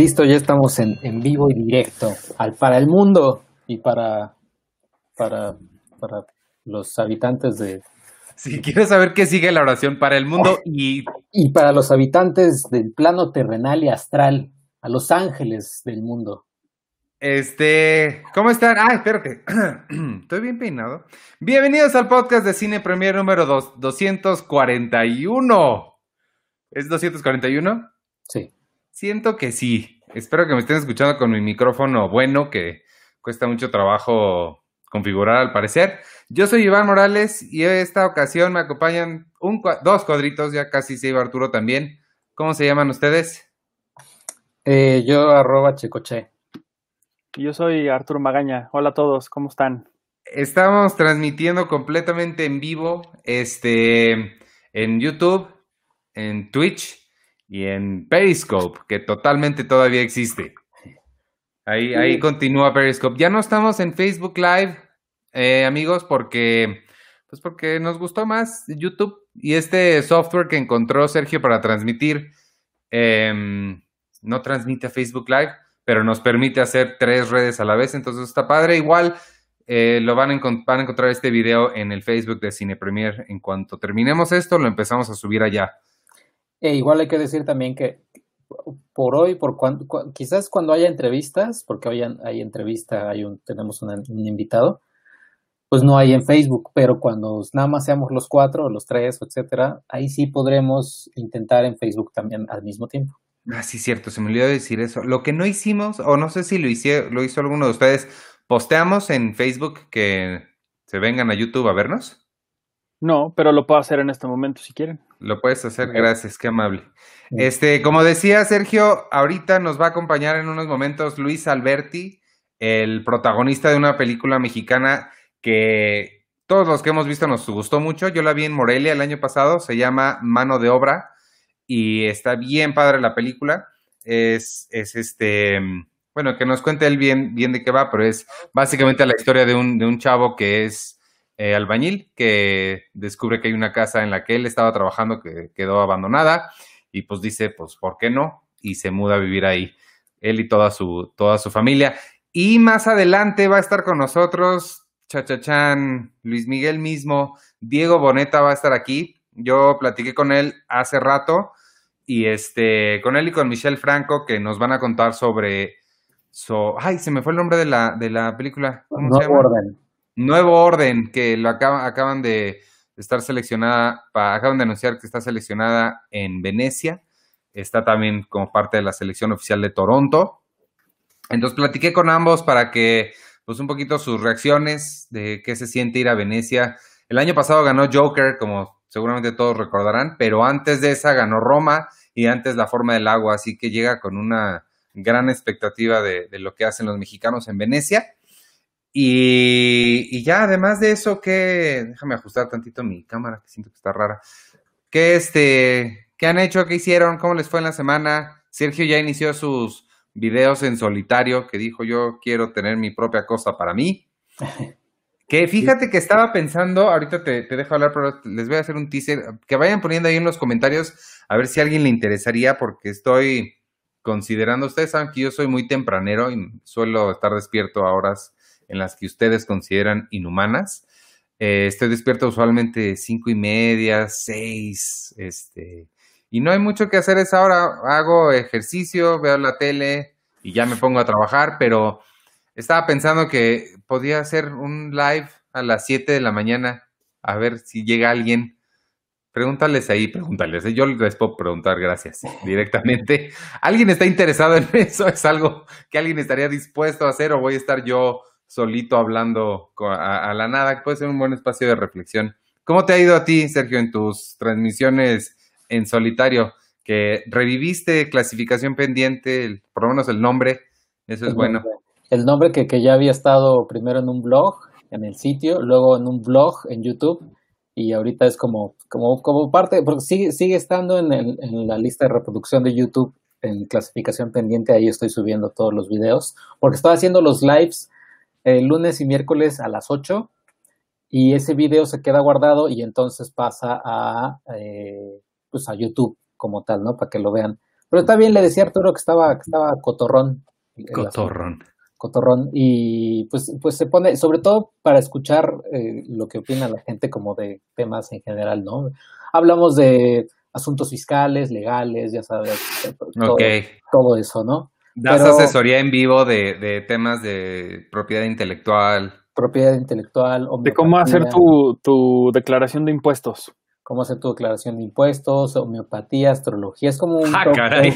Listo, ya estamos en, en vivo y directo al, para el mundo y para, para, para los habitantes de... Si quieres saber qué sigue la oración para el mundo y... Y para los habitantes del plano terrenal y astral, a los ángeles del mundo. Este, ¿cómo están? Ah, espero que estoy bien peinado. Bienvenidos al podcast de Cine Premier número dos, 241. ¿Es 241? Sí. Siento que sí. Espero que me estén escuchando con mi micrófono bueno, que cuesta mucho trabajo configurar al parecer. Yo soy Iván Morales y en esta ocasión me acompañan un, dos cuadritos, ya casi se iba Arturo también. ¿Cómo se llaman ustedes? Eh, yo arroba checoche. Yo soy Arturo Magaña. Hola a todos, ¿cómo están? Estamos transmitiendo completamente en vivo este, en YouTube, en Twitch y en Periscope, que totalmente todavía existe. Ahí, ahí continúa Periscope. Ya no estamos en Facebook Live, eh, amigos, porque, pues porque nos gustó más YouTube y este software que encontró Sergio para transmitir eh, no transmite a Facebook Live pero nos permite hacer tres redes a la vez, entonces está padre. Igual eh, lo van a, van a, encontrar este video en el Facebook de Cine Premier. En cuanto terminemos esto, lo empezamos a subir allá. E igual hay que decir también que por hoy, por cuando, quizás cuando haya entrevistas, porque hoy hay entrevista, hay un, tenemos un, un invitado, pues no hay en Facebook, pero cuando nada más seamos los cuatro, los tres, etcétera, ahí sí podremos intentar en Facebook también al mismo tiempo. Ah, sí, cierto, se me olvidó decir eso. Lo que no hicimos, o no sé si lo, hice, lo hizo alguno de ustedes, posteamos en Facebook que se vengan a YouTube a vernos. No, pero lo puedo hacer en este momento si quieren. Lo puedes hacer, gracias, qué amable. Este, como decía Sergio, ahorita nos va a acompañar en unos momentos Luis Alberti, el protagonista de una película mexicana que todos los que hemos visto nos gustó mucho. Yo la vi en Morelia el año pasado, se llama Mano de Obra y está bien padre la película. Es, es este, bueno, que nos cuente él bien, bien de qué va, pero es básicamente la historia de un, de un chavo que es eh, albañil, que descubre que hay una casa en la que él estaba trabajando que quedó abandonada y pues dice, pues, ¿por qué no? Y se muda a vivir ahí, él y toda su, toda su familia. Y más adelante va a estar con nosotros Chachachán, Luis Miguel mismo, Diego Boneta va a estar aquí. Yo platiqué con él hace rato y este, con él y con Michelle Franco, que nos van a contar sobre. So, ay, se me fue el nombre de la, de la película. ¿Cómo se llama? Orden. Nuevo Orden, que lo acaban, de estar seleccionada, para, acaban de anunciar que está seleccionada en Venecia. Está también como parte de la selección oficial de Toronto. Entonces platiqué con ambos para que, pues, un poquito sus reacciones de qué se siente ir a Venecia. El año pasado ganó Joker, como seguramente todos recordarán, pero antes de esa ganó Roma y antes La forma del agua, así que llega con una gran expectativa de lo que hacen los mexicanos en Venecia. Y, y, ya, además de eso, que déjame ajustar tantito mi cámara, que siento que está rara. ¿Qué, este, ¿Qué han hecho? ¿Qué hicieron? ¿Cómo les fue en la semana? Sergio ya inició sus videos en solitario, que dijo yo quiero tener mi propia cosa para mí. Que fíjate que estaba pensando, ahorita te, te, dejo hablar, pero les voy a hacer un teaser, que vayan poniendo ahí en los comentarios a ver si a alguien le interesaría, porque estoy considerando, ustedes saben que yo soy muy tempranero y suelo estar despierto a horas en las que ustedes consideran inhumanas. Eh, estoy despierto usualmente cinco y media, seis, este, y no hay mucho que hacer esa hora. Hago ejercicio, veo la tele y ya me pongo a trabajar, pero estaba pensando que podía hacer un live a las 7 de la mañana, a ver si llega alguien. Pregúntales ahí, pregúntales. Yo les puedo preguntar, gracias, directamente. ¿Alguien está interesado en eso? ¿Es algo que alguien estaría dispuesto a hacer o voy a estar yo solito hablando a, a la nada? Puede ser un buen espacio de reflexión. ¿Cómo te ha ido a ti, Sergio, en tus transmisiones en solitario? Que reviviste clasificación pendiente, por lo menos el nombre, eso es bueno el nombre que, que, ya había estado primero en un blog, en el sitio, luego en un blog en YouTube, y ahorita es como, como, como parte, porque sigue, sigue estando en, el, en la lista de reproducción de YouTube en clasificación pendiente, ahí estoy subiendo todos los videos, porque estaba haciendo los lives el lunes y miércoles a las 8, y ese video se queda guardado y entonces pasa a, eh, pues a YouTube como tal, ¿no? Para que lo vean Pero está bien, le decía Arturo que estaba, que estaba cotorrón. Cotorrón. Cotorrón. Y pues, pues se pone, sobre todo para escuchar eh, lo que opina la gente como de temas en general, ¿no? Hablamos de asuntos fiscales, legales, ya sabes, todo, todo eso, ¿no? Das asesoría en vivo de, de, temas de propiedad intelectual. Propiedad intelectual. De cómo hacer tu, tu declaración de impuestos. Cómo hacer tu declaración de impuestos, homeopatía, astrología. Es como un. ¡Ah, caray!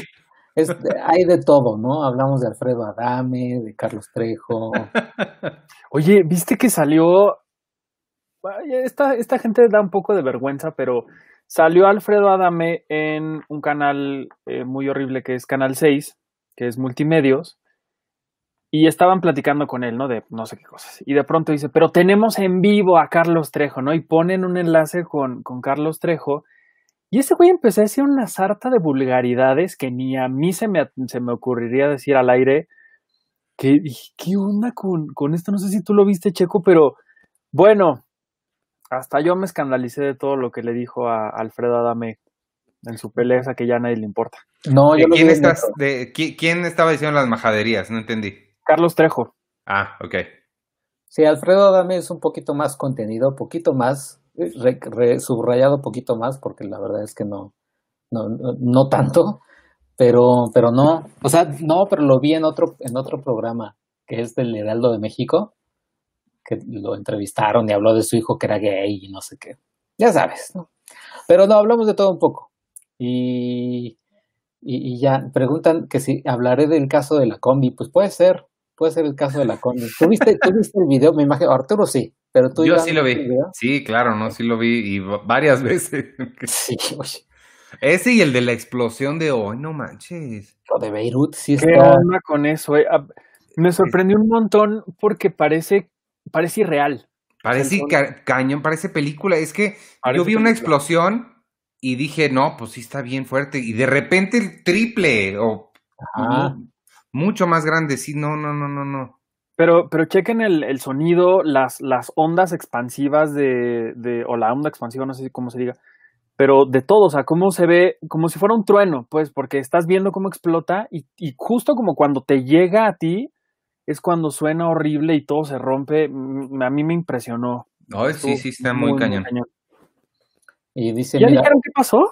Es, hay de todo, ¿no? Hablamos de Alfredo Adame, de Carlos Trejo. Oye, ¿viste que salió? Esta, esta gente da un poco de vergüenza, pero salió Alfredo Adame en un canal eh, muy horrible que es Canal 6, que es Multimedios, y estaban platicando con él, ¿no? De no sé qué cosas. Y de pronto dice, pero tenemos en vivo a Carlos Trejo, ¿no? Y ponen un enlace con, con Carlos Trejo. Y ese güey empecé a decir una sarta de vulgaridades que ni a mí se me, se me ocurriría decir al aire. ¿Qué, qué onda con, con esto? No sé si tú lo viste, Checo, pero bueno, hasta yo me escandalicé de todo lo que le dijo a Alfredo Adame en su pelea esa que ya a nadie le importa. No, yo ¿Quién, estás, de, ¿Quién estaba diciendo las majaderías? No entendí. Carlos Trejo. Ah, ok. Sí, Alfredo Adame es un poquito más contenido, poquito más, re, subrayado poquito más, porque la verdad es que no, no, no, tanto, pero, pero no, o sea, no, pero lo vi en otro, en otro programa, que es del Heraldo de México, que lo entrevistaron y habló de su hijo que era gay y no sé qué. Ya sabes, ¿no? Pero no, hablamos de todo un poco. Y, y, ya, preguntan que si hablaré del caso de la combi. Pues puede ser, puede ser el caso de la combi. ¿Tú viste, el video? Me imagino, Arturo sí, pero tú Yo sí lo vi. Sí, claro, ¿no? Sí lo vi y varias veces. sí, Ese y el de la explosión de hoy, no manches. Lo de Beirut, sí está. ¿Qué onda con eso? Eh? Ah, me sorprendió un montón porque parece, parece irreal. Parece cañón, parece película. Es que yo vi una explosión y dije, no, pues sí está bien fuerte. Y de repente el triple o mucho más grande. Sí, no, no, no, no, no. Pero, pero chequen el, el sonido, las, las ondas expansivas de, de, o la onda expansiva, no sé cómo se diga, pero de todo, o sea, cómo se ve, como si fuera un trueno, pues, porque estás viendo cómo explota y, y justo como cuando te llega a ti, es cuando suena horrible y todo se rompe. A mí me impresionó. No, sí, sí, está muy, cañón. Y dice, ¿Ya dijeron qué pasó?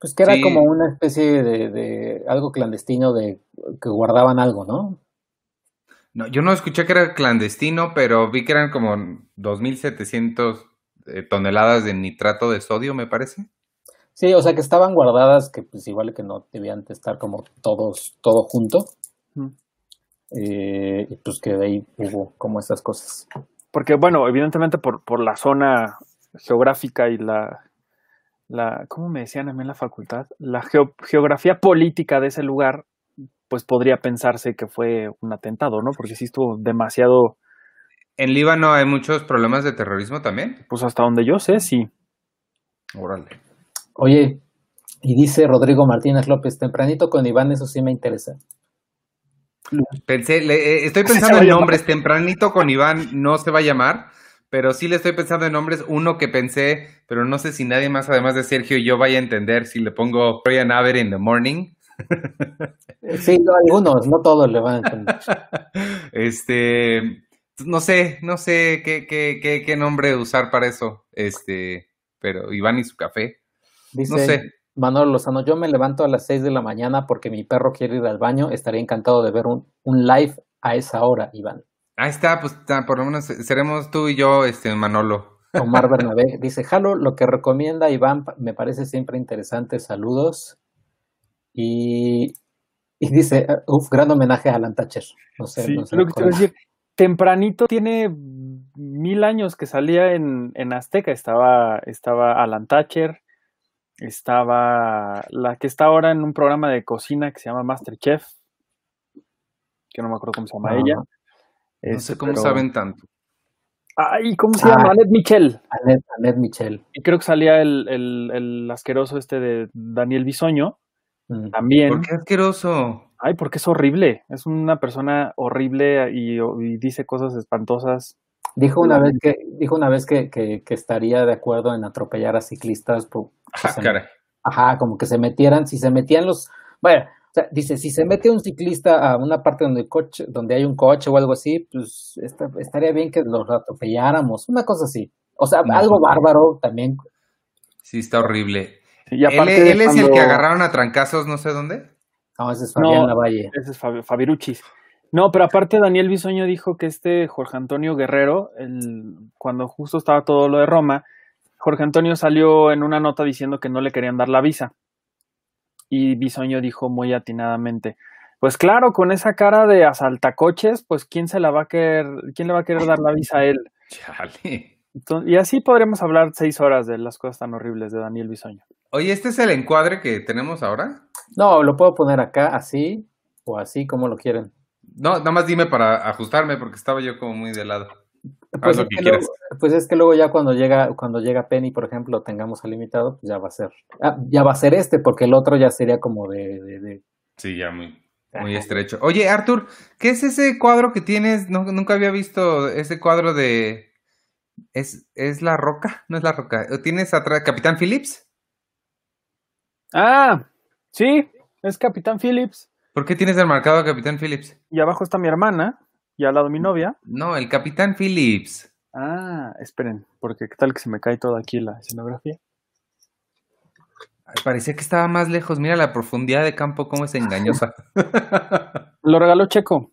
Pues que era como una especie de, algo clandestino de que guardaban algo, ¿no? No, yo no escuché que era clandestino, pero vi que eran como 2.700 eh, toneladas de nitrato de sodio, me parece. Sí, o sea que estaban guardadas, que pues igual que no debían estar como todos, todo junto. Eh, y pues que de ahí hubo como esas cosas. Porque bueno, evidentemente por, por la zona geográfica y la, la, ¿cómo me decían a mí en la facultad? La geografía política de ese lugar, pues podría pensarse que fue un atentado, ¿no? Porque sí estuvo demasiado... ¿En Líbano hay muchos problemas de terrorismo también? Pues hasta donde yo sé, sí. Órale. Oye, y dice Rodrigo Martínez López, tempranito con Iván, eso sí me interesa. Pensé, eh, estoy pensando en nombres, tempranito con Iván no se va a llamar, pero sí le estoy pensando en nombres. Uno que pensé, pero no sé si nadie más, además de Sergio y yo, vaya a entender si le pongo Brian Aver in the morning. Sí, algunos, no todos le van a entender. Este, no sé, no sé qué, qué, qué, qué nombre usar para eso. Este, pero Iván y su café. Dice no sé. Manuel Lozano, yo me levanto a las 6 de la mañana porque mi perro quiere ir al baño. Estaría encantado de ver un, un live a esa hora, Iván. Ahí está, pues por lo menos seremos tú y yo, este Manolo. Omar Bernabé dice, Jalo, lo que recomienda Iván me parece siempre interesante, saludos. Y, y dice, uff, gran homenaje a Alan Thatcher. No sé, no sé lo que te decir. Tempranito tiene mil años que salía en, en Azteca, estaba, estaba Alan Thatcher, estaba la que está ahora en un programa de cocina que se llama Masterchef, que no me acuerdo cómo se llama ella. No sé cómo saben tanto. Ay, ¿cómo se llama? Ah, Annette Michel. Annette, Michel. Y creo que salía el, el, el, asqueroso este de Daniel Bisoño. Mm. También. ¿Por qué asqueroso? Ay, porque es horrible. Es una persona horrible y, dice cosas espantosas. Dijo una vez que, dijo una vez que, que, estaría de acuerdo en atropellar a ciclistas. Pues, ah, Ajá, como que se metieran, si se metían los, bueno, sea, dice, si se mete un ciclista a una parte donde coche, donde hay un coche o algo así, pues estaría bien que los atropelláramos, una cosa así. O sea, algo bárbaro también. Sí, está horrible. él, es el que agarraron a trancazos, no sé dónde. No, ese es Fabián Lavalle. Ese es Fabiruchis. No, pero aparte Daniel Bisoño dijo que este Jorge Antonio Guerrero, el, cuando justo estaba todo lo de Roma, Jorge Antonio salió en una nota diciendo que no le querían dar la visa. Y Bisoño dijo muy atinadamente, pues claro, con esa cara de asaltacoches, pues quién se la va a querer, quién le va a querer dar la visa a él. Chale. y así podremos hablar seis horas de las cosas tan horribles de Daniel Bisoño. Oye, ¿este es el encuadre que tenemos ahora? No, lo puedo poner acá así o así como lo quieren. No, nada más dime para ajustarme porque estaba yo como muy de lado. Pues, es que, luego, pues es que luego ya cuando llega cuando llega Penny, por ejemplo, tengamos el limitado, pues ya va a ser ah, ya va a ser este porque el otro ya sería como de, Sí, ya muy muy estrecho. Oye, Arthur, ¿qué es ese cuadro que tienes? No, nunca había visto ese cuadro de ¿Es, ¿Es la roca? No es la roca. ¿Tienes atrás Capitán Phillips? Ah, sí, es Capitán Phillips. ¿Por qué tienes el marcado a Capitán Phillips? Y abajo está mi hermana y al lado mi novia. No, el Capitán Phillips. Ah, esperen, porque qué tal que se me cae todo aquí la escenografía. parecía que estaba más lejos. Mira la profundidad de campo, cómo es engañosa. Lo regaló Checo.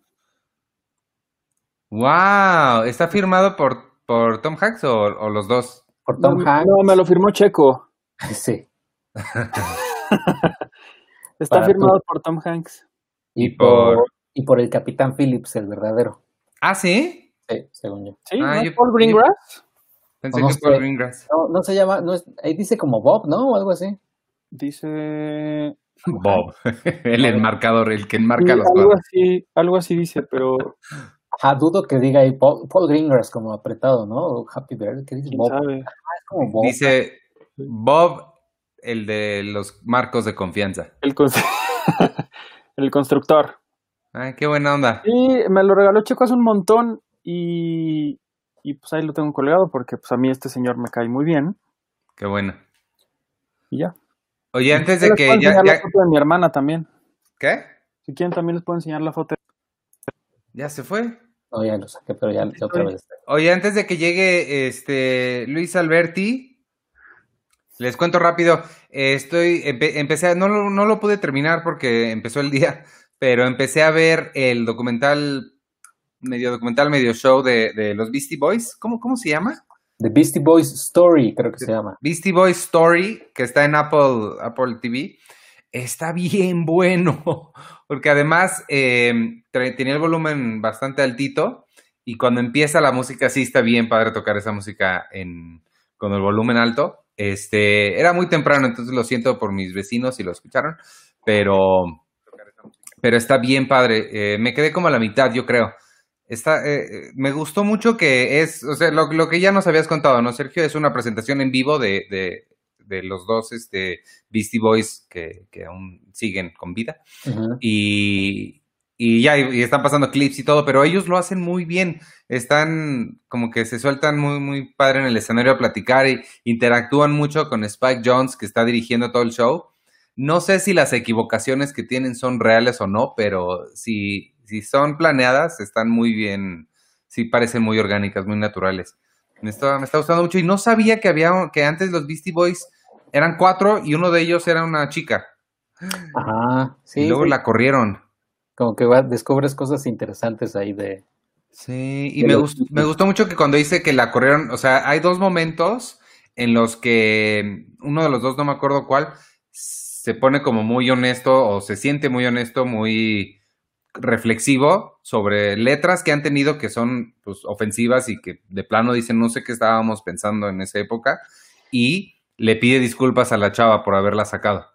¡Wow! ¿Está firmado por, por Tom Hanks o, los dos? Por Tom Hanks. No, me lo firmó Checo. Sí. Está firmado por Tom Hanks. Y, por... y por el Capitán Phillips, el verdadero. ¿Ah, sí? Sí, según yo. ¿Sí? Ah, Paul Greengrass? Pensé que Paul Greengrass. No, no se llama, no es, ahí dice como Bob, ¿no? O algo así. Dice... Bob, el enmarcador, el que enmarca los algo así, algo así dice, pero... Ajá, dudo que diga ahí Paul, Greengrass como apretado, ¿no? Happy Birthday, ¿qué dice Bob? Sabe? Ah, es como Bob. Dice Bob el de los marcos de confianza. El, el constructor. Ay, qué buena onda. Y me lo regaló Checo hace un montón y, y pues ahí lo tengo colgado porque pues a mí este señor me cae muy bien. Qué bueno. Y ya. Oye, antes de que ya, la foto de mi hermana también. ¿Qué? Si quieren también les puedo enseñar la foto. ¿Ya se fue? No, ya lo saqué, pero ya, otra vez. Oye, antes de que llegue este Luis Alberti, les cuento rápido. estoy, empecé, no, no lo pude terminar porque empezó el día, pero empecé a ver el documental, medio documental, medio show de, los Beastie Boys. ¿Cómo, ¿Cómo se llama? The Beastie Boys Story, creo que se llama. Beastie Boys Story, que está en Apple, Apple TV. Está bien bueno, porque además em, tenía el volumen bastante altito y cuando empieza la música sí está bien padre tocar esa música en, con el volumen alto. Este, era muy temprano, entonces lo siento por mis vecinos si lo escucharon, pero, pero está bien padre. Eh, me quedé como a la mitad, yo creo. Está, eh, me gustó mucho que es, o sea, lo, que ya nos habías contado, ¿no, Sergio? Es una presentación en vivo de, de, de los dos este, Beastie Boys que, que aún siguen con vida. Y, y ya, y, están pasando clips y todo, pero ellos lo hacen muy bien. Están como que se sueltan muy, muy padre en el escenario a platicar y interactúan mucho con Spike Jones, que está dirigiendo todo el show. No sé si las equivocaciones que tienen son reales o no, pero si, si son planeadas, están muy bien, sí parecen muy orgánicas, muy naturales. Me está, me está gustando mucho y no sabía que había, que antes los Beastie Boys eran cuatro y uno de ellos era una chica. Ajá, sí. Y luego la corrieron. Como que descubres cosas interesantes ahí de... Sí, y me, gustó, me gustó mucho que cuando dice que la corrieron, o sea, hay dos momentos en los que uno de los dos, no me acuerdo cuál, se pone como muy honesto o se siente muy honesto, muy reflexivo sobre letras que han tenido que son pues, ofensivas y que de plano dicen no sé qué estábamos pensando en esa época y le pide disculpas a la chava por haberla sacado.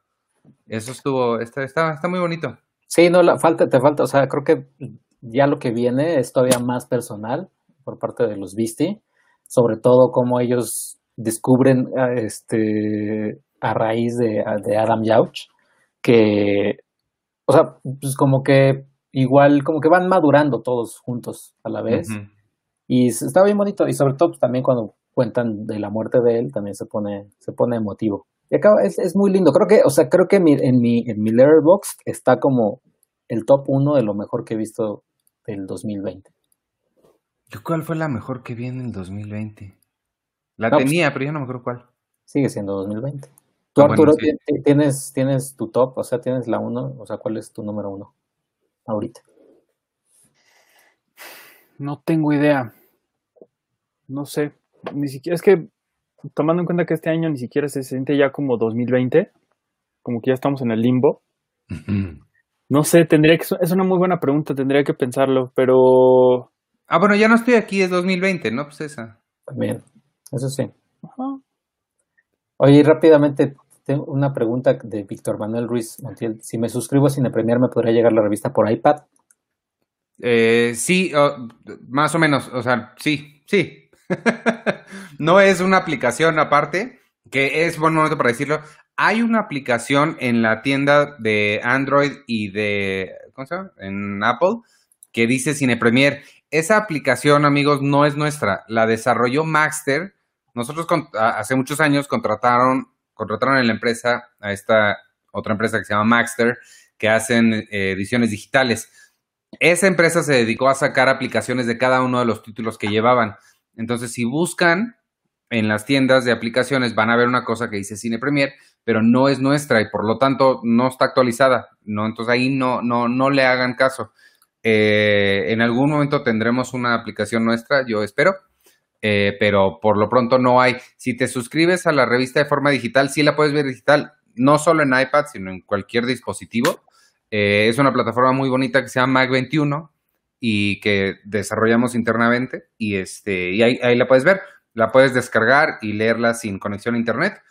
Eso estuvo, está, está, está muy bonito. Sí, no, la falta, te falta, o sea, creo que ya lo que viene es todavía más personal por parte de los Beastie, sobre todo cómo ellos descubren este a raíz de, Adam Yauch, que, o sea, pues como que igual, como que van madurando todos juntos a la vez. Y está bien bonito, y sobre todo pues, también cuando cuentan de la muerte de él, también se pone, se pone emotivo. Y acaba, es, es muy lindo. Creo que, o sea, creo que mi, en mi, en mi Letterboxd está como el top uno de lo mejor que he visto del 2020. ¿Yo cuál fue la mejor que vi en el 2020? La No, pues- tenía, pero yo no me acuerdo cuál. Sigue siendo 2020. Tú, bueno, Arturo, sí. tienes, tienes tu top, o sea, tienes la uno, o sea, ¿cuál es tu número uno ahorita? No tengo idea. No sé. Ni siquiera, es que tomando en cuenta que este año ni siquiera se siente ya como 2020, como que ya estamos en el limbo. No sé, tendría que, es una muy buena pregunta, tendría que pensarlo, pero Ah, bueno, ya no estoy aquí, es 2020, ¿no? Pues esa. También, eso sí. ajá, Oye, rápidamente, una pregunta de Víctor Manuel Ruiz Montiel. Si me suscribo a Cine Premier, ¿me podría llegar la revista por iPad? Eh, sí, más o menos, o sea, sí, sí. no es una aplicación aparte, que es buen momento para decirlo. Hay una aplicación en la tienda de Android y de, ¿cómo se llama? En Apple, que dice Cine Premier. Esa aplicación, amigos, no es nuestra. La desarrolló Maxter. Nosotros hace muchos años contrataron, contrataron en la empresa a esta otra empresa que se llama Maxter, que hacen eh, ediciones digitales. Esa empresa se dedicó a sacar aplicaciones de cada uno de los títulos que llevaban. Entonces, si buscan en las tiendas de aplicaciones, van a ver una cosa que dice Cine Premier, pero no es nuestra y por lo tanto no está actualizada. No, entonces ahí no, no, no le hagan caso. Eh, en algún momento tendremos una aplicación nuestra, yo espero, eh, pero por lo pronto no hay. Si te suscribes a la revista de forma digital, sí la puedes ver digital, no solo en iPad, sino en cualquier dispositivo. Eh, es una plataforma muy bonita que se llama Mac21 y que desarrollamos internamente y, este, y ahí, ahí la puedes ver. La puedes descargar y leerla sin conexión a internet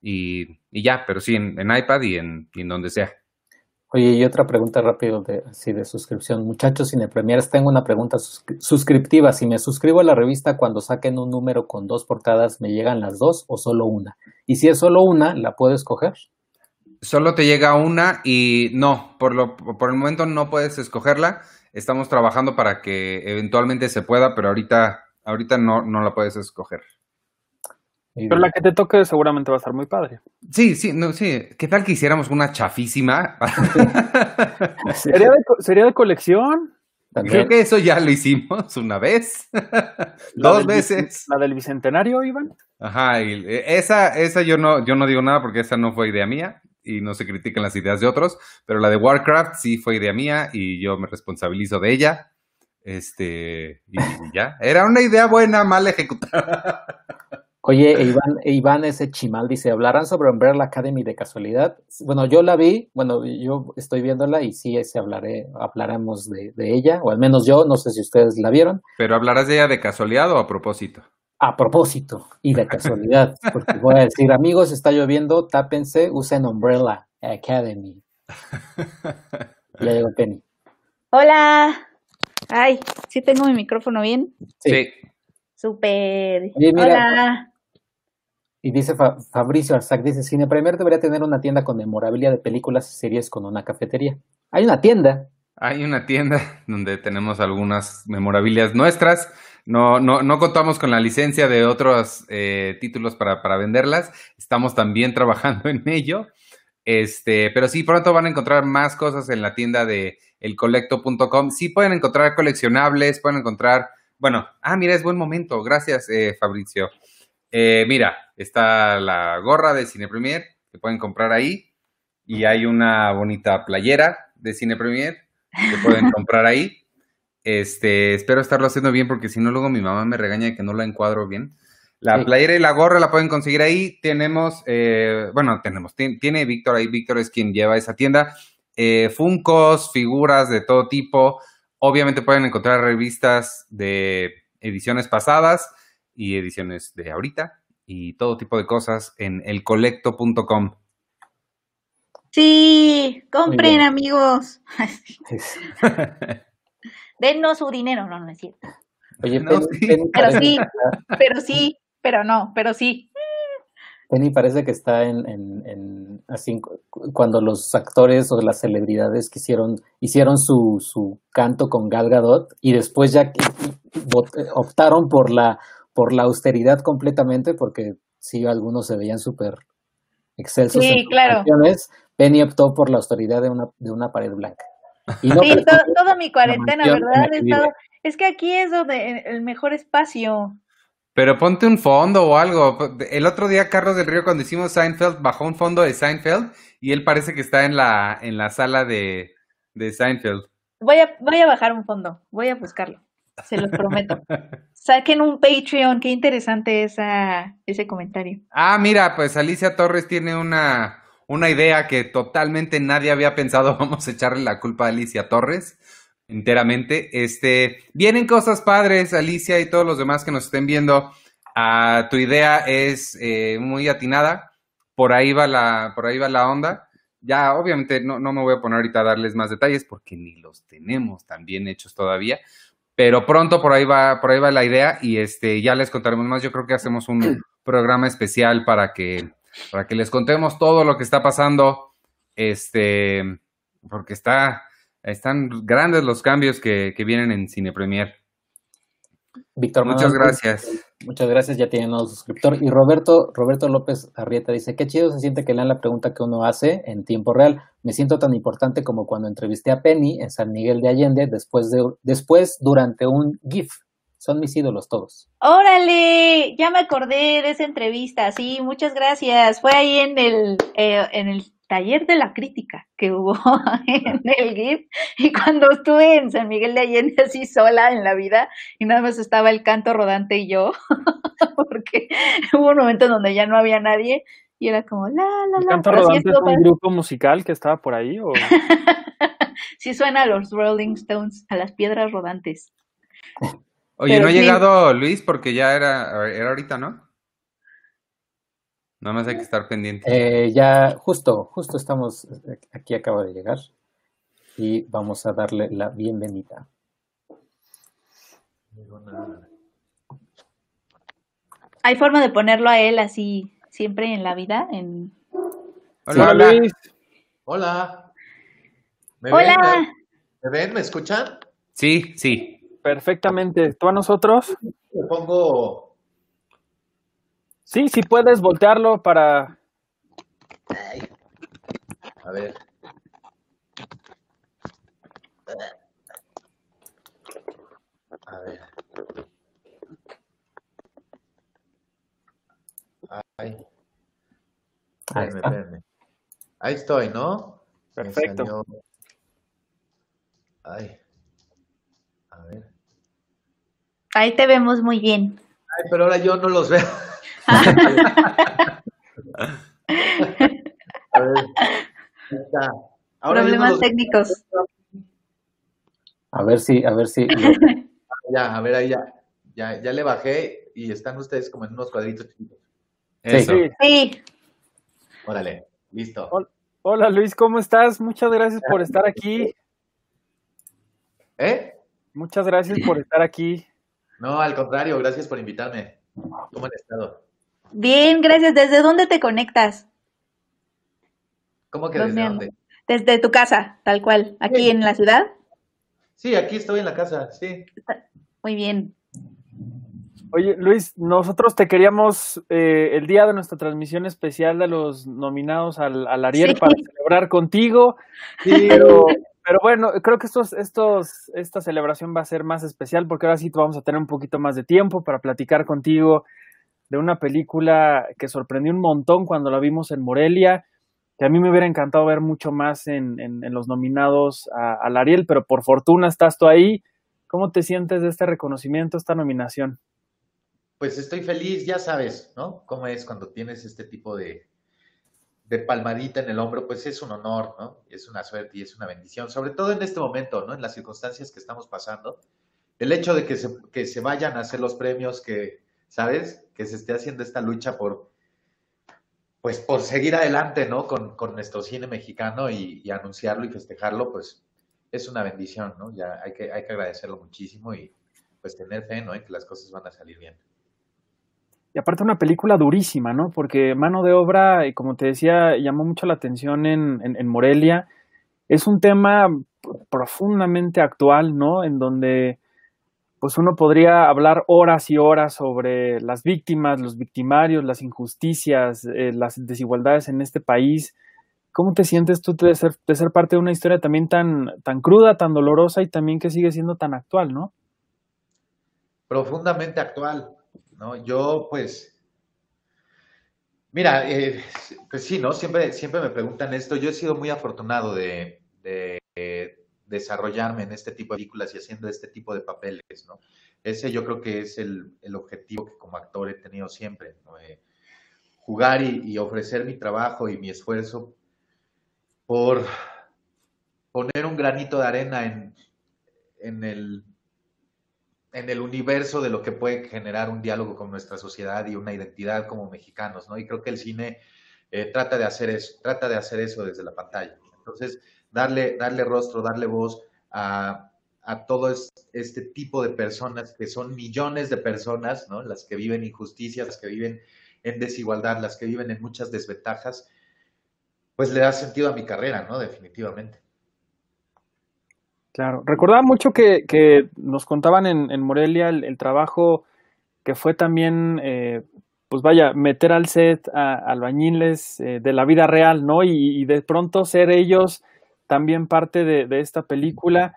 y, y ya, pero sí en, en iPad y en, y en donde sea. Oye, y otra pregunta rápido de, así de suscripción. Muchachos Cine Premiers, tengo una pregunta suscri- suscriptiva. Si me suscribo a la revista cuando saquen un número con dos portadas, ¿me llegan las dos o solo una? Y si es solo una, ¿la puedo escoger? Solo te llega una y no, por, lo, por el momento no puedes escogerla. Estamos trabajando para que eventualmente se pueda, pero ahorita, ahorita no, no la puedes escoger. Y- pero la que te toque seguramente va a estar muy padre. Sí, sí, no, sí. ¿Qué tal que hiciéramos una chafísima? Sí, ¿Sería de, sería de colección? también. Creo que eso ya lo hicimos una vez, ¿La dos veces. ¿La del bicentenario, Iván? Ajá, y eh, esa, esa yo no, yo no digo nada porque esa no fue idea mía y no se critican las ideas de otros, pero la de Warcraft sí fue idea mía y yo me responsabilizo de ella. Este, y ya, era una idea buena, mal ejecutada. Oye, e Iván, e Iván ese chimal dice, ¿hablarán sobre Umbrella Academy de casualidad? Bueno, yo la vi, bueno, yo estoy viéndola y sí se hablaré, hablaremos de, de ella, o al menos yo, no sé si ustedes la vieron. Pero hablarás de ella de casualidad o a propósito. A propósito y de casualidad, porque voy a decir, amigos, está lloviendo, tápense, usen Umbrella Academy. Ya llegó Penny. Hola. Ay, ¿sí tengo mi micrófono bien? Sí. Sí. Súper. Oye, mira. Hola. Y dice Fa- Fabricio Arzac, dice, Cine Premier debería tener una tienda con memorabilia de películas y series con una cafetería. Hay una tienda, Hay una tienda donde tenemos algunas memorabilias nuestras. No, no, no contamos con la licencia de otros eh, títulos para, para venderlas. Estamos también trabajando en ello. Este, pero sí, pronto van a encontrar más cosas en la tienda de elcolecto.com. Sí pueden encontrar coleccionables, pueden encontrar, bueno, ah, mira, es buen momento. Gracias, eh, Fabricio. Eh, mira, está la gorra de Cine Premier que pueden comprar ahí. Y hay una bonita playera de Cine Premier que pueden comprar ahí. Este, espero estarlo haciendo bien porque si no luego mi mamá me regaña de que no la encuadro bien. La Sí. playera y la gorra la pueden conseguir ahí. Tenemos, eh, bueno, tenemos, tien- tiene Víctor ahí. Víctor es quien lleva esa tienda. Eh, Funcos, figuras de todo tipo. Obviamente pueden encontrar revistas de ediciones pasadas y ediciones de ahorita y todo tipo de cosas en elcolecto.com. Sí, compren, amigos. Dennos su dinero. No, no es cierto. Oye, No, Penny, sí. Penny Pero parece, sí. Pero sí, pero no, pero sí. Penny parece que está en, en- en- así cu- cuando los actores o las celebridades que hicieron, hicieron su, su canto con Gal Gadot y después ya vot- optaron por la, por la austeridad completamente porque sí, algunos se veían súper excelsos Sí, en claro. canciones, Penny optó por la austeridad de una, de una pared blanca. Y no Sí, pensó to- que toda mi cuarentena, ¿verdad? estado- Es que aquí es donde el mejor espacio. Pero ponte un fondo o algo. El otro día Carlos del Río cuando hicimos Seinfeld bajó un fondo de Seinfeld y él parece que está en la, en la sala de, de Seinfeld. Voy a, voy a bajar un fondo, voy a buscarlo, se los prometo. Saquen un Patreon, qué interesante esa, ese comentario. Ah, mira, pues Alicia Torres tiene una, una idea que totalmente nadie había pensado. Vamos a echarle la culpa a Alicia Torres enteramente. Este, vienen cosas padres, Alicia y todos los demás que nos estén viendo. Ah, tu idea es eh, muy atinada. Por ahí va la, por ahí va la onda. Ya, obviamente, no, no me voy a poner ahorita a darles más detalles porque ni los tenemos tan bien hechos todavía. Pero pronto por ahí va, por ahí va la idea y este ya les contaremos más. Yo creo que hacemos un programa especial para que, para que les contemos todo lo que está pasando. Este, porque está, están grandes los cambios que, que vienen en Cine Premier. Víctor Muchas gracias. Muchas gracias, ya tiene nuevo suscriptor. Y Roberto, Roberto López Arrieta dice, qué chido se siente que lean la pregunta que uno hace en tiempo real. Me siento tan importante como cuando entrevisté a Penny en San Miguel de Allende, después, de, después durante un GIF. Son mis ídolos todos. Órale, ya me acordé de esa entrevista, sí, muchas gracias. Fue ahí en el, eh, en el taller de la crítica que hubo en el GIF y cuando estuve en San Miguel de Allende así sola en la vida y nada más estaba el canto rodante y yo, porque hubo un momento en donde ya no había nadie y era como la, la, ¿El la. canto sí rodante es un grupo musical que estaba por ahí? O... Sí suena a los Rolling Stones, a las piedras rodantes. Oye, Pero no ha sí. llegado Luis porque ya era, era ahorita, ¿no? Nada más hay que estar pendiente. Eh, ya, justo, justo estamos, aquí acaba de llegar y vamos a darle la bienvenida. ¿Hay forma de ponerlo a él así siempre en la vida? En... Hola. Luis. Hola. ¿Me Hola. ven? ¿Me, me ven? ¿Me escuchan? Sí, sí. Perfectamente. ¿Tú a nosotros? Me pongo. Sí, sí puedes voltearlo para... Ay. A ver. A ver. Ay. Ahí. Ahí estoy, ¿no? Perfecto. Ay. A ver. Ahí te vemos muy bien. Ay, pero ahora yo no los veo. A ver. Está. Ahora Problemas los técnicos. A ver si, a ver si, Ya, a ver, ahí ya. Ya, ya le bajé y están ustedes como en unos cuadritos chiquitos. Eso. Sí. Sí, Órale, listo. Hola. Hola Luis, ¿cómo estás? Muchas gracias por estar aquí. ¿Eh? Muchas gracias por estar aquí. No, al contrario, gracias por invitarme. ¿Cómo han estado? Bien, gracias. ¿Desde dónde te conectas? ¿Cómo que ¿Dónde desde dónde? Desde tu casa, tal cual. Aquí Sí. en la ciudad. Sí, aquí estoy en la casa, sí. Muy bien. Oye, Luis, nosotros te queríamos eh, el día de nuestra transmisión especial de los nominados al, al Ariel Sí. para celebrar contigo, pero, pero bueno, creo que estos, estos, esta celebración va a ser más especial porque ahora sí vamos a tener un poquito más de tiempo para platicar contigo de una película que sorprendió un montón cuando la vimos en Morelia, que a mí me hubiera encantado ver mucho más en, en- los nominados a- al Ariel, pero por fortuna estás tú ahí. ¿Cómo te sientes de este reconocimiento, esta nominación? Pues estoy feliz, ya sabes, ¿no? Cómo es cuando tienes este tipo de, de palmadita en el hombro, pues es un honor, ¿no? Es una suerte y es una bendición, sobre todo en este momento, ¿no? En las circunstancias que estamos pasando. El hecho de que se, que se vayan a hacer los premios, que, ¿sabes? Que se esté haciendo esta lucha por, pues por seguir adelante, ¿no? Con, con nuestro cine mexicano y, anunciarlo y festejarlo, pues es una bendición, ¿no? Ya hay que, hay que agradecerlo muchísimo y pues tener fe, ¿no? En que las cosas van a salir bien. Y aparte una película durísima, ¿no? Porque mano de obra, y como te decía, llamó mucho la atención en, en, en Morelia. Es un tema profundamente actual, ¿no? En donde pues uno podría hablar horas y horas sobre las víctimas, los victimarios, las injusticias, eh, las desigualdades en este país. ¿Cómo te sientes tú de ser, parte de una historia también tan, tan cruda, tan dolorosa y también que sigue siendo tan actual, no? Profundamente actual, ¿no? Yo, pues, mira, eh, pues sí, ¿no? Siempre, siempre me preguntan esto. Yo he sido muy afortunado de desarrollarme en este tipo de películas y haciendo este tipo de papeles, ¿no? Ese yo creo que es el, objetivo que como actor he tenido siempre, eh, jugar y, ofrecer mi trabajo y mi esfuerzo por poner un granito de arena en, en, el, en el universo de lo que puede generar un diálogo con nuestra sociedad y una identidad como mexicanos, ¿no? Y creo que el cine eh, trata de hacer eso, trata de hacer eso desde la pantalla. Entonces, darle, darle rostro, darle voz a, a todo este tipo de personas, que son millones de personas, ¿no? Las que viven injusticias, las que viven en desigualdad, las que viven en muchas desventajas, pues le da sentido a mi carrera, ¿no? Definitivamente. Claro, recordaba mucho que, que nos contaban en, en Morelia el, trabajo que fue también, eh, pues vaya, meter al set a, albañiles eh, de la vida real, ¿no? Y, y, de pronto ser ellos también parte de, esta película.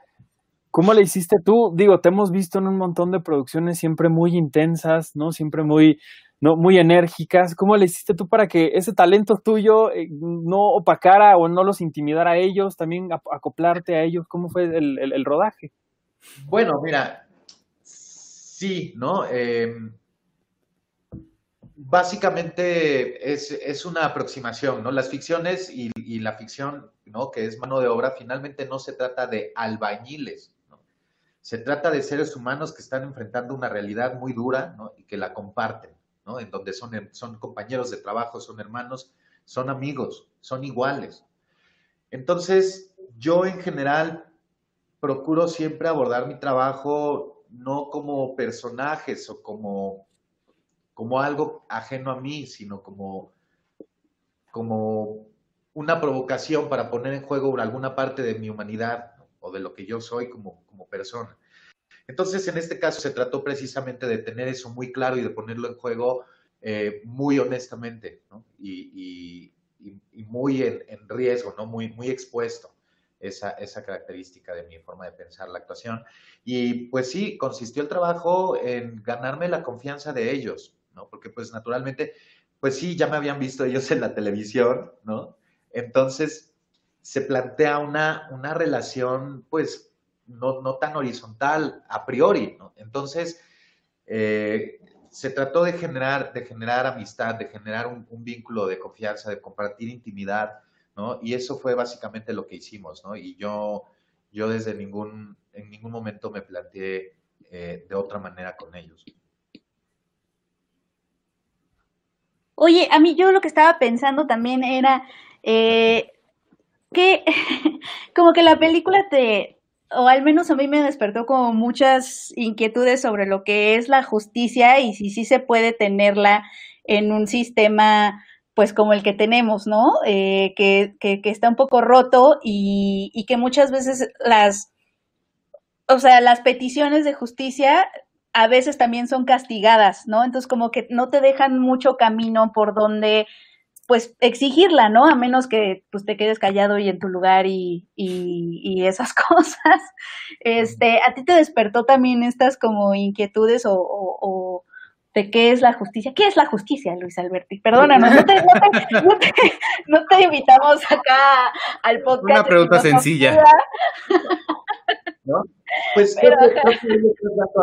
¿Cómo le hiciste tú? Digo, te hemos visto en un montón de producciones siempre muy intensas, ¿no? Siempre muy, no, muy enérgicas. ¿Cómo le hiciste tú para que ese talento tuyo eh, no opacara o no los intimidara a ellos, también acoplarte a ellos? ¿Cómo fue el, rodaje? Bueno, mira, sí, ¿no? Em, básicamente es, una aproximación, ¿no? Las ficciones y, la ficción, ¿no? Que es mano de obra, finalmente no se trata de albañiles, ¿no? Se trata de seres humanos que están enfrentando una realidad muy dura, ¿no? Y que la comparten, ¿no? En donde son, son compañeros de trabajo, son hermanos, son amigos, son iguales. Entonces, yo en general procuro siempre abordar mi trabajo no como personajes o como como algo ajeno a mí, sino como, como una provocación para poner en juego alguna parte de mi humanidad o de lo que yo soy como, como persona. Entonces, en este caso se trató precisamente de tener eso muy claro y de ponerlo en juego eh, muy honestamente y, muy en, riesgo, ¿no? muy, muy expuesto esa, esa característica de mi forma de pensar la actuación. Y pues sí, consistió el trabajo en ganarme la confianza de ellos, ¿no? Porque pues naturalmente, pues sí, ya me habían visto ellos en la televisión, ¿no? Entonces se plantea una, una relación, pues, no, no tan horizontal a priori, ¿no? Entonces, eh, se trató de generar, de generar amistad, de generar un, vínculo de confianza, de compartir intimidad, ¿no? Y eso fue básicamente lo que hicimos, ¿no? Y yo, yo desde ningún, en ningún momento me planteé eh, de otra manera con ellos. Oye, a mí yo lo que estaba pensando también era eh, que como que la película te, o al menos a mí me despertó como muchas inquietudes sobre lo que es la justicia y si sí se puede tenerla en un sistema pues como el que tenemos, ¿no? Eh, que, que, está un poco roto y que muchas veces las, o sea, las peticiones de justicia a veces también son castigadas, ¿no? Entonces como que no te dejan mucho camino por donde pues exigirla, ¿no? A menos que pues te quedes callado y en tu lugar y, y, esas cosas. Este, ¿a ti te despertó también estas como inquietudes o, o, de qué es la justicia? ¿Qué es la justicia, Luis Alberti? Perdónanos, no te, no te, no te, invitamos acá al podcast. Una pregunta sencilla. ¿No? Pues creo, que,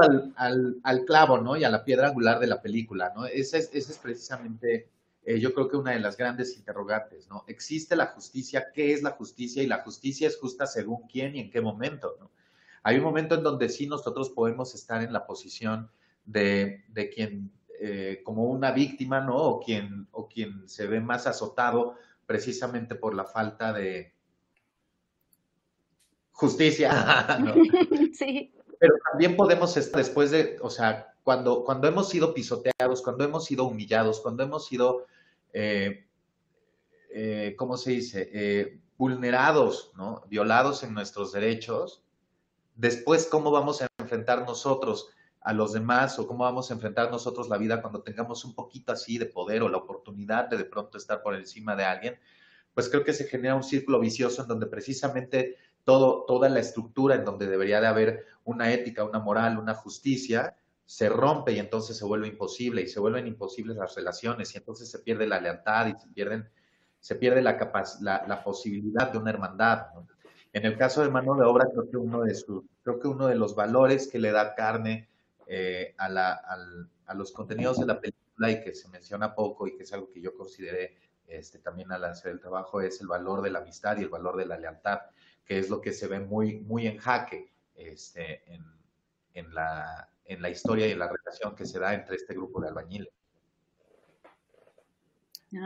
al, al, al, clavo, ¿no? Y a la piedra angular de la película, ¿no? Ese es, ese es precisamente, eh, yo creo que una de las grandes interrogantes, ¿no? ¿Existe la justicia? ¿Qué es la justicia? Y la justicia es justa según quién y en qué momento, ¿no? Hay un momento en donde sí nosotros podemos estar en la posición de, de quien, eh, como una víctima, ¿no? O quien, o quien se ve más azotado precisamente por la falta de, justicia. Sí. Pero también podemos estar después de, o sea, cuando, cuando hemos sido pisoteados, cuando hemos sido humillados, cuando hemos sido, eh, eh, ¿cómo se dice? Eh, vulnerados, ¿no? Violados en nuestros derechos, después, ¿cómo vamos a enfrentar nosotros a los demás o cómo vamos a enfrentar nosotros la vida cuando tengamos un poquito así de poder o la oportunidad de de pronto estar por encima de alguien, pues creo que se genera un círculo vicioso en donde precisamente todo, toda la estructura en donde debería de haber una ética, una moral, una justicia, se rompe y entonces se vuelve imposible y se vuelven imposibles las relaciones y entonces se pierde la lealtad y se, pierden, se pierde la, la, la posibilidad de una hermandad. En el caso de mano de obra, creo que uno de, su, creo que uno de los valores que le da carne eh, a, la, a, los contenidos de la película y que se menciona poco y que es algo que yo consideré este, también al hacer el trabajo es el valor de la amistad y el valor de la lealtad, que es lo que se ve muy, muy en jaque este, en, en, la, en la historia y en la relación que se da entre este grupo de albañiles.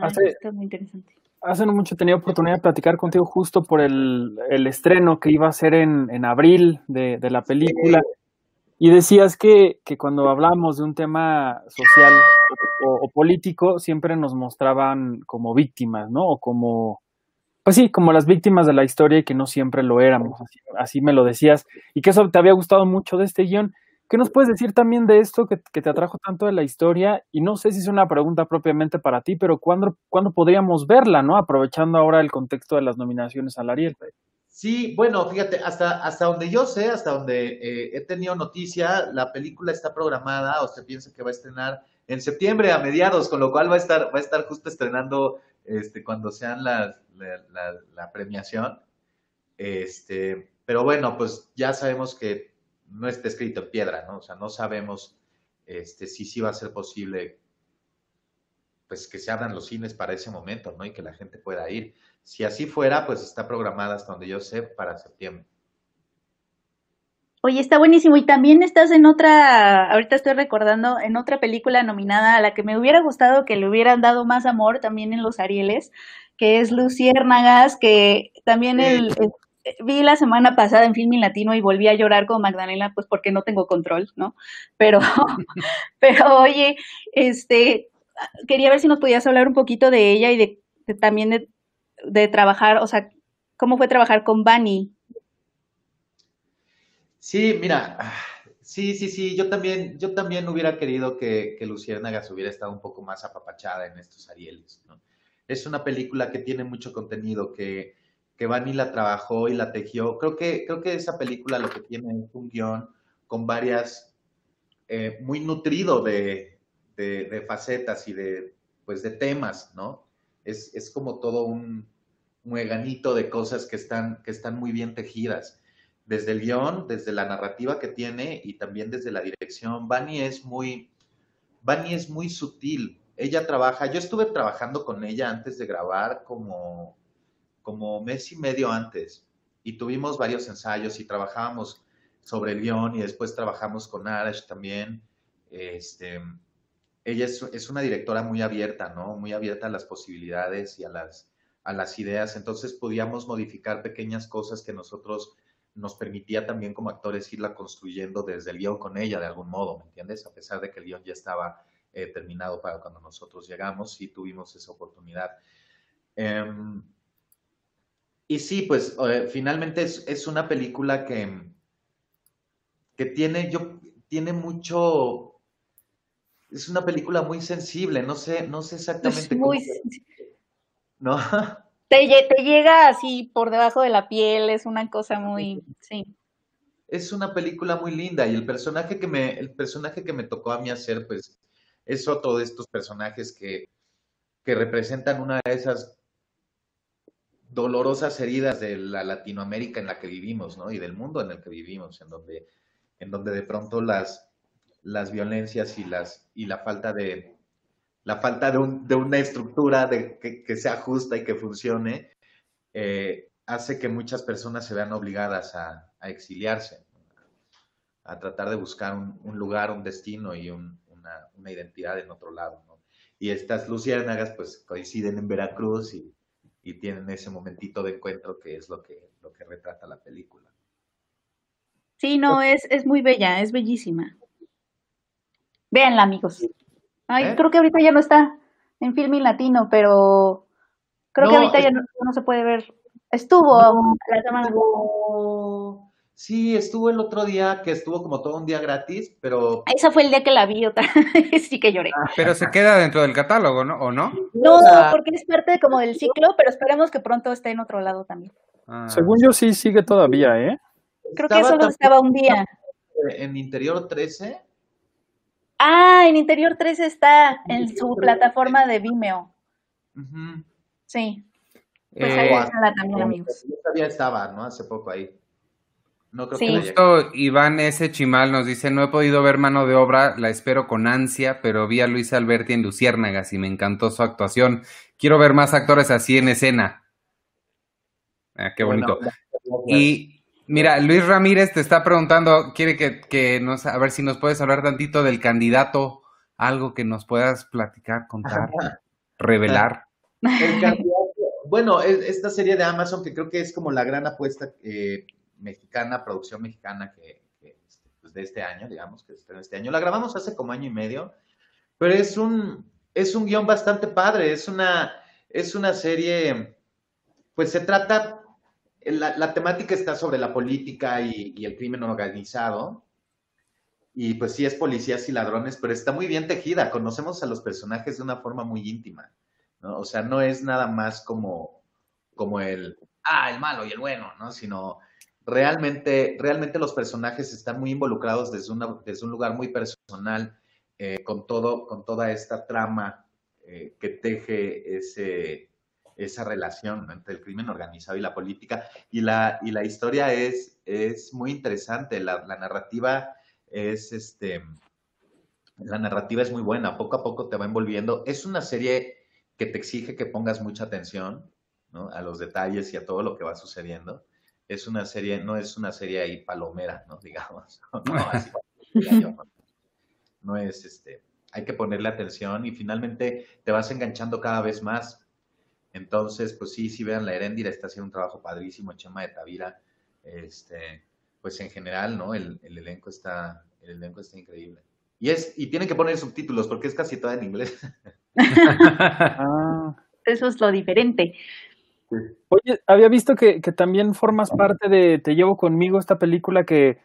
hace, muy interesante. Hace no mucho tenía oportunidad de platicar contigo justo por el, el estreno que iba a ser en, en abril de, de la película. Y decías que, que cuando hablamos de un tema social o, político, siempre nos mostraban como víctimas, ¿no? O como, pues sí, como las víctimas de la historia y que no siempre lo éramos. Así, me lo decías. Y que eso te había gustado mucho de este guion. ¿Qué nos puedes decir también de esto que, te atrajo tanto de la historia? Y no sé si es una pregunta propiamente para ti, pero ¿cuándo, ¿cuándo podríamos verla, no? Aprovechando ahora el contexto de las nominaciones al Ariel. Sí, bueno, fíjate, hasta, hasta donde yo sé, hasta donde eh, he tenido noticia, la película está programada, o se piensa que va a estrenar en septiembre a mediados, con lo cual va a estar, va a estar justo estrenando este, cuando sean las, la, premiación. Este, pero bueno, pues ya sabemos que no está escrito en piedra, ¿no? O sea, no sabemos este, si sí va a ser posible pues que se abran los cines para ese momento, ¿no? Y que la gente pueda ir. Si así fuera, pues está programada hasta donde yo sé para septiembre. Oye, está buenísimo. Y también estás en otra, ahorita estoy recordando, en otra película nominada a la que me hubiera gustado que le hubieran dado más amor también en los Arieles, que es Luciérnagas, que también el, vi la semana pasada en Filmin Latino y volví a llorar con Magdalena, pues porque no tengo control, ¿no? Pero, pero oye, este, quería ver si nos podías hablar un poquito de ella y de, también de, de, trabajar, o sea, cómo fue trabajar con Bani. Sí, mira, sí, sí, sí, yo también, yo también hubiera querido que, que Luciérnagas hubiera estado un poco más apapachada en estos Arieles, ¿no? Es una película que tiene mucho contenido, que, que Bani la trabajó y la tejió. Creo que, creo que esa película lo que tiene es un guion con varias, eh, muy nutrido de, de, facetas y de, pues, de temas, ¿no? Es, es como todo un mueganito de cosas que están, que están muy bien tejidas. Desde el guion, desde la narrativa que tiene y también desde la dirección. Bani es muy, Bani es muy sutil. Ella trabaja, yo estuve trabajando con ella antes de grabar como, como mes y medio antes y tuvimos varios ensayos y trabajábamos sobre el guion y después trabajamos con Arash también. Este, ella es, una directora muy abierta, ¿no? Muy abierta a las posibilidades y a las, a las ideas. Entonces podíamos modificar pequeñas cosas que nosotros nos permitía también como actores irla construyendo desde el guion con ella de algún modo, ¿me entiendes? A pesar de que el guion ya estaba eh, terminado para cuando nosotros llegamos, sí tuvimos esa oportunidad. Em, y sí, pues eh, finalmente es, es, una película que, que tiene, yo, tiene mucho, es una película muy sensible, no sé, no sé exactamente muy ¿No? Te, te, llega así por debajo de la piel, es una cosa muy, sí. Es una película muy linda y el personaje que me, el personaje que me tocó a mí hacer, pues, es otro de estos personajes que, que representan una de esas dolorosas heridas de la Latinoamérica en la que vivimos, ¿no? Y del mundo en el que vivimos, en donde, en donde de pronto las, las violencias y, las, y la falta de, la falta de, un, de una estructura de, que, sea justa y que funcione, eh, hace que muchas personas se vean obligadas a, exiliarse, a tratar de buscar un, lugar, un destino y una, una, identidad en otro lado. Y estas luciérnagas pues coinciden en Veracruz y, y, tienen ese momentito de encuentro que es lo que, lo que retrata la película. Sí, no, es, es muy bella, es bellísima. Véanla, amigos. Ay, ¿Eh? creo que ahorita ya no está en Filming Latino, pero creo que ahorita ya no, se puede ver. Estuvo la semana. Sí, estuvo el otro día, que estuvo como todo un día gratis, pero... Ese fue el día que la vi otra sí que lloré. Ah, pero se queda dentro del catálogo, ¿no? ¿O no? No, porque es parte como del ciclo, pero esperemos que pronto esté en otro lado también. Ah. Según yo sí sigue todavía, ¿eh? Creo que solo estaba un día. En Interior 13. Ah, en Interior 13 está en su plataforma de Vimeo. Sí. Pues ahí Eh, está también, amigos. Todavía estaba, ¿no? Hace poco ahí. No creo Sí. que. Justo Iván S. Chimal nos dice, no he podido ver mano de obra, la espero con ansia, pero vi a Luis Alberti en Luciérnagas y me encantó su actuación. Quiero ver más actores así en escena. Ah, qué bonito. Bueno, Y mira, Luis Ramírez te está preguntando, quiere que, que nos, a ver si nos puedes hablar tantito del candidato, algo que nos puedas platicar, contar, revelar. El candidato- bueno, es- esta serie de Amazon que creo que es como la gran apuesta eh, mexicana, producción mexicana que, que, este, pues, de este año, digamos, que estrenó este año. La grabamos hace como año y medio, pero es un, es un guion bastante padre, es una, es una serie, pues se trata, la, la temática está sobre la política y, el crimen organizado. Y pues sí es policías y ladrones, pero está muy bien tejida. Conocemos a los personajes de una forma muy íntima. ¿no? O sea, no es nada más como, como el, ah, el malo y el bueno, ¿no? Sino realmente, realmente los personajes están muy involucrados desde, una, desde un lugar muy personal, eh, con, todo, con toda esta trama eh, que teje ese, esa relación ¿no? entre el crimen organizado y la política. Y la, y la historia es, es muy interesante, la, la narrativa es, este, la narrativa es muy buena, poco a poco te va envolviendo. Es una serie que te exige que pongas mucha atención ¿no? a los detalles y a todo lo que va sucediendo. Es una serie, no es una serie ahí palomera, ¿no? Digamos. No, así. No es este, hay que ponerle atención y finalmente te vas enganchando cada vez más. Entonces, pues sí, sí vean, la Heréndira está haciendo un trabajo padrísimo, Chema de Tavira, este, pues en general, ¿no? El, el elenco está, el elenco está increíble. Y es, y tienen que poner subtítulos porque es casi toda en inglés. Ah. Eso es lo diferente. Oye, había visto que, que también formas parte de Te llevo conmigo, esta película que,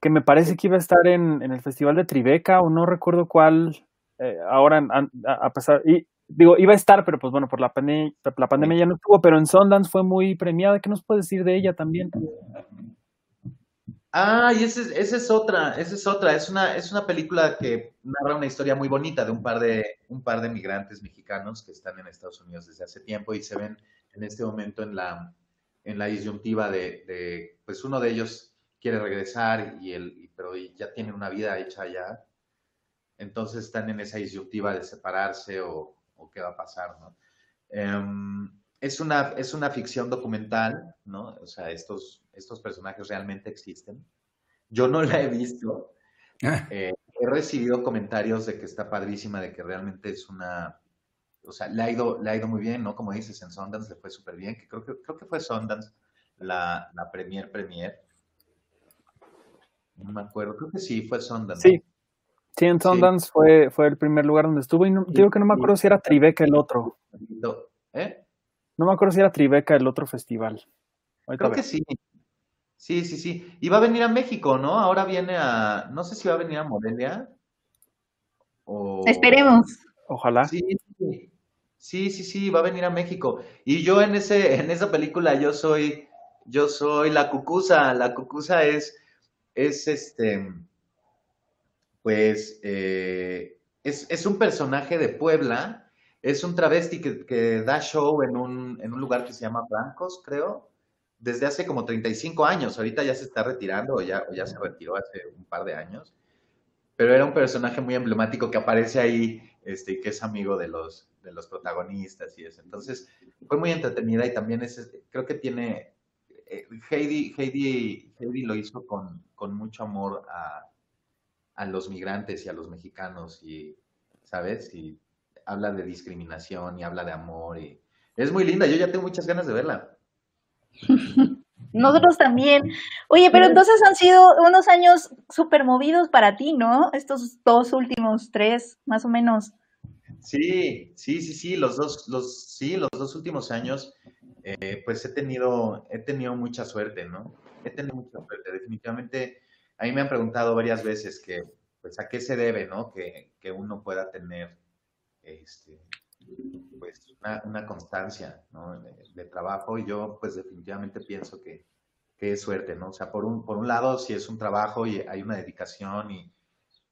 que me parece que iba a estar en, en el Festival de Tribeca o no recuerdo cuál, eh, ahora a, a pesar, y digo, iba a estar, pero pues bueno, por la, pane- la pandemia ya no estuvo, pero en Sundance fue muy premiada. ¿Qué nos puedes decir de ella también? Ah, y esa es, es otra, esa es otra. Es una, es una película que narra una historia muy bonita de un par de, un par de migrantes mexicanos que están en Estados Unidos desde hace tiempo y se ven en este momento en la, en la disyuntiva de, de, pues uno de ellos quiere regresar y el, pero ya tiene una vida hecha allá. Entonces están en esa disyuntiva de separarse o, o qué va a pasar, ¿no? Em, es una, es una ficción documental, ¿no? O sea, estos, estos personajes realmente existen. Yo no la he visto. Eh, he recibido comentarios de que está padrísima, de que realmente es una, o sea, le ha ido, le ha ido muy bien, ¿no? Como dices, en Sundance le fue súper bien, que creo, que creo que fue Sundance la, la premier premier. No me acuerdo, creo que sí, fue Sundance. Sí. Sí, en Sundance fue, fue el primer lugar donde estuvo y no, digo que no me acuerdo si era Tribeca el otro. No, ¿Eh? No me acuerdo si era Tribeca el otro festival. Ahorita Creo que sí. Sí, sí, sí. Y va a venir a México, ¿no? Ahora viene a, no sé si va a venir a Morelia. O... Esperemos. Ojalá. Sí, sí, sí, sí, sí, va a venir a México. Y yo en ese, en esa película yo soy, yo soy la cucusa. La cucusa es, es este, pues, eh, es, es un personaje de Puebla. Es un travesti que, que da show en un, en un lugar que se llama Blancos, creo, desde hace como 35 años. Ahorita ya se está retirando o ya, o ya se retiró hace un par de años. Pero era un personaje muy emblemático que aparece ahí este, que es amigo de los, de los protagonistas y eso. Entonces, fue muy entretenida y también es, creo que tiene, eh, Heidi, Heidi, Heidi lo hizo con, con mucho amor a, a los migrantes y a los mexicanos y, ¿sabes? Y habla de discriminación y habla de amor y es muy linda. Yo ya tengo muchas ganas de verla. Nosotros también. Oye, pero entonces han sido unos años súper movidos para ti, ¿no? Estos dos últimos, tres, más o menos. Sí, sí, sí, sí, los dos, los, sí, los dos últimos años, eh, pues he tenido, he tenido mucha suerte, ¿no? que tener mucha suerte. Definitivamente, a mí me han preguntado varias veces que, pues, a qué se debe, ¿no? Que, que uno pueda tener, este, pues, una, una constancia, ¿no? De, trabajo. Y yo, pues, definitivamente pienso que, que es suerte, ¿no? O sea, por un, por un lado, si es un trabajo y hay una dedicación y,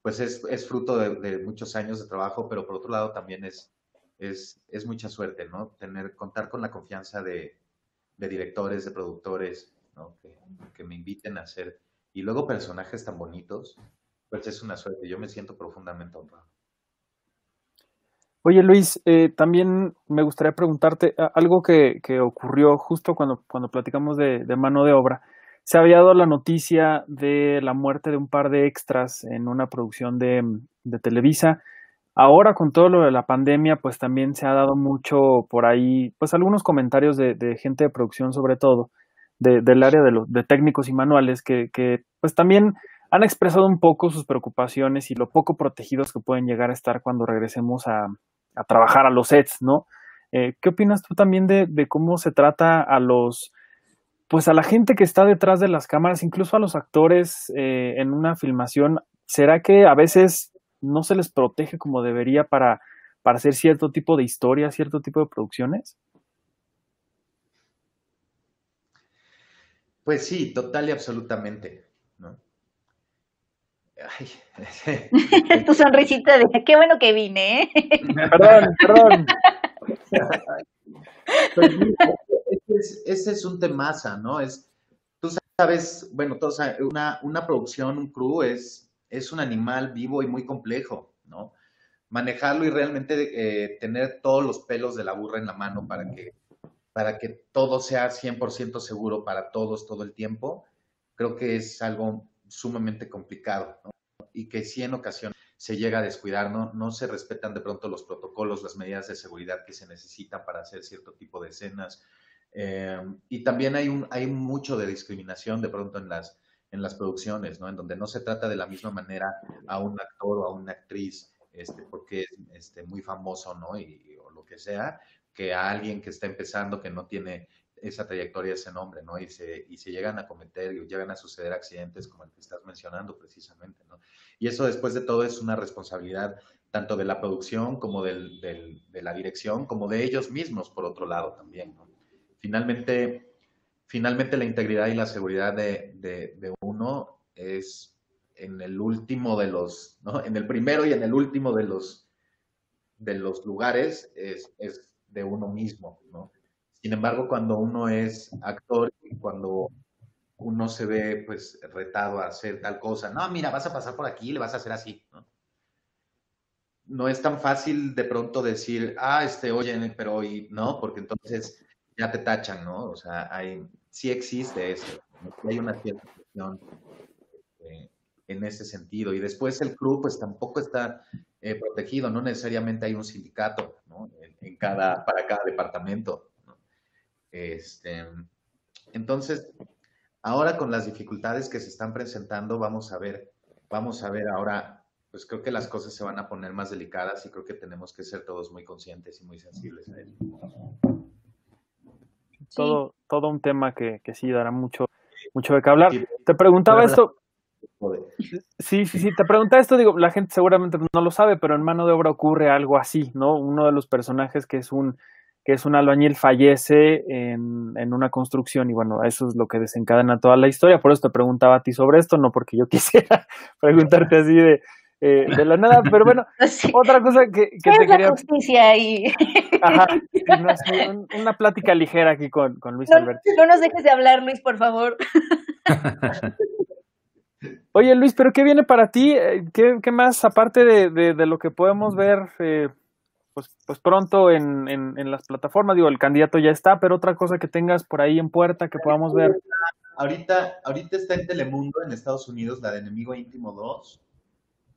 pues, es, es fruto de, de muchos años de trabajo, pero por otro lado también es, es, es mucha suerte, ¿no? Tener, contar con la confianza de, de directores, de productores, ¿no? Que, que, me inviten a hacer. Y luego personajes tan bonitos, pues es una suerte. Yo me siento profundamente honrado. Oye Luis, eh, también me gustaría preguntarte algo que, que ocurrió justo cuando, cuando platicamos de, mano de obra. Se había dado la noticia de la muerte de un par de extras en una producción de, Televisa. Ahora con todo lo de la pandemia, pues también se ha dado mucho por ahí, pues algunos comentarios de gente de producción sobre todo, de, del área de, los, de técnicos y manuales, que, pues también han expresado un poco sus preocupaciones y lo poco protegidos que pueden llegar a estar cuando regresemos a, trabajar a los sets, ¿no? Eh, ¿Qué opinas tú también de, cómo se trata a los, pues a la gente que está detrás de las cámaras, incluso a los actores eh, en una filmación? ¿Será que a veces no se les protege como debería para, para hacer cierto tipo de historia, cierto tipo de producciones? Pues sí, total y absolutamente. ¿no? Ay. tu sonrisita de qué bueno que vine, ¿eh? Perdón, perdón. Pues, ese, es, ese es un temaza, ¿no? Es, tú sabes, bueno, todos, una, una producción, un crew es es un animal vivo y muy complejo, ¿no? Manejarlo y realmente eh, tener todos los pelos de la burra en la mano para que, para que todo sea 100% seguro para todos todo el tiempo, creo que es algo sumamente complicado. Y que sí en ocasiones se llega a descuidar, ¿no? no se respetan de pronto los protocolos, las medidas de seguridad que se necesitan para hacer cierto tipo de escenas. Eh, y también hay, un, hay mucho de discriminación de pronto en las, en las producciones, ¿no? En donde no se trata de la misma manera a un actor o a una actriz, este, porque es este, muy famoso, ¿no? Y, o lo que sea, que a alguien que está empezando, que no tiene esa trayectoria, ese nombre, ¿no? Y se, y se llegan a cometer llegan a suceder accidentes como el que estás mencionando precisamente, ¿no? Y eso después de todo es una responsabilidad tanto de la producción como del, de la dirección, como de ellos mismos, por otro lado también. Finalmente, finalmente la integridad y la seguridad de, de, uno es en el último de los, ¿no? en el primero y en el último de los, de los lugares es, es de uno mismo, ¿no? Sin embargo, cuando uno es actor y cuando uno se ve pues retado a hacer tal cosa, no, mira, vas a pasar por aquí, le vas a hacer así, ¿no? No es tan fácil de pronto decir, ah, este, oye, pero hoy, no, porque entonces ya te tachan, ¿no? O sea, hay, sí existe eso, ¿no? hay una cierta cuestión eh, en ese sentido. Y después el crew, pues tampoco está eh, protegido, no necesariamente hay un sindicato. En, cada, para cada departamento, ¿no? Este, entonces, ahora con las dificultades que se están presentando, vamos a ver, vamos a ver ahora, pues creo que las cosas se van a poner más delicadas y creo que tenemos que ser todos muy conscientes y muy sensibles a ello todo, sí. todo un tema que, que, sí dará mucho, mucho de qué hablar. Te preguntaba esto. Sí, sí, sí, te preguntaba esto, digo, la gente seguramente no lo sabe, pero en mano de obra ocurre algo así, ¿no? Uno de los personajes que es un que es un albañil fallece en, en una construcción y bueno, eso es lo que desencadena toda la historia, por eso te preguntaba a ti sobre esto, no porque yo quisiera preguntarte así de, eh, de la nada, pero bueno, sí. otra cosa que, que te es quería... La justicia? Ajá, no un, una plática ligera aquí con, con Luis no, Alberto. No nos dejes de hablar, Luis, por favor. Oye, Luis, ¿pero qué viene para ti? ¿Qué, qué más, aparte de, de, lo que podemos ver eh, pues, pues pronto en, en, las plataformas? Digo, el candidato ya está, pero otra cosa que tengas por ahí en puerta que podamos ver. Ahorita, ahorita está en Telemundo, en Estados Unidos, la de Enemigo Íntimo 2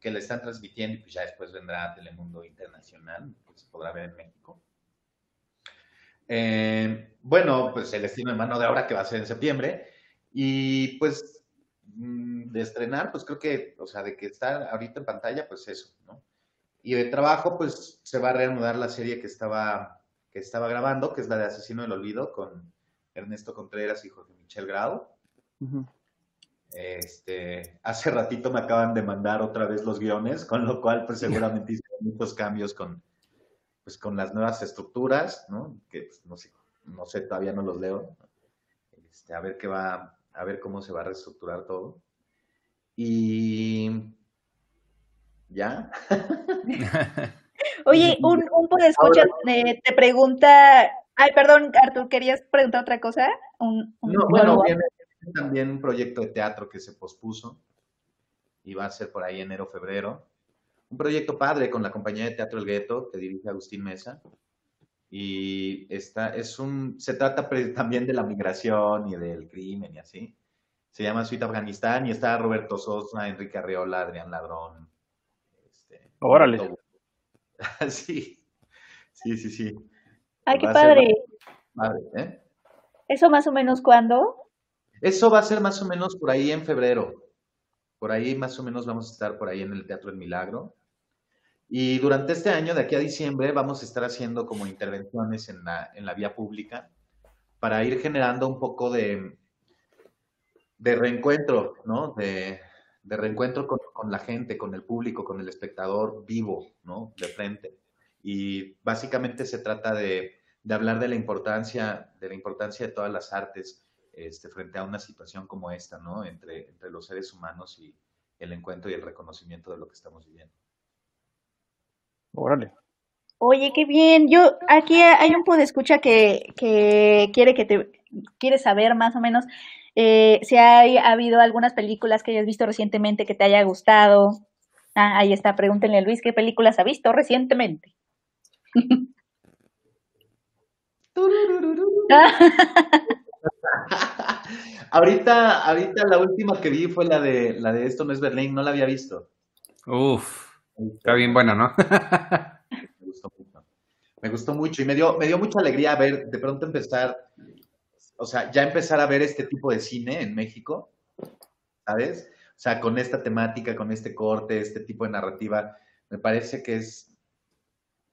que le están transmitiendo y pues ya después vendrá a Telemundo Internacional, que se podrá ver en México. Eh, bueno, pues el destino de mano de obra que va a ser en septiembre y pues de estrenar, pues creo que, o sea, de que está ahorita en pantalla, pues eso, ¿no? Y de trabajo, pues se va a reanudar la serie que estaba, que estaba grabando, que es la de Asesino del Olvido, con Ernesto Contreras y Jorge Michel Grau. Este, hace ratito me acaban de mandar otra vez los guiones, con lo cual pues seguramente hice muchos cambios con, pues, con las nuevas estructuras, ¿no? Que pues, no sé, no sé, todavía no los leo. Este, a ver qué va, a ver cómo se va a reestructurar todo. Y ya. Oye, un, un podescucha eh, te pregunta, ay, perdón, Artur, ¿querías preguntar otra cosa? Un, un No, bueno, viene también un proyecto de teatro que se pospuso y va a ser por ahí enero, febrero. Un proyecto padre con la compañía de teatro El Gueto que dirige Agustín Mesa. Y está, es un, se trata pre- también de la migración y del crimen y así. Se llama Suite Afganistán y está Roberto Sosa, Enrique Arreola, Adrián Ladrón. Este, Órale. Sí, sí, sí, sí. Ay, qué padre. ¿eh? ¿Eso más o menos cuándo? Eso va a ser más o menos por ahí en febrero. Por ahí más o menos vamos a estar por ahí en el Teatro El Milagro. Y durante este año, de aquí a diciembre, vamos a estar haciendo como intervenciones en la, en la vía pública para ir generando un poco de, de reencuentro, ¿no? De, de reencuentro con, con la gente, con el público, con el espectador vivo, ¿no? De frente. Y básicamente se trata de, de hablar de la importancia, de la importancia de todas las artes este, frente a una situación como esta, ¿no? Entre, entre los seres humanos y el encuentro y el reconocimiento de lo que estamos viviendo. Órale. Oye, qué bien. Yo, aquí hay un podescucha que, que quiere que te, quiere saber más o menos eh, si hay, ha habido algunas películas que hayas visto recientemente que te haya gustado. Ah, ahí está, pregúntenle a Luis qué películas ha visto recientemente. ahorita, ahorita la última que vi fue la de, la de Esto no es Berlín, no la había visto. Uf, está bien bueno, ¿no? Me gustó mucho. Me gustó mucho y me dio, me dio mucha alegría ver, de pronto empezar, o sea, ya empezar a ver este tipo de cine en México, ¿sabes? O sea, con esta temática, con este corte, este tipo de narrativa, me parece que es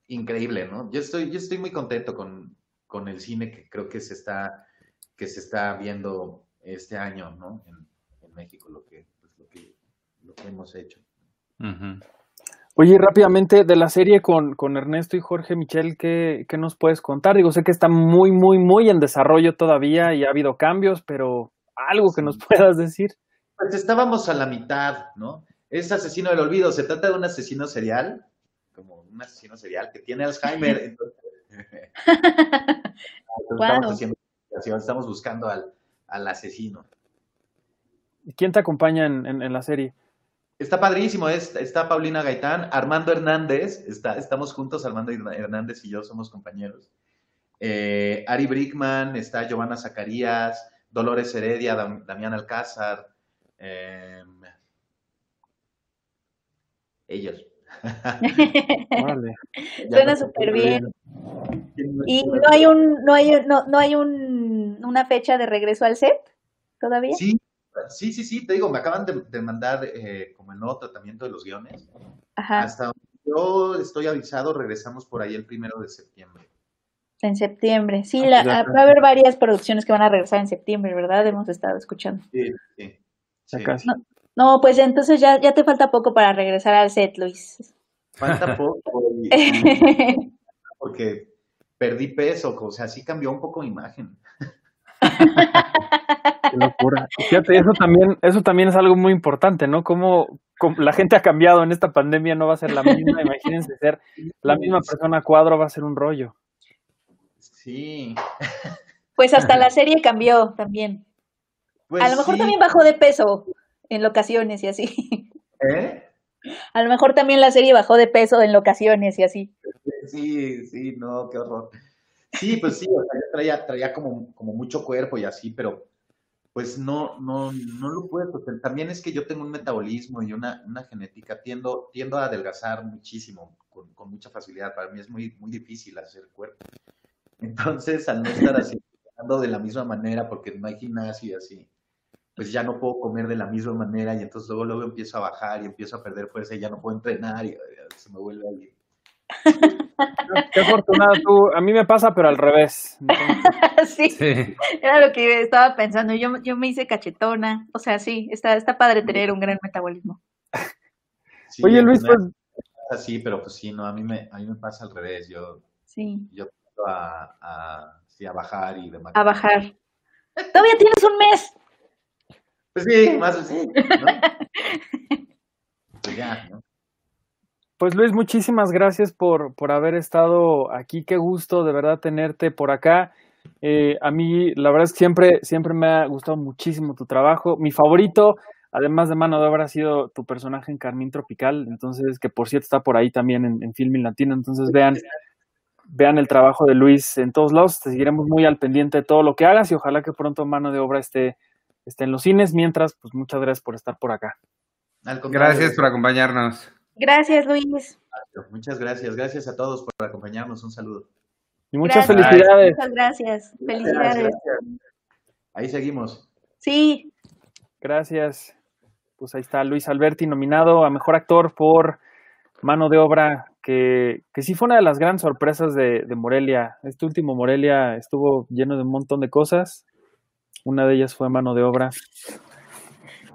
increíble, ¿no? Yo estoy, yo estoy muy contento con, con el cine que creo que se está, que se está viendo este año, ¿no? En, en México, lo que, pues, lo que, lo que hemos hecho. Ujú. Oye, y rápidamente, de la serie con, con Ernesto y Jorge Michel, ¿qué, ¿qué nos puedes contar? Digo, sé que está muy, muy, muy en desarrollo todavía y ha habido cambios, pero algo que nos puedas decir. Pues estábamos a la mitad, ¿no? Es asesino del olvido, se trata de un asesino serial, como un asesino serial que tiene Alzheimer. entonces- Entonces Estamos Guau. haciendo investigación, estamos buscando al, al asesino. ¿Y ¿Quién te acompaña en, en- en la serie? Está padrísimo, es- está Paulina Gaitán, Armando Hernández, está, estamos juntos, Armando Hernández y yo somos compañeros. Eh, Ari Brickman, está Giovanna Zacarías, Dolores Heredia, Dam- Damián Alcázar, eh, ellos. Suena súper bien. es. ¿Quién no ¿Y no hay un, no hay, un- no, no hay un, una fecha de regreso al set todavía? Sí, sí, sí, sí, te digo, me acaban de, de mandar eh, como el nuevo tratamiento de los guiones. Ajá, Hasta yo estoy avisado, regresamos por ahí el primero de septiembre. en septiembre. Sí, Ah, la, ah, va a haber varias producciones que van a regresar en septiembre, ¿verdad? Hemos estado escuchando. Sí, sí. Sí. casi. No, pues entonces ya, ya te falta poco para regresar al set, Luis. Falta poco y- y- porque perdí peso, o sea, sí cambió un poco mi imagen. Qué locura. Fíjate, eso también, eso también es algo muy importante, ¿no? Cómo, cómo la gente ha cambiado en esta pandemia, no va a ser la misma. Imagínense ser la misma persona cuadro, va a ser un rollo. Sí. Pues hasta la serie cambió también. Pues A lo mejor sí, también bajó de peso en locaciones y así. ¿eh? A lo mejor también la serie bajó de peso en locaciones y así. Sí, sí, no, qué horror. Sí, pues sí, o sea, yo traía, traía como, como mucho cuerpo y así, pero pues no, no, no lo puedo. También es que yo tengo un metabolismo y una, una genética, tiendo, tiendo a adelgazar muchísimo, con, con mucha facilidad. Para mí es muy, muy difícil hacer cuerpo. Entonces, al no estar así, de la misma manera, porque no hay gimnasio y así, pues ya no puedo comer de la misma manera y entonces luego, luego empiezo a bajar y empiezo a perder fuerza y ya no puedo entrenar y eh, se me vuelve ahí. Qué afortunado tú. A mí me pasa, pero al revés. sí, Sí. era lo que estaba pensando. Yo, yo me hice cachetona. O sea, sí, está, está padre tener un gran metabolismo. Sí, Oye, Luis, pues así, pero pues sí, no, a mí me, a mí me pasa al revés. Yo, Sí, yo a, a, sí, a bajar y demás. a bajar. Todavía tienes un mes. Pues sí, más así, ¿no? Pues ya, ¿no? Pues Luis, muchísimas gracias por, por haber estado aquí. Qué gusto de verdad tenerte por acá. Eh, a mí, la verdad es que siempre, siempre me ha gustado muchísimo tu trabajo. Mi favorito, además de mano de obra, ha sido tu personaje en Carmín Tropical. Entonces, que por cierto está por ahí también en, en Filming Latino. Entonces, vean, vean el trabajo de Luis en todos lados. Te seguiremos muy al pendiente de todo lo que hagas y ojalá que pronto mano de obra esté, esté en los cines. Mientras, pues muchas gracias por estar por acá. Gracias por acompañarnos. Gracias, Luis. Muchas gracias. Gracias a todos por acompañarnos. Un saludo. Y muchas Gracias. felicidades. Muchas gracias. Felicidades. Ahí seguimos. Sí, Gracias. Pues ahí está Luis Alberti nominado a Mejor Actor por Mano de Obra, que, que sí fue una de las grandes sorpresas de, de Morelia. Este último Morelia estuvo lleno de un montón de cosas. Una de ellas fue Mano de Obra.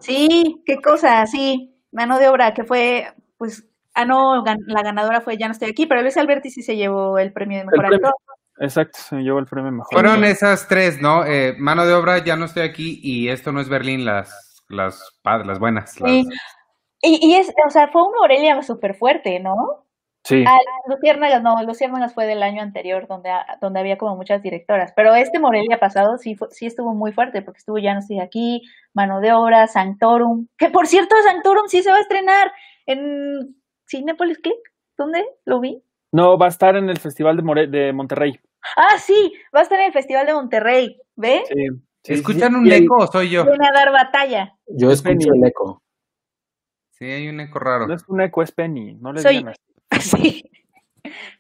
sí, qué cosa, sí. Mano de obra que fue, pues, ah, no, gan- la ganadora fue Ya no estoy aquí, pero Luis Alberti sí se llevó el premio de mejor actor. Exacto, se llevó el premio Mejor Fueron esas tres, ¿no? Eh, mano de obra, ya no estoy aquí y esto no es Berlín, las, las, las buenas. las- Sí. Y, y es, o sea, fue un Morelia súper fuerte, ¿no? Sí, Ah, Luciérnagas, no, Luciérnagas fue del año anterior, donde, donde había como muchas directoras. Pero este Morelia pasado sí, fue- sí estuvo muy fuerte, porque estuvo Ya no estoy aquí, Mano de Obra, Sanctorum. Que por cierto, Sanctorum sí se va a estrenar en Cinepolis Click. ¿Dónde lo vi? no, va a estar en el Festival de, More- de Monterrey. Ah, sí, va a estar en el Festival de Monterrey. ¿Ve? Sí, sí, ¿Escuchan sí. un eco o soy yo? Viene a dar batalla. Yo escucho el eco. Sí, hay un eco raro. No es un eco, es Penny. No le Soy- digan así. Sí.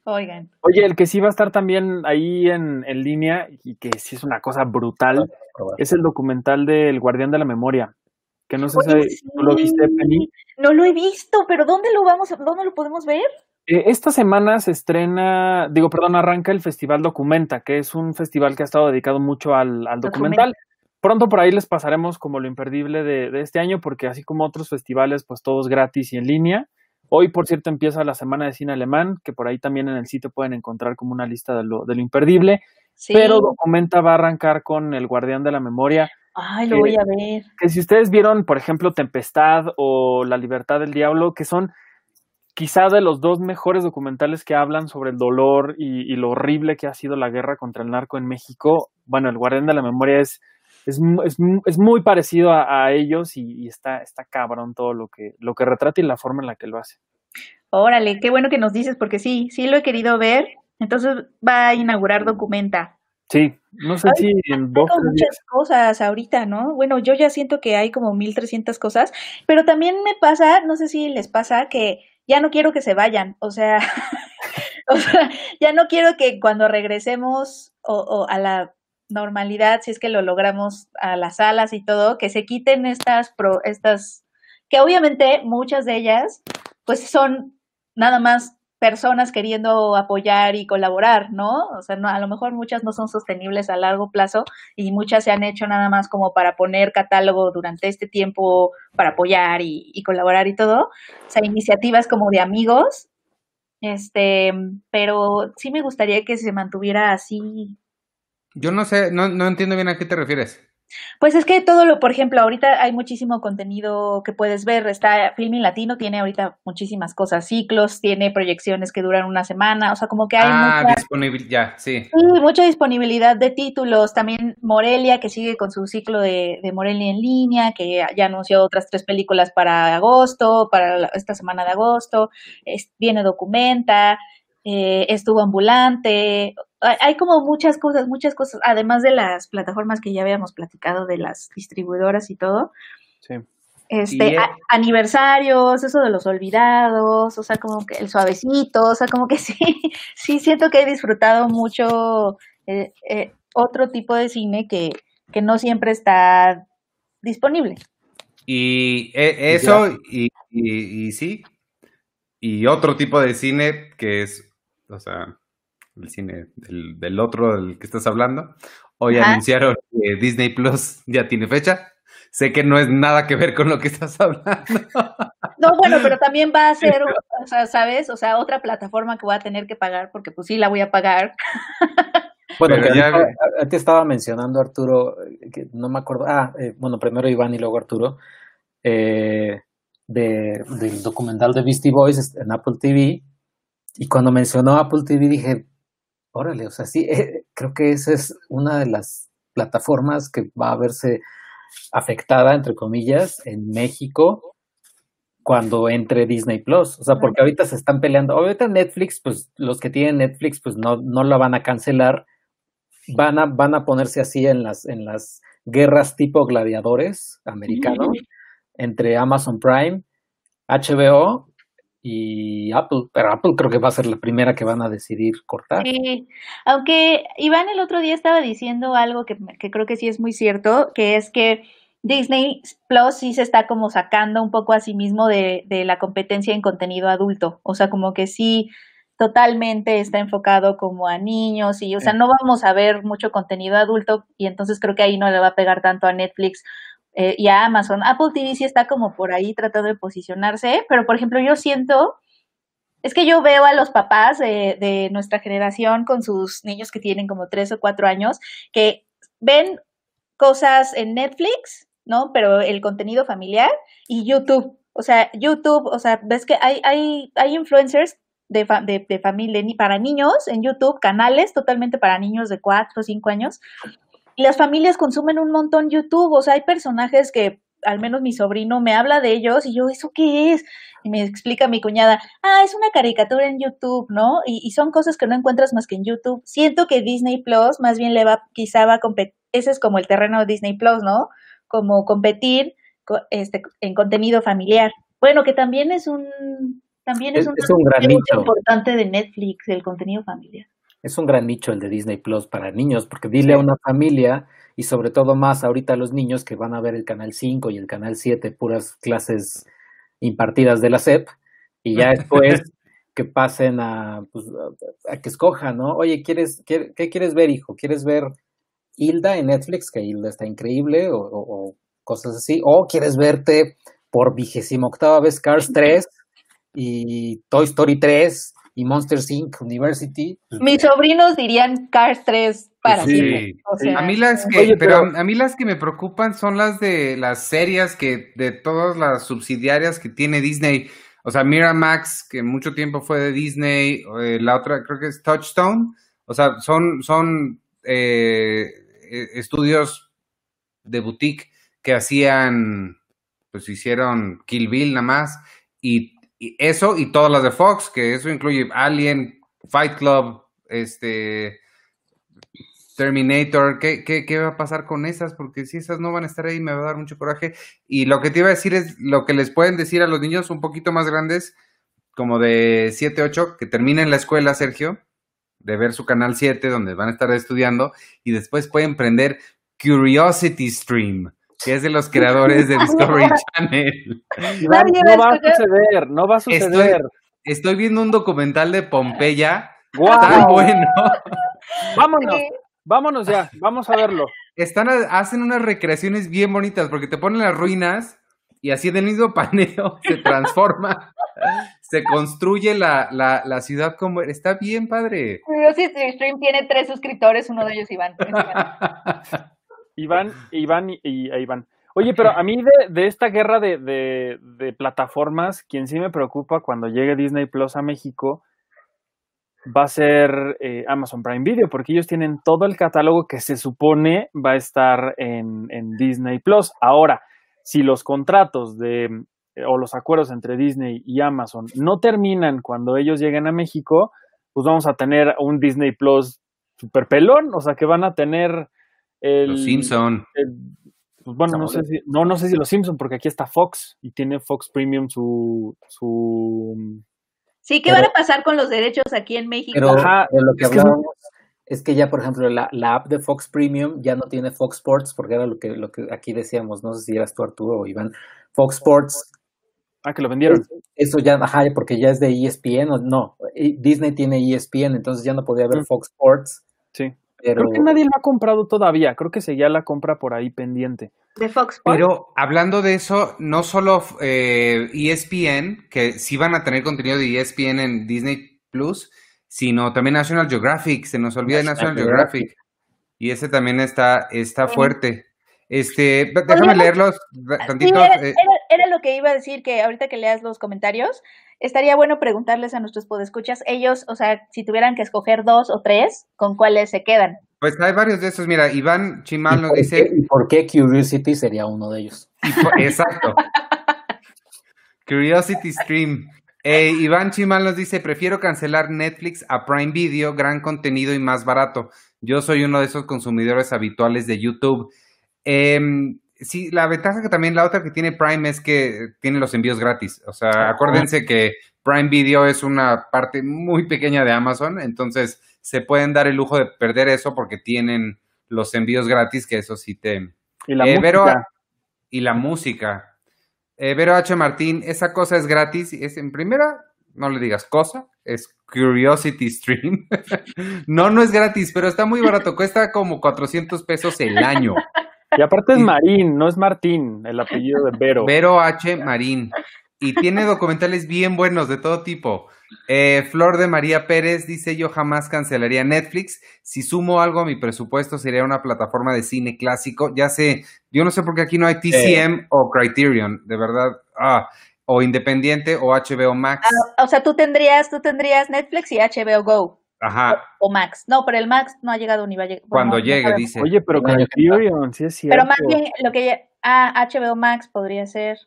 Oigan. Oye, el que sí va a estar también ahí en, en línea y que sí es una cosa brutal es el documental del Guardián de la Memoria. Que no sé Oye, lo viste. Penny. No lo he visto, pero ¿dónde lo vamos, a- dónde lo podemos ver? Eh, esta semana se estrena, digo, perdón, arranca el Festival Documenta, que es un festival que ha estado dedicado mucho al, al documental. Pronto por ahí les pasaremos como lo imperdible de, de este año, porque así como otros festivales, pues todos gratis y en línea. Hoy, por cierto, empieza la Semana de Cine Alemán, que por ahí también en el sitio pueden encontrar como una lista de lo, de lo imperdible. Sí. Pero Documenta va a arrancar con El Guardián de la Memoria, Ay, lo voy a ver. que si ustedes vieron, por ejemplo, Tempestad o La Libertad del Diablo, que son quizá de los dos mejores documentales que hablan sobre el dolor y, y lo horrible que ha sido la guerra contra el narco en México, bueno, El Guardián de la Memoria es, es, es, mu- es muy parecido a, a ellos y, y está, está cabrón todo lo que, lo que retrata y la forma en la que lo hace. Órale, qué bueno que nos dices, porque sí, sí lo he querido ver. Entonces va a inaugurar Documenta. Sí, no sé Ay, si en Hay dos como días. muchas cosas ahorita, ¿no? Bueno, yo ya siento que hay como 1300 cosas, pero también me pasa, no sé si les pasa, que ya no quiero que se vayan, o sea, o sea, ya no quiero que cuando regresemos o, o a la normalidad, si es que lo logramos a las salas y todo, que se quiten estas, pro, estas, que obviamente muchas de ellas, pues son nada más personas queriendo apoyar y colaborar, ¿no? O sea, no, a lo mejor muchas no son sostenibles a largo plazo y muchas se han hecho nada más como para poner catálogo durante este tiempo para apoyar y, colaborar y todo. O sea, iniciativas como de amigos. Este, pero sí me gustaría que se mantuviera así. Yo no sé, no entiendo bien a qué te refieres. Pues es que todo lo, por ejemplo, ahorita hay muchísimo contenido que puedes ver. Está Filming Latino, tiene ahorita muchísimas cosas, ciclos, tiene proyecciones que duran una semana, o sea, como que hay ah, mucha, disponible, ya, sí. sí, mucha disponibilidad de títulos. También Morelia, que sigue con su ciclo de, de Morelia en línea, que ya, anunció otras tres películas para agosto, para la- esta semana de agosto. Es- viene Documenta, eh, estuvo ambulante. Hay, como muchas cosas, muchas cosas, además de las plataformas que ya habíamos platicado de las distribuidoras y todo. Sí. Este, Y, a- aniversarios, eso de los olvidados, o sea, como que el suavecito, o sea, como que sí, sí siento que he disfrutado mucho eh, eh, otro tipo de cine que, que no siempre está disponible. Y eh, eso, y, y, y sí, y otro tipo de cine que es o sea, el cine del, del otro del que estás hablando. Hoy anunciaron que Disney Plus ya tiene fecha. Sé que no es nada que ver con lo que estás hablando. No, bueno, pero también va a ser, o sea, ¿sabes? O sea, otra plataforma que voy a tener que pagar porque pues sí la voy a pagar. Bueno, ya... te estaba mencionando Arturo, que no me acuerdo, ah, eh, bueno, primero Iván y luego Arturo, eh, de, del documental de Beastie Boys en Apple TV, y cuando mencionó Apple TV dije, órale, o sea, sí, eh, creo que esa es una de las plataformas que va a verse afectada, entre comillas, en México cuando entre Disney Plus. O sea, porque ahorita se están peleando. Ahorita Netflix, pues los que tienen Netflix, pues no, no la van a cancelar. Van a, van a ponerse así en las, en las guerras tipo gladiadores americanos entre Amazon Prime, HBO y Apple, pero Apple creo que va a ser la primera que van a decidir cortar. Sí, aunque Iván el otro día estaba diciendo algo que, que creo que sí es muy cierto, que es que Disney Plus sí se está como sacando un poco a sí mismo de, de la competencia en contenido adulto, o sea, como que sí totalmente está enfocado como a niños y, o sea, no vamos a ver mucho contenido adulto y entonces creo que ahí no le va a pegar tanto a Netflix eh, y a Amazon. Apple TV sí está como por ahí tratando de posicionarse, pero por ejemplo yo siento, es que yo veo a los papás de, nuestra generación con sus niños que tienen como tres o cuatro años, que ven cosas en Netflix, ¿no? Pero el contenido familiar y YouTube. O sea, YouTube, o sea, ves que hay, hay, hay influencers de, de, de familia para niños en YouTube, canales totalmente para niños de cuatro o cinco años, y las familias consumen un montón YouTube, o sea, hay personajes que al menos mi sobrino me habla de ellos y yo, ¿eso qué es? Y me explica mi cuñada, ah, es una caricatura en YouTube, ¿no? Y, son cosas que no encuentras más que en YouTube. Siento que Disney Plus más bien le va, quizá va a competir, ese es como el terreno de Disney Plus, ¿no? Como competir este, en contenido familiar. Bueno, que también es un, también es, un, gran nicho importante de Netflix, el contenido familiar es un gran nicho el de Disney Plus para niños, porque dile a una familia y sobre todo más ahorita a los niños que van a ver el canal 5 y el canal 7, puras clases impartidas de la SEP, y ya después que pasen a, pues, a, que escojan, ¿no? Oye, ¿quieres, qué, quieres ver, hijo? ¿Quieres ver Hilda en Netflix? Que Hilda está increíble, o, o cosas así, o quieres verte por vigésima octava vez Cars 3 y Toy Story 3 y Monster Inc. University. Mis sobrinos dirían Cars 3 para sí. a mí las que, pero, a mí las que me preocupan son las de las series que de todas las subsidiarias que tiene Disney. O sea, Miramax, que mucho tiempo fue de Disney, eh, la otra creo que es Touchstone. O sea, son, son eh, e, estudios de boutique que hacían, pues hicieron Kill Bill nada más, y eso y todas las de Fox, que eso incluye Alien, Fight Club, este Terminator, ¿qué, qué, va a pasar con esas? Porque si esas no van a estar ahí, me va a dar mucho coraje. Y lo que te iba a decir es lo que les pueden decir a los niños un poquito más grandes, como de 7, 8, que terminen la escuela, Sergio, de ver su canal 7, donde van a estar estudiando, y después pueden prender Curiosity Stream que es de los creadores de Discovery Channel. no va a suceder, no va a suceder. Estoy, viendo un documental de Pompeya. Tan bueno. Vámonos, vámonos ya, vamos a verlo. Están, hacen unas recreaciones bien bonitas porque te ponen las ruinas y así del mismo paneo se transforma, se construye la, la, la, ciudad como... Está bien padre. Curiosity Stream tiene tres suscriptores, uno de ellos Iván. Iván, Iván y, Iván. Oye, pero a mí de, esta guerra de, de, plataformas, quien sí me preocupa cuando llegue Disney Plus a México va a ser eh, Amazon Prime Video, porque ellos tienen todo el catálogo que se supone va a estar en, en Disney Plus. Ahora, si los contratos de eh, o los acuerdos entre Disney y Amazon no terminan cuando ellos lleguen a México, pues vamos a tener un Disney Plus super pelón, o sea que van a tener los Simpson. Pues, bueno, no sé si, no, no sé si los Simpson, porque aquí está Fox y tiene Fox Premium su, su Sí, ¿qué van a pasar con los derechos aquí en México? Pero lo que es hablábamos es que ya, por ejemplo, la, la, app de Fox Premium ya no tiene Fox Sports, porque era lo que, lo que aquí decíamos, no sé si eras tú Arturo o Iván. Fox Sports Ah, que lo vendieron. Eso ya, ajá, porque ya es de ESPN, o no, eh, Disney tiene ESPN, entonces ya no podía ver Mm. Fox Sports, Sí. Pero Creo que nadie lo ha comprado todavía. Creo que seguía la compra por ahí pendiente. De Fox Sports. Pero hablando de eso, no solo eh, ESPN, que sí van a tener contenido de ESPN en Disney Plus, sino también National Geographic. Se nos olvida de National National Geographic. Y ese también está, está Sí. fuerte. Este, déjame leerlos Sí, tantito. era, eh, era- era lo que iba a decir, que ahorita que leas los comentarios, estaría bueno preguntarles a nuestros podescuchas, ellos, o sea, si tuvieran que escoger dos o tres, ¿con cuáles se quedan? pues hay varios de esos. Mira, Iván ¿y Chimal nos dice. qué, y por qué Curiosity sería uno de ellos? Exacto. Curiosity Stream. Eh, Iván Chimal nos dice, prefiero cancelar Netflix a Prime Video, gran contenido y más barato. Yo soy uno de esos consumidores habituales de YouTube. Em, sí, la ventaja que también la otra que tiene Prime es que tiene los envíos gratis. O sea, acuérdense que Prime Video es una parte muy pequeña de Amazon, entonces se pueden dar el lujo de perder eso porque tienen los envíos gratis, que eso sí te, Y la eh, música. Vero, y la música. Eh, Vero H. Martín, esa cosa es gratis. Es en primera, no le digas cosa, es Curiosity Stream. no, no es gratis, pero está muy barato. Cuesta como 400 pesos el año. Y aparte es Marín, no es Martín, el apellido de Vero. Vero H. Marín. Y tiene documentales bien buenos de todo tipo. Eh, Flor de María Pérez dice: Yo jamás cancelaría Netflix. Si sumo algo a mi presupuesto, sería una plataforma de cine clásico. Ya sé, yo no sé por qué aquí no hay TCM o Criterion, de verdad. Ah, o Independiente o HBO Max. Ah, o sea, tú tendrías, tú tendrías Netflix y HBO Go Ajá, o Max. No, pero el Max no ha llegado ni va a llegar. cuando bueno, llegue, dice. Oye, pero año que Criterion, sí es cierto. Pero más bien lo que ya- ah, HBO Max podría ser.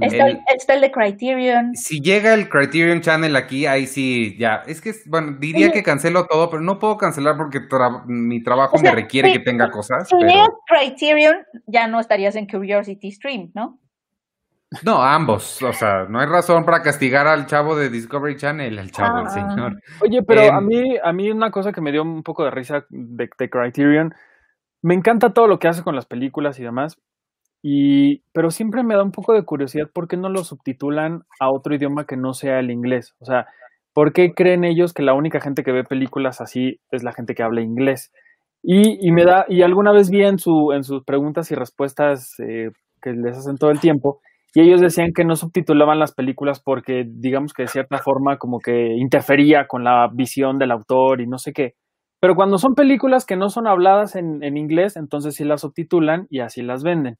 Está el, El- está el de Criterion. Si llega el Criterion Channel aquí, ahí sí, ya. Es que, bueno, diría que cancelo todo, pero no puedo cancelar porque tra- mi trabajo O sea, me requiere sí, que tenga cosas. Si Pero... llegas Criterion, ya no estarías en Curiosity Stream, ¿no? No, ambos. O sea, no hay razón para castigar al chavo de Discovery Channel, al chavo, el Ah. señor. Oye, pero Em, a mí, a mí una cosa que me dio un poco de risa de, de Criterion, me encanta todo lo que hace con las películas y demás, y, pero siempre me da un poco de curiosidad por qué no lo subtitulan a otro idioma que no sea el inglés. O sea, ¿por qué creen ellos que la única gente que ve películas así es la gente que habla inglés? Y, y me da, y alguna vez vi en su, en sus preguntas y respuestas eh, que les hacen todo el tiempo, y ellos decían que no subtitulaban las películas porque, digamos que de cierta forma, como que interfería con la visión del autor y no sé qué. Pero cuando son películas que no son habladas en, en inglés, entonces sí las subtitulan y así las venden.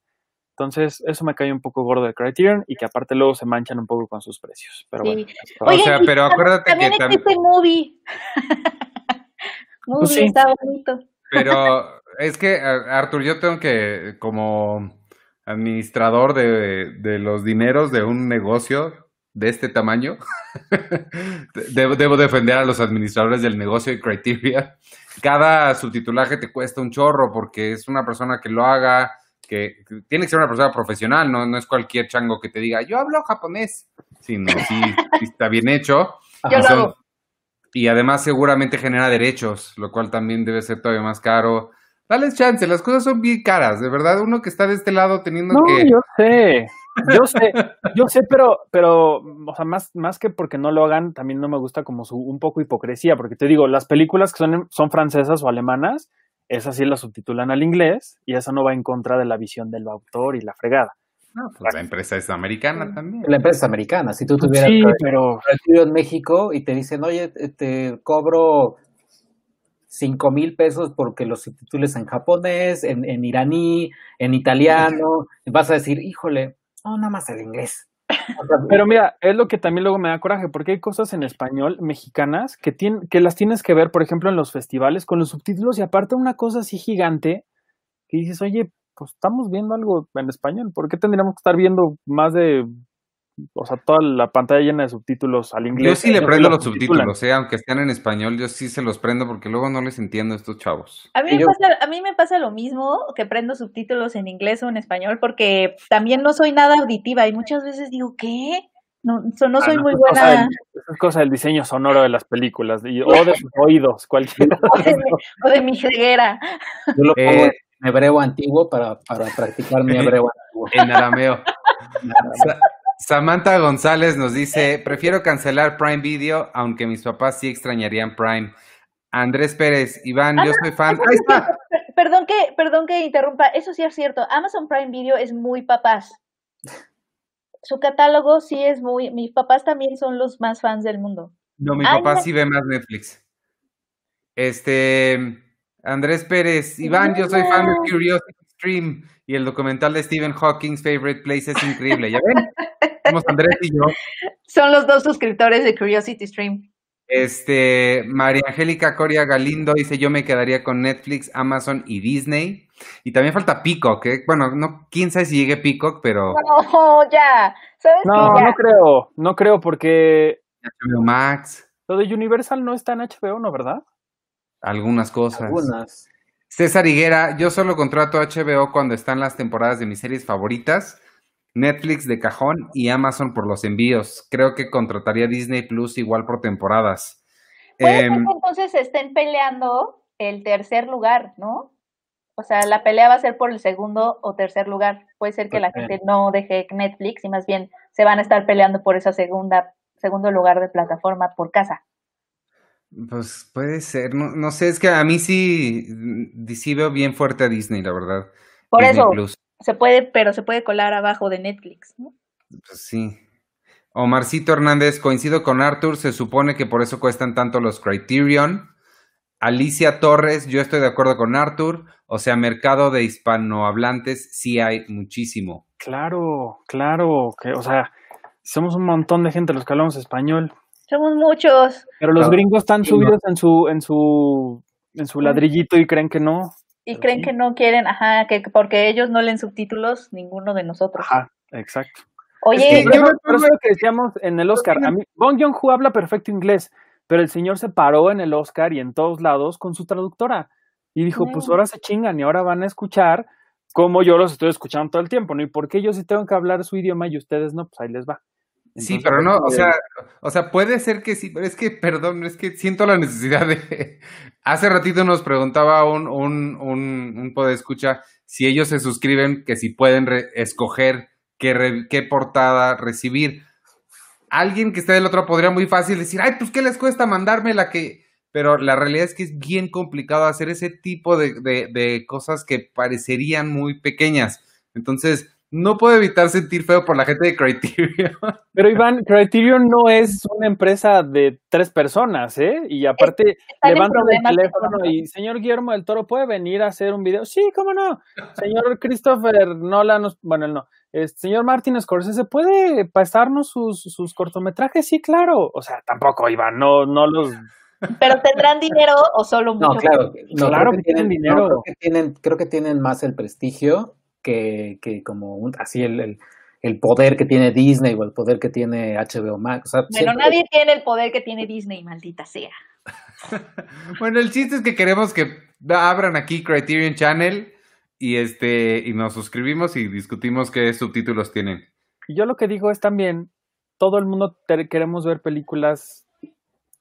Entonces, eso me cae un poco gordo de Criterion y que aparte luego se manchan un poco con sus precios. Pero Sí. bueno, O sea, pero acuérdate también que existe Movie. movie Pues sí. está bonito. Pero es que, Arthur, yo tengo que, como administrador de, de los dineros de un negocio de este tamaño, debo, debo defender a los administradores del negocio de Criteria. Cada subtitulaje te cuesta un chorro porque es una persona que lo haga, que, que tiene que ser una persona profesional, no, no es cualquier chango que te diga, yo hablo japonés, sino sí, sí está bien hecho. Yo Y lo son- hago. y además seguramente genera derechos, lo cual también debe ser todavía más caro. Dales chance, las cosas son bien caras, de verdad, uno que está de este lado teniendo No, que... yo sé, yo sé, yo sé, pero, pero, o sea, más, más que porque no lo hagan, también no me gusta como su un poco hipocresía, porque te digo, las películas que son, son francesas o alemanas, esas sí las subtitulan al inglés y esa no va en contra de la visión del autor y la fregada. No, pues la empresa es americana también. La empresa es americana, si tú tuvieras Sí, pero en México y te dicen, oye, te cobro cinco mil pesos porque los subtítulos en japonés, en, en iraní, en italiano, vas a decir, híjole, no, nada más el inglés. Pero mira, es lo que también luego me da coraje, porque hay cosas en español mexicanas que, tien- que las tienes que ver, por ejemplo, en los festivales con los subtítulos y aparte una cosa así gigante que dices, oye, pues estamos viendo algo en español, ¿por qué tendríamos que estar viendo más de, o sea, toda la pantalla llena de subtítulos al inglés? Yo sí le prendo los subtítulos, eh, aunque estén en español, yo sí se los prendo porque luego no les entiendo a estos chavos. A mí, me yo- pasa, a mí me pasa lo mismo que prendo subtítulos en inglés o en español porque también no soy nada auditiva y muchas veces digo, ¿qué? No, Ah, soy no, muy cosa buena. del- eso es cosa del diseño sonoro de las películas y- o de sus oídos, cualquiera. O de, mi, o de mi ceguera. yo lo pongo Eh, en hebreo antiguo para, para practicar mi hebreo antiguo. En arameo. Sa- Samantha González nos dice, prefiero cancelar Prime Video, aunque mis papás sí extrañarían Prime. Andrés Pérez, Iván, yo soy fan. Ahí está. Perdón que, perdón que interrumpa, eso sí es cierto. Amazon Prime Video es muy papás. Su catálogo sí es muy. Mis papás también son los más fans del mundo. No, mi Ay, papá no. sí ve más Netflix. Este, Andrés Pérez, Iván, yo soy fan de. Curiosity Stream y el documental de Stephen Hawking's Favorite Place es increíble. ¿Ya ven? Somos Andrés y yo. Son los dos suscriptores de Curiosity Stream. Este, María Angélica Coria Galindo dice, yo me quedaría con Netflix, Amazon y Disney. Y también falta Peacock, ¿eh? Bueno, no, quién sabe si llegue Peacock, pero No, ya. ¿Sabes No? Ya. no creo, no creo porque HBO Max, lo de Universal no está en HBO, ¿no, verdad? algunas cosas. Algunas. César Higuera, yo solo contrato HBO cuando están las temporadas de mis series favoritas, Netflix de cajón y Amazon por los envíos. Creo que contrataría Disney Plus igual por temporadas. Puede ser Em, que entonces estén peleando el tercer lugar, ¿no? O sea, la pelea va a ser por el segundo o tercer lugar. Puede ser que la gente no deje Netflix y más bien se van a estar peleando por esa segunda segundo lugar de plataforma por casa. pues puede ser, no, no sé, es que a mí sí, mm, sí veo bien fuerte a Disney, la verdad. Por Disney eso Plus. Se puede, pero se puede colar abajo de Netflix, ¿no? Pues sí. Omarcito Hernández, coincido con Arthur, se supone que por eso cuestan tanto los Criterion. Alicia Torres, yo estoy de acuerdo con Arthur, o sea, mercado de hispanohablantes sí hay muchísimo. Claro, claro, que, o sea, somos un montón de gente los que hablamos español, Somos muchos. pero los Claro. gringos están Sí, no. subidos en su, en su, en su ladrillito y creen que no. Y Pero creen sí. que no quieren, ajá, que porque ellos no leen subtítulos, ninguno de nosotros. Ajá, exacto. Oye, Es que yo acuerdo- lo que decíamos en el Oscar, a mí, Bong Joon-ho habla perfecto inglés, pero el señor se paró en el Oscar y en todos lados con su traductora y dijo, pues ahora se chingan y ahora van a escuchar como yo los estoy escuchando todo el tiempo, ¿no? ¿Y por qué yo sí tengo que hablar su idioma y ustedes no? Pues ahí les va. Sí, pero no, o eh, sea, o sea, puede ser que sí, pero es que, perdón, es que siento la necesidad de... Hace ratito nos preguntaba un, un, un, un podescucha si ellos se suscriben, que si pueden re- escoger qué, re- qué portada recibir. Alguien que esté del otro podría muy fácil decir, ay, pues, ¿qué les cuesta mandarme la que...? Pero la realidad es que es bien complicado hacer ese tipo de, de, de cosas que parecerían muy pequeñas. Entonces, no puedo evitar sentir feo por la gente de Criterion. Pero Iván, Criterion no es una empresa de tres personas, ¿eh? Y aparte en levantan el teléfono y señor Guillermo del Toro puede venir a hacer un video. Sí, cómo no. Señor Christopher Nolan, bueno, él no. Este, señor Martin Scorsese puede pasarnos sus, sus cortometrajes, sí, claro. O sea, tampoco, Iván, no, no los. pero tendrán dinero o solo No, mucho. claro. no, Claro que tienen dinero. no, creo, que tienen, creo que tienen más el prestigio que, que como un- así el, el, el poder que tiene Disney o el poder que tiene HBO Max. O sea, Bueno, siempre- nadie tiene el poder que tiene Disney, maldita sea. Bueno, el chiste es que queremos que abran aquí Criterion Channel y este y nos suscribimos y discutimos qué subtítulos tienen. Y yo lo que digo es también, todo el mundo queremos ver películas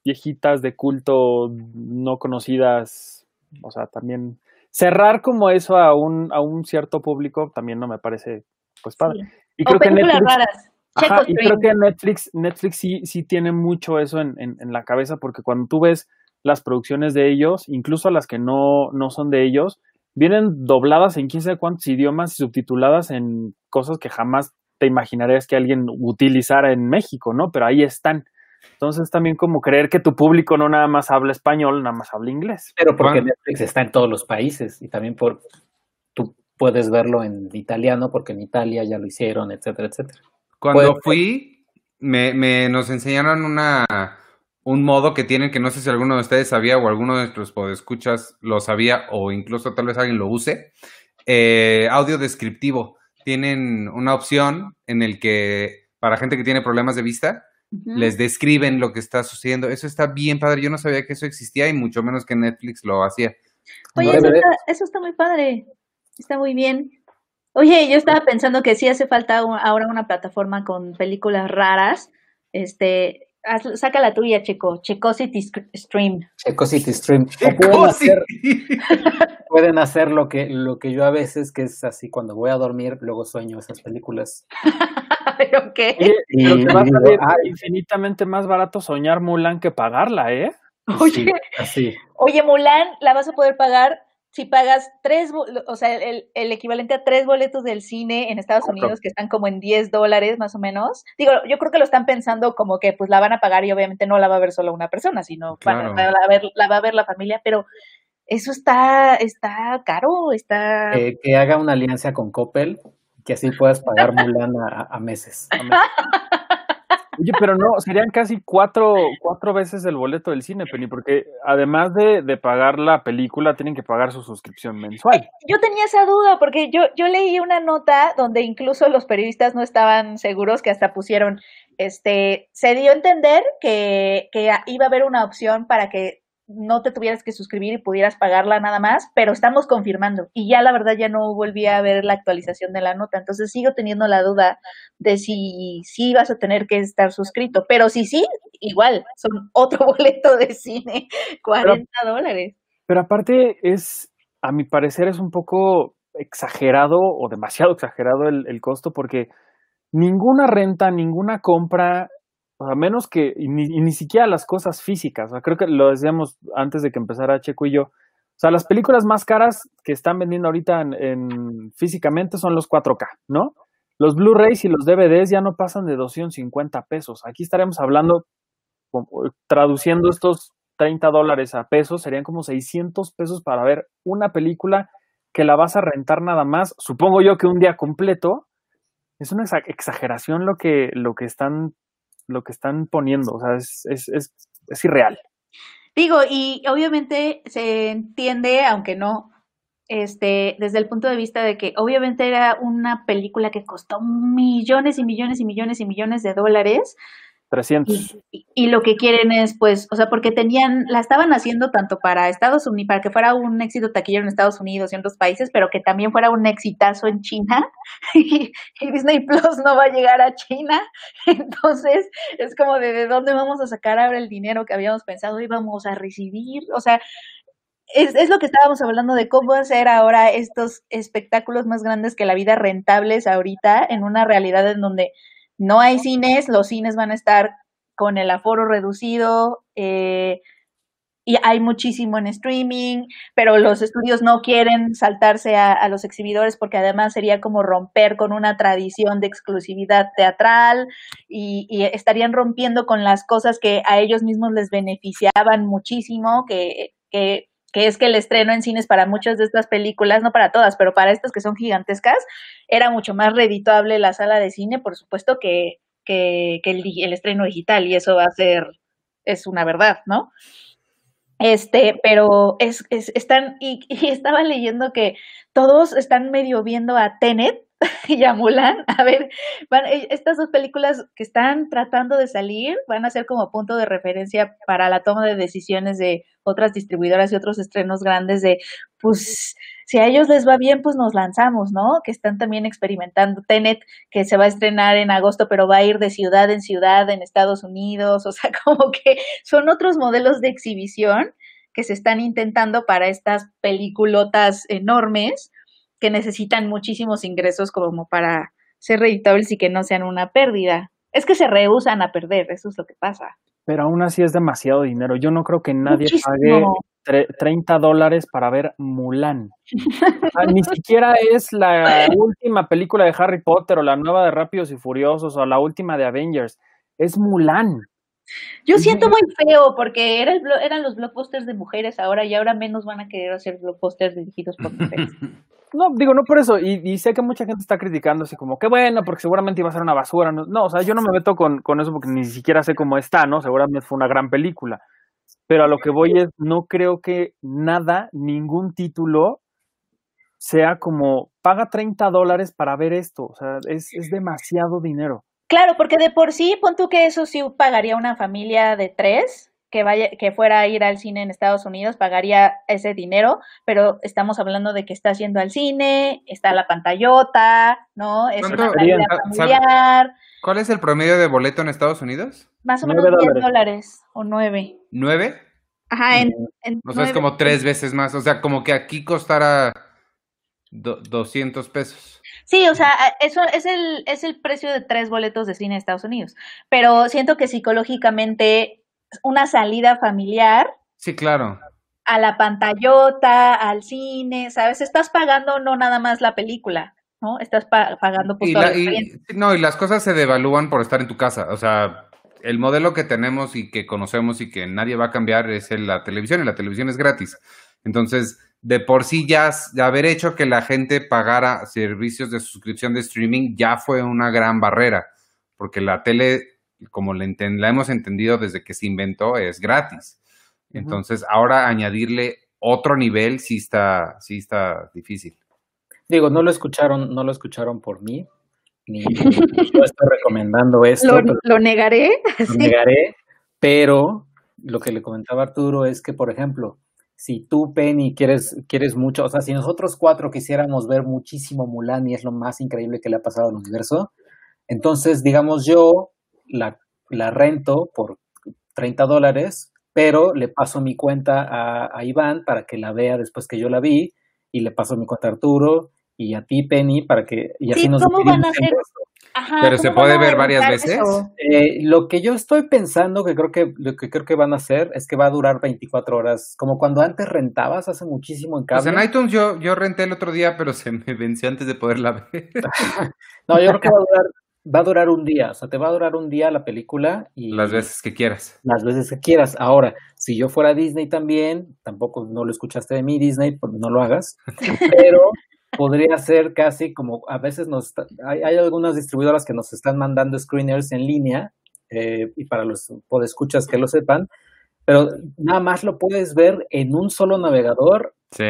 viejitas de culto, no conocidas. O sea, también cerrar como eso a un, a un cierto público también no me parece pues padre. Sí. Y O creo que Netflix, raras. Ajá, Checo y Stream. creo que Netflix, Netflix sí, sí tiene mucho eso en, en, en la cabeza, porque cuando tú ves las producciones de ellos, incluso las que no, no son de ellos, vienen dobladas en quién sabe cuántos idiomas y subtituladas en cosas que jamás te imaginarías que alguien utilizara en México, ¿no? Pero ahí están. Entonces también como creer que tu público no nada más habla español, nada más habla inglés. Pero porque. Netflix está en todos los países y también por tú puedes verlo en italiano porque en Italia ya lo hicieron, etcétera, etcétera. Cuando fui, me, me nos enseñaron una un modo que tienen que no sé si alguno de ustedes sabía o alguno de nuestros podescuchas lo sabía o incluso tal vez alguien lo use. Eh, audio descriptivo. Tienen una opción en el que para gente que tiene problemas de vista, Les describen lo que está sucediendo. Eso está bien padre. Yo no sabía que eso existía y mucho menos que Netflix lo hacía. Oye, No eso está, eso está muy padre. Está muy bien. Oye, yo estaba pensando que sí hace falta un- ahora una plataforma con películas raras. Este, haz- saca la tuya, Checo. Checosity Stream. Checo City Stream. Pueden hacer, pueden hacer lo que, lo que yo a veces, que es así, cuando voy a dormir, luego sueño esas películas. pero qué. Oye, pero Y- te va a y- salir ah, infinitamente más barato soñar Mulan que pagarla, ¿eh? Oye, sí, así. Oye, Mulan la vas a poder pagar si pagas tres, o sea, el, el equivalente a tres boletos del cine en Estados. Unidos, que están como en 10 dólares más o menos. Digo, yo creo que lo están pensando como que pues la van a pagar y obviamente no la va a ver solo una persona, sino Claro. la, va a ver, la va a ver la familia, pero eso está, está caro, está... Eh, que haga una alianza con Coppel, que así puedas pagar Mulan a, a meses. Oye, pero no, serían casi cuatro, cuatro veces el boleto del cine, Penny, porque además de, de pagar la película, tienen que pagar su suscripción mensual. Yo tenía esa duda porque yo, yo leí una nota donde incluso los periodistas no estaban seguros que hasta pusieron, este, se dio a entender que, que iba a haber una opción para que no te tuvieras que suscribir y pudieras pagarla nada más, pero estamos confirmando. Y ya la verdad ya no volví a ver la actualización de la nota, entonces sigo teniendo la duda de si sí vas a tener que estar suscrito, pero si sí, igual, son otro boleto de cine, 40 dólares. Pero aparte es, a mi parecer, es un poco exagerado o demasiado exagerado el, el costo porque ninguna renta, ninguna compra, a menos que, y ni, y ni siquiera las cosas físicas, o sea, creo que lo decíamos antes de que empezara Checo y yo, o sea, las películas más caras que están vendiendo ahorita en, en- físicamente son los 4K, ¿no? Los Blu-rays y los DVDs ya no pasan de 250 pesos. Aquí estaremos hablando, traduciendo estos 30 dólares a pesos, serían como 600 pesos para ver una película que la vas a rentar nada más. Supongo yo que un día completo. Es una exa- exageración lo que, lo que están, lo que están poniendo. O sea, es, es, es, es irreal. Digo, y obviamente se entiende, aunque no, este, desde el punto de vista de que obviamente era una película que costó millones y millones y millones y millones de dólares 300. y, y lo que quieren es, pues, o sea, porque tenían, la estaban haciendo tanto para Estados Unidos, para que fuera un éxito taquillero en Estados Unidos y en otros países, pero que también fuera un exitazo en China. Y, y Disney Plus no va a llegar a China. Entonces, es como de, de dónde vamos a sacar ahora el dinero que habíamos pensado íbamos a recibir. O sea, es, es lo que estábamos hablando de cómo hacer ahora estos espectáculos más grandes que la vida rentables ahorita en una realidad en donde no hay cines, los cines van a estar con el aforo reducido eh, y hay muchísimo en streaming, pero los estudios no quieren saltarse a, los exhibidores porque además sería como romper con una tradición de exclusividad teatral y, y estarían rompiendo con las cosas que a ellos mismos les beneficiaban muchísimo, que, que es que el estreno en cines para muchas de estas películas, no para todas, pero para estas que son gigantescas, era mucho más redituable la sala de cine, por supuesto, que, que, el, estreno digital, y eso va a ser, es una verdad, ¿no? Este, pero es, es están, y, y, estaba leyendo que todos están medio viendo a Tenet y a Mulan, a ver, van, estas dos películas que están tratando de salir van a ser como punto de referencia para la toma de decisiones de otras distribuidoras y otros estrenos grandes de, pues, si a ellos les va bien, pues nos lanzamos, ¿no? Que están también experimentando Tenet, que se va a estrenar en agosto, pero va a ir de ciudad en ciudad en Estados Unidos, o sea, como que son otros modelos de exhibición que se están intentando para estas peliculotas enormes que necesitan muchísimos ingresos como para ser reditables y que no sean una pérdida. Es que se rehusan a perder, eso es lo que pasa. Pero aún así es demasiado dinero. Yo no creo que nadie Muchísimo. pague tre 30 dólares para ver Mulan. o sea, ni siquiera es la última película de Harry Potter o la nueva de Rápidos y Furiosos o la última de Avengers. Es Mulan. Yo siento muy feo porque era el, eran los blockbusters de mujeres ahora y ahora menos van a querer hacer blockbusters dirigidos por mujeres. No, digo, no por eso, y, y, sé que mucha gente está criticando así como, qué bueno, porque seguramente iba a ser una basura. No, no o sea, yo no me meto con, con, eso porque ni siquiera sé cómo está, ¿no? Seguramente fue una gran película. Pero a lo que voy es, no creo que nada, ningún título sea como, paga 30 dólares para ver esto. O sea, es, es demasiado dinero. Claro, porque de por sí, pon tú que eso sí pagaría una familia de tres que vaya, que fuera a ir al cine en Estados Unidos, pagaría ese dinero, pero estamos hablando de que está yendo al cine, está la pantallota, ¿no? Es una salida familiar. ¿Cuál es el promedio de boleto en Estados Unidos? Más o menos 10 dólares. dólares o 9. ¿9? Ajá, en, en O sea, es como tres veces más. O sea, como que aquí costara Do- 200 pesos. Sí, o sea, eso es el, es el precio de tres boletos de cine en Estados Unidos. Pero siento que psicológicamente una salida familiar Sí, claro. a la pantallota, al cine, ¿sabes? Estás pagando no nada más la película, ¿no? Estás pa- pagando pues Y, la- y- no, y las cosas se devalúan por estar en tu casa. O sea, el modelo que tenemos y que conocemos y que nadie va a cambiar es el- la televisión, y la televisión es gratis. Entonces, de por sí ya de haber hecho que la gente pagara servicios de suscripción de streaming ya fue una gran barrera, porque la tele, como la, enten- la hemos entendido desde que se inventó, es gratis. Entonces, ahora añadirle otro nivel sí está, sí está difícil. Digo, no lo escucharon, no lo escucharon por mí, ni yo estoy recomendando esto, Lo, negaré. lo sí. negaré, pero lo que le comentaba Arturo es que, por ejemplo, si tú, Penny, quieres, quieres mucho, o sea, si nosotros cuatro quisiéramos ver muchísimo Mulan y es lo más increíble que le ha pasado al universo, entonces, digamos, yo la, la rento por 30 dólares, pero le paso mi cuenta a, a Iván para que la vea después que yo la vi, y le paso mi cuenta a Arturo y a ti, Penny, para que... Y así Sí, nos ¿cómo van a hacer? Ajá, Pero se ¿cómo puede ver varias veces. Eh, lo que yo estoy pensando que creo que lo que creo que van a hacer es que va a durar 24 horas, como cuando antes rentabas hace muchísimo en Pues cable. en iTunes yo, yo renté el otro día, pero se me venció antes de poderla ver. No, yo creo que va a durar va a durar un día, o sea, te va a durar un día la película y Las veces que quieras. las veces que quieras. Ahora, si yo fuera Disney también, tampoco no lo escuchaste de mí Disney, pues no lo hagas, pero podría ser casi como a veces nos está- hay, hay algunas distribuidoras que nos están mandando screeners en línea eh, y para los podescuchas que lo sepan, pero nada más lo puedes ver en un solo navegador, Sí.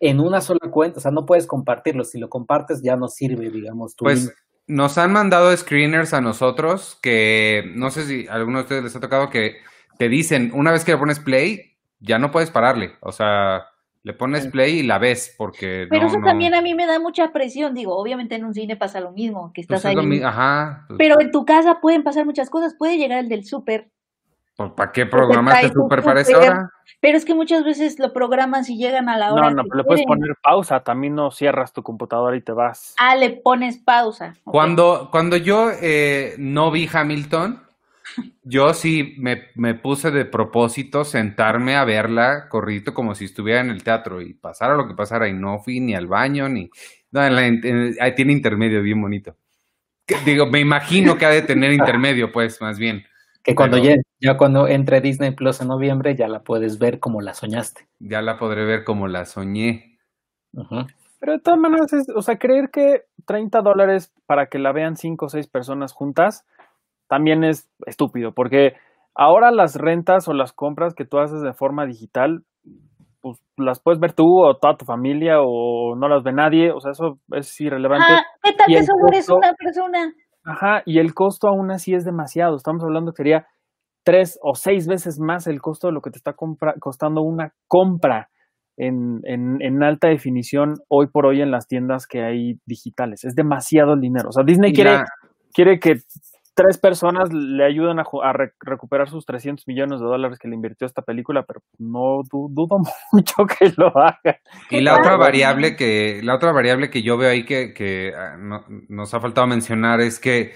en una sola cuenta, o sea, no puedes compartirlo, si lo compartes ya no sirve, digamos, tu Pues link. nos han mandado screeners a nosotros que no sé si a alguno de ustedes les ha tocado que te dicen, una vez que le pones play, ya no puedes pararle. O sea, le pones play y la ves porque Pero no, eso no- también a mí me da mucha presión. Digo, obviamente en un cine pasa lo mismo, que pues estás es ahí. lo mi- Ajá. pues, Pero en tu casa pueden pasar muchas cosas. Puede llegar el del súper. pues, ¿Para qué programaste súper para esa hora? Pero es que muchas veces lo programan si llegan a la hora. No, no, pero le puedes poner pausa, también no cierras tu computadora y te vas. Ah, le pones pausa. Cuando, cuando yo eh, no vi Hamilton, yo sí me, me puse de propósito sentarme a verla corridito como si estuviera en el teatro y pasara lo que pasara y no fui ni al baño ni... No, en la- en- ahí tiene intermedio bien bonito. Que- Digo, me imagino que ha de tener intermedio, pues, más bien. Que cuando pero- ya, ya cuando entre Disney Plus en noviembre ya la puedes ver como la soñaste. Ya la podré ver como la soñé. Pero de todas maneras, es, o sea, creer que 30 dólares para que la vean 5 o 6 personas juntas también es estúpido, porque ahora las rentas o las compras que tú haces de forma digital, pues las puedes ver tú o toda tu familia o no las ve nadie, o sea, eso es irrelevante. Ah, ¿qué tal que solo eres una persona? Ajá, y el costo aún así es demasiado. Estamos hablando que sería tres o seis veces más el costo de lo que te está compra- costando una compra en, en, en alta definición hoy por hoy en las tiendas que hay digitales. Es demasiado el dinero. O sea, Disney quiere, quiere que tres personas le ayuden a, re- recuperar sus 300 millones de dólares que le invirtió esta película, pero no du- dudo mucho que lo haga. Y la otra variable que, la otra variable que yo veo ahí que, que ah, no- nos ha faltado mencionar es que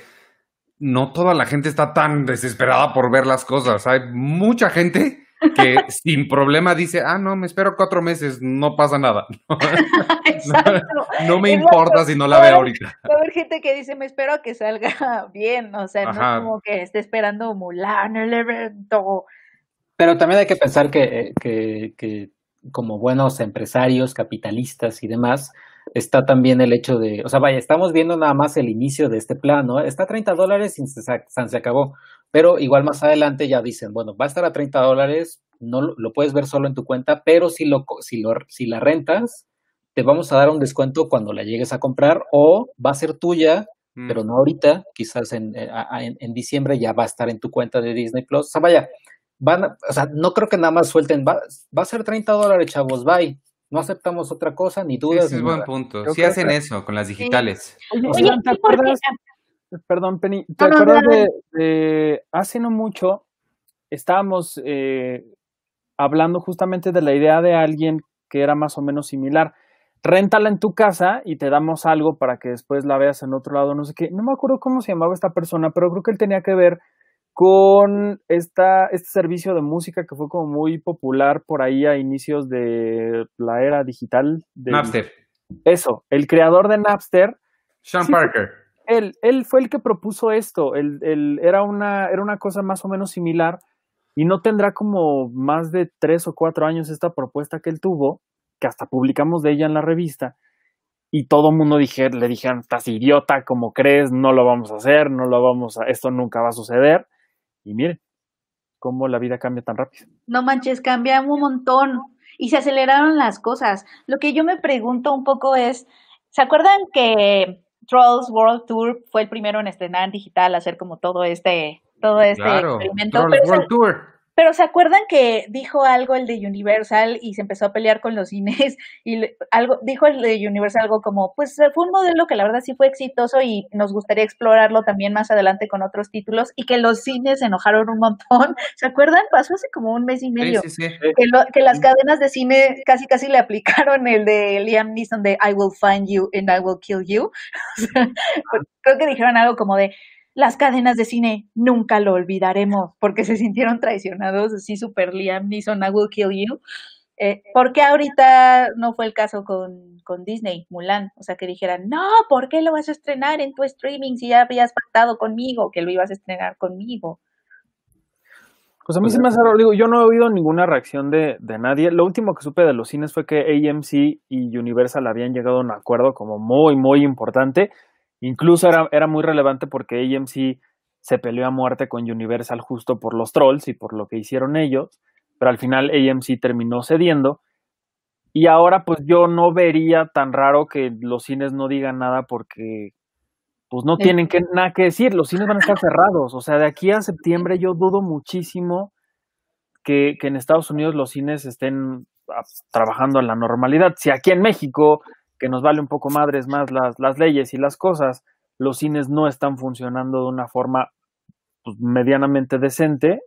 no toda la gente está tan desesperada por ver las cosas. Hay mucha gente que sin problema dice, ah, no, me espero cuatro meses, no pasa nada. Exacto. No me Exacto. importa si no la veo ahorita. Va a haber gente que dice, me espero que salga bien, o sea, no Ajá. como que esté esperando Mulan, el evento. Pero también hay que pensar que, que, que como buenos empresarios, capitalistas y demás, está también el hecho de, o sea, vaya, estamos viendo nada más el inicio de este plan, ¿no? Está a 30 dólares y se, se acabó. Pero igual más adelante ya dicen, bueno, va a estar a 30 dólares, no lo, lo puedes ver solo en tu cuenta, pero si, lo, co- si, lo, si la rentas, te vamos a dar un descuento cuando la llegues a comprar o va a ser tuya Mm. pero no ahorita, quizás en, eh, en, en diciembre ya va a estar en tu cuenta de Disney Plus. O sea, vaya, van a- o sea, no creo que nada más suelten, va, va a ser 30 dólares, chavos, bye. No aceptamos otra cosa, ni Sí, dudas. ese ni es buen nada. punto. Sí creo hacen que- eso con las digitales. Perdón, Penny, ¿te No, acuerdas no, no. de, de hace no mucho estábamos eh, hablando justamente de la idea de alguien que era más o menos similar? réntala en tu casa y te damos algo para que después la veas en otro lado, no sé qué. No me acuerdo cómo se llamaba esta persona, pero creo que él tenía que ver con esta, este servicio de música que fue como muy popular por ahí a inicios de la era digital. De, Napster. Eso, el creador de Napster. Sean Sí, Parker. Él, él fue el que propuso esto. Él, él- era, una, era una cosa más o menos similar y no tendrá como más de tres o cuatro años esta propuesta que él tuvo, que hasta publicamos de ella en la revista. Y todo el mundo dije, le dijeron, estás idiota, como crees? No lo vamos a hacer, no lo vamos a, esto nunca va a suceder. Y miren, cómo la vida cambia tan rápido. No manches, cambia un montón y se aceleraron las cosas. Lo que yo me pregunto un poco es, ¿se acuerdan que Trolls World Tour fue el primero en estrenar en digital, hacer como todo este, todo este Claro. experimento? Trolls World Tour. Pero ¿se acuerdan que dijo algo el de Universal y se empezó a pelear con los cines? Y algo dijo el de Universal algo como, pues eh, fue un modelo que la verdad sí fue exitoso y nos gustaría explorarlo también más adelante con otros títulos y que los cines se enojaron un montón. ¿Se acuerdan? Pasó hace como un mes y medio. Sí, sí, sí. Que, lo- que las cadenas de cine casi casi le aplicaron el de Liam Neeson de I will find you and I will kill you. Creo que dijeron algo como de las cadenas de cine nunca lo olvidaremos porque se sintieron traicionados, así super Liam Neeson, I will kill you. Eh, ¿Por qué ahorita no fue el caso con, con Disney, Mulan? O sea, que dijeran, no, ¿por qué lo vas a estrenar en tu streaming si ya habías pactado conmigo que lo ibas a estrenar conmigo? Pues a mí se me hace raro, digo, yo no he oído ninguna reacción de, de nadie. Lo último que supe de los cines fue que AMC y Universal habían llegado a un acuerdo como muy, muy importante. Incluso era, era muy relevante porque AMC se peleó a muerte con Universal justo por los trolls y por lo que hicieron ellos, pero al final AMC terminó cediendo. Y ahora pues yo no vería tan raro que los cines no digan nada porque pues no tienen que, nada que decir, los cines van a estar cerrados. O sea, de aquí a septiembre yo dudo muchísimo que, que en Estados Unidos los cines estén ah, trabajando en la normalidad. Si aquí en México, que nos vale un poco madres más las, las leyes y las cosas, los cines no están funcionando de una forma pues, medianamente decente,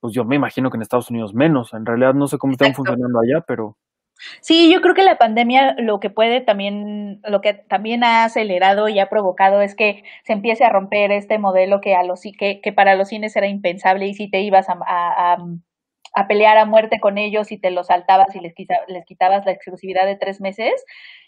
pues yo me imagino que en Estados Unidos menos. En realidad no sé cómo están Exacto. funcionando allá, pero Sí, yo creo que la pandemia lo que puede también, lo que también ha acelerado y ha provocado es que se empiece a romper este modelo que a los que, que para los cines era impensable y si te ibas a, a, a- a pelear a muerte con ellos y te los saltabas y les, quita- les quitabas la exclusividad de tres meses.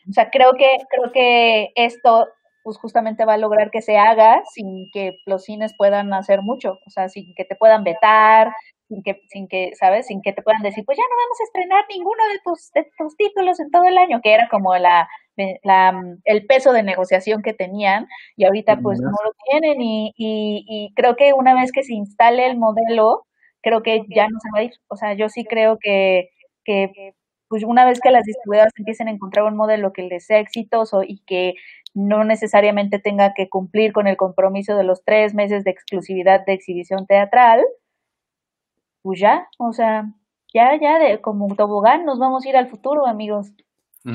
O sea, creo que, creo que esto pues justamente va a lograr que se haga sin que los cines puedan hacer mucho, o sea, sin que te puedan vetar, sin que, sin que, ¿sabes? Sin que te puedan decir, pues ya no vamos a estrenar ninguno de tus, de tus títulos en todo el año, que era como la, la, el peso de negociación que tenían, y ahorita pues no lo tienen, y, y, y creo que una vez que se instale el modelo, creo que ya no se va a ir. O sea, yo sí creo que, que pues una vez que las distribuidoras empiecen a encontrar un modelo que les sea exitoso y que no necesariamente tenga que cumplir con el compromiso de los tres meses de exclusividad de exhibición teatral, pues ya, o sea, ya, ya, de, como tobogán nos vamos a ir al futuro, amigos.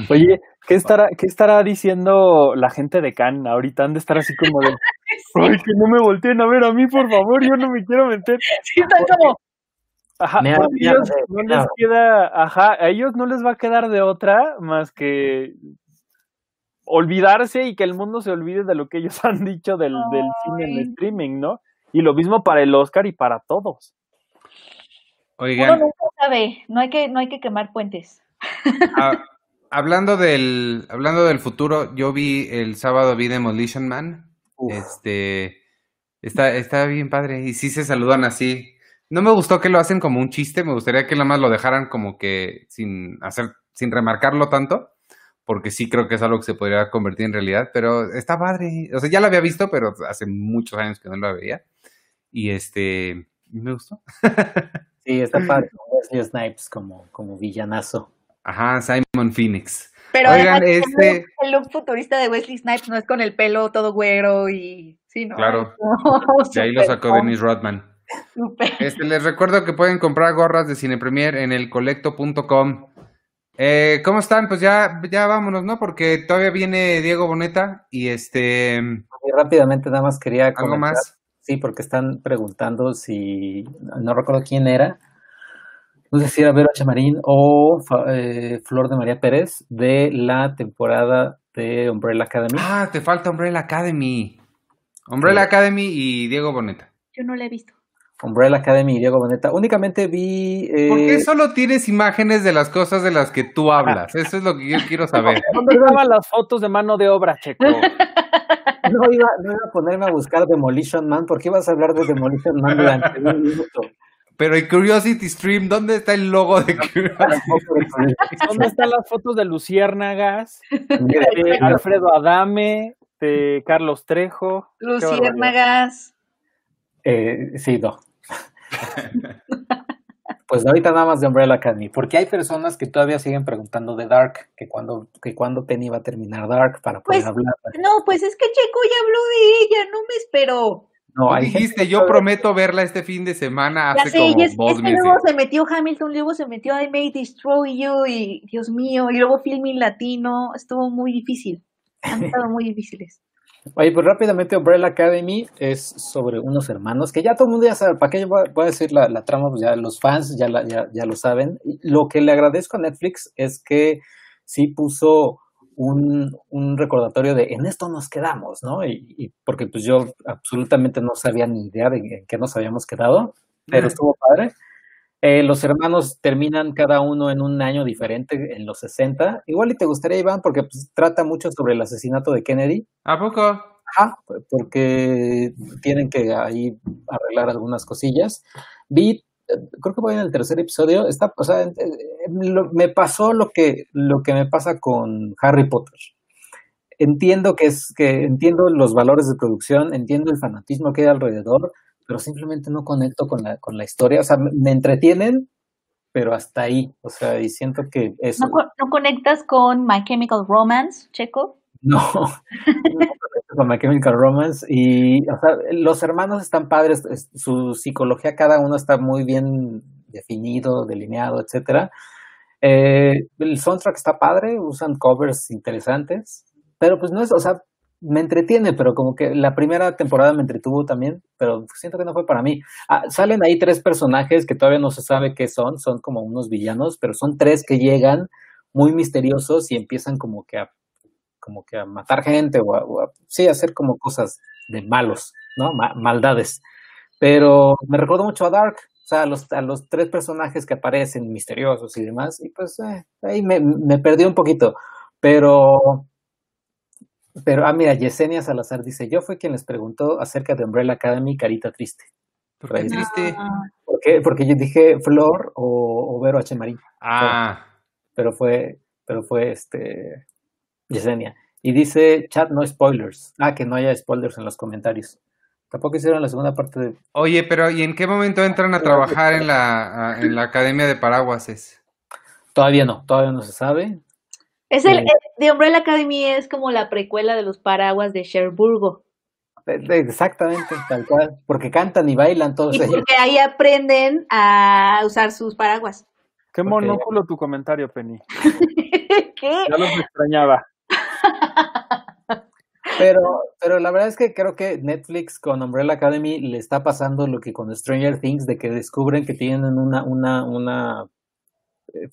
Oye, ¿qué estará, ¿qué estará diciendo la gente de Cannes? Ahorita han de estar así como de, ay, que no me volteen a ver a mí, por favor, yo no me quiero meter. Sí, están como, Ajá, Me ellos me no les queda, ajá, a ellos no les va a quedar de otra más que olvidarse y que el mundo se olvide de lo que ellos han dicho del, del cine en streaming, ¿no? Y lo mismo para el Oscar y para todos. uno nunca sabe, no hay que, no hay que quemar puentes. ah, hablando del, hablando del futuro, yo vi el sábado vi Demolition Man. Uf. Este está, está bien padre. Y sí se saludan así. No me gustó que lo hacen como un chiste, me gustaría que nada más lo dejaran como que sin hacer, sin remarcarlo tanto, porque sí creo que es algo que se podría convertir en realidad, pero está padre. O sea, ya lo había visto, pero hace muchos años que no lo veía. Y este, me gustó. Sí, está padre. Wesley Snipes como, como villanazo. Ajá, Simon Phoenix. Pero Oigan, además, el este- el look futurista de Wesley Snipes no es con el pelo todo güero y sí, ¿no? Claro. Es De ahí lo sacó Dennis Rodman. súper. Este, les recuerdo que pueden comprar gorras de Cine Premier en elcolecto.com. Eh, ¿Cómo están? Pues ya, ya vámonos, ¿no? Porque todavía viene Diego Boneta y este, Y rápidamente nada más quería algo comentar. más. Sí, porque están preguntando si, no recuerdo quién era. No sé si era Vero Chamarín o eh, Flor de María Pérez de la temporada de Umbrella Academy. Ah, te falta Umbrella Academy. Umbrella Academy y Diego Boneta. Yo no la he visto. Umbrella Academy y Diego Boneta. Únicamente vi. Eh... ¿Por qué solo tienes imágenes de las cosas de las que tú hablas? Eso es lo que yo quiero saber. ¿Dónde estaban las fotos de mano de obra, Checo? No iba, no iba a ponerme a buscar Demolition Man, porque ibas a hablar de Demolition Man durante un minuto. Pero en Curiosity Stream, ¿dónde está el logo de Curiosity? ¿Dónde están las fotos de Luciérnagas? De Alfredo Adame, de Carlos Trejo. Luciérnagas. Eh, sí, no. pues ahorita nada más de Umbrella Academy, porque hay personas que todavía siguen preguntando de Dark, que cuando, que cuando Penny va a terminar Dark para poder pues, hablar. No, pues es que Checo ya habló de ella, no me espero. No, hay dijiste, yo prometo verla este fin de semana hace sé, como es, dos es que meses. luego se metió Hamilton, luego se metió I May Destroy You y Dios mío, y luego Filming Latino, estuvo muy difícil. Han estado muy difíciles. Oye, pues rápidamente Umbrella Academy es sobre unos hermanos que ya todo el mundo ya sabe, ¿para qué yo voy a decir la, la trama? Pues ya los fans ya, la, ya, ya lo saben. Y lo que le agradezco a Netflix es que sí puso un, un recordatorio de en esto nos quedamos, ¿no? Y, y, porque pues yo absolutamente no sabía ni idea de en qué nos habíamos quedado, pero estuvo padre. Eh, los hermanos terminan cada uno en un año diferente, en los 60. Igual y te gustaría, Iván, porque pues, trata mucho sobre el asesinato de Kennedy. ¿A poco? Ajá, porque tienen que ahí arreglar algunas cosillas. Vi, creo que voy en el tercer episodio, está, o sea, me pasó lo que, lo que me pasa con Harry Potter. Entiendo que es que entiendo los valores de producción, entiendo el fanatismo que hay alrededor, pero simplemente no conecto con la, con la historia. O sea, me, me entretienen, pero hasta ahí. O sea, y siento que eso. ¿No, ¿No, conectas con My Chemical Romance, Checo? No, no con My Chemical Romance. Y, o sea, los hermanos están padres, su psicología, cada uno está muy bien definido, delineado, etcétera. Eh, el soundtrack está padre, usan covers interesantes, pero pues no es, o sea, me entretiene, pero como que la primera temporada me entretuvo también, pero siento que no fue para mí. Ah, salen ahí tres personajes que todavía no se sabe qué son, son como unos villanos, pero son tres que llegan muy misteriosos y empiezan como que a, como que a matar gente o a, o a sí, hacer como cosas de malos, ¿no? Ma maldades. Pero me recuerdo mucho a Dark, o sea, a los, a los tres personajes que aparecen misteriosos y demás, y pues eh, ahí me, me perdí un poquito, pero pero, ah, mira, Yesenia Salazar dice, yo fui quien les preguntó acerca de Umbrella Academy, carita triste. ¿Por qué triste? ¿Por qué? Porque yo dije Flor o, o Vero H. Marín. Ah. Pero fue, pero fue este, Yesenia. Y dice, chat, no spoilers. Ah, que no haya spoilers en los comentarios. Tampoco hicieron la segunda parte de... Oye, pero ¿y en qué momento entran a trabajar en la, en la Academia de Paraguases? Todavía no, todavía no se sabe. Es el, el, The Umbrella Academy es como la precuela de los paraguas de Cherburgo. Exactamente, tal cual, porque cantan y bailan todos y ellos. Porque ahí aprenden a usar sus paraguas. Qué monóculo okay. tu comentario, Penny. ¿Qué? Ya los extrañaba. Pero, pero la verdad es que creo que Netflix con Umbrella Academy le está pasando lo que con Stranger Things, de que descubren que tienen una, una, una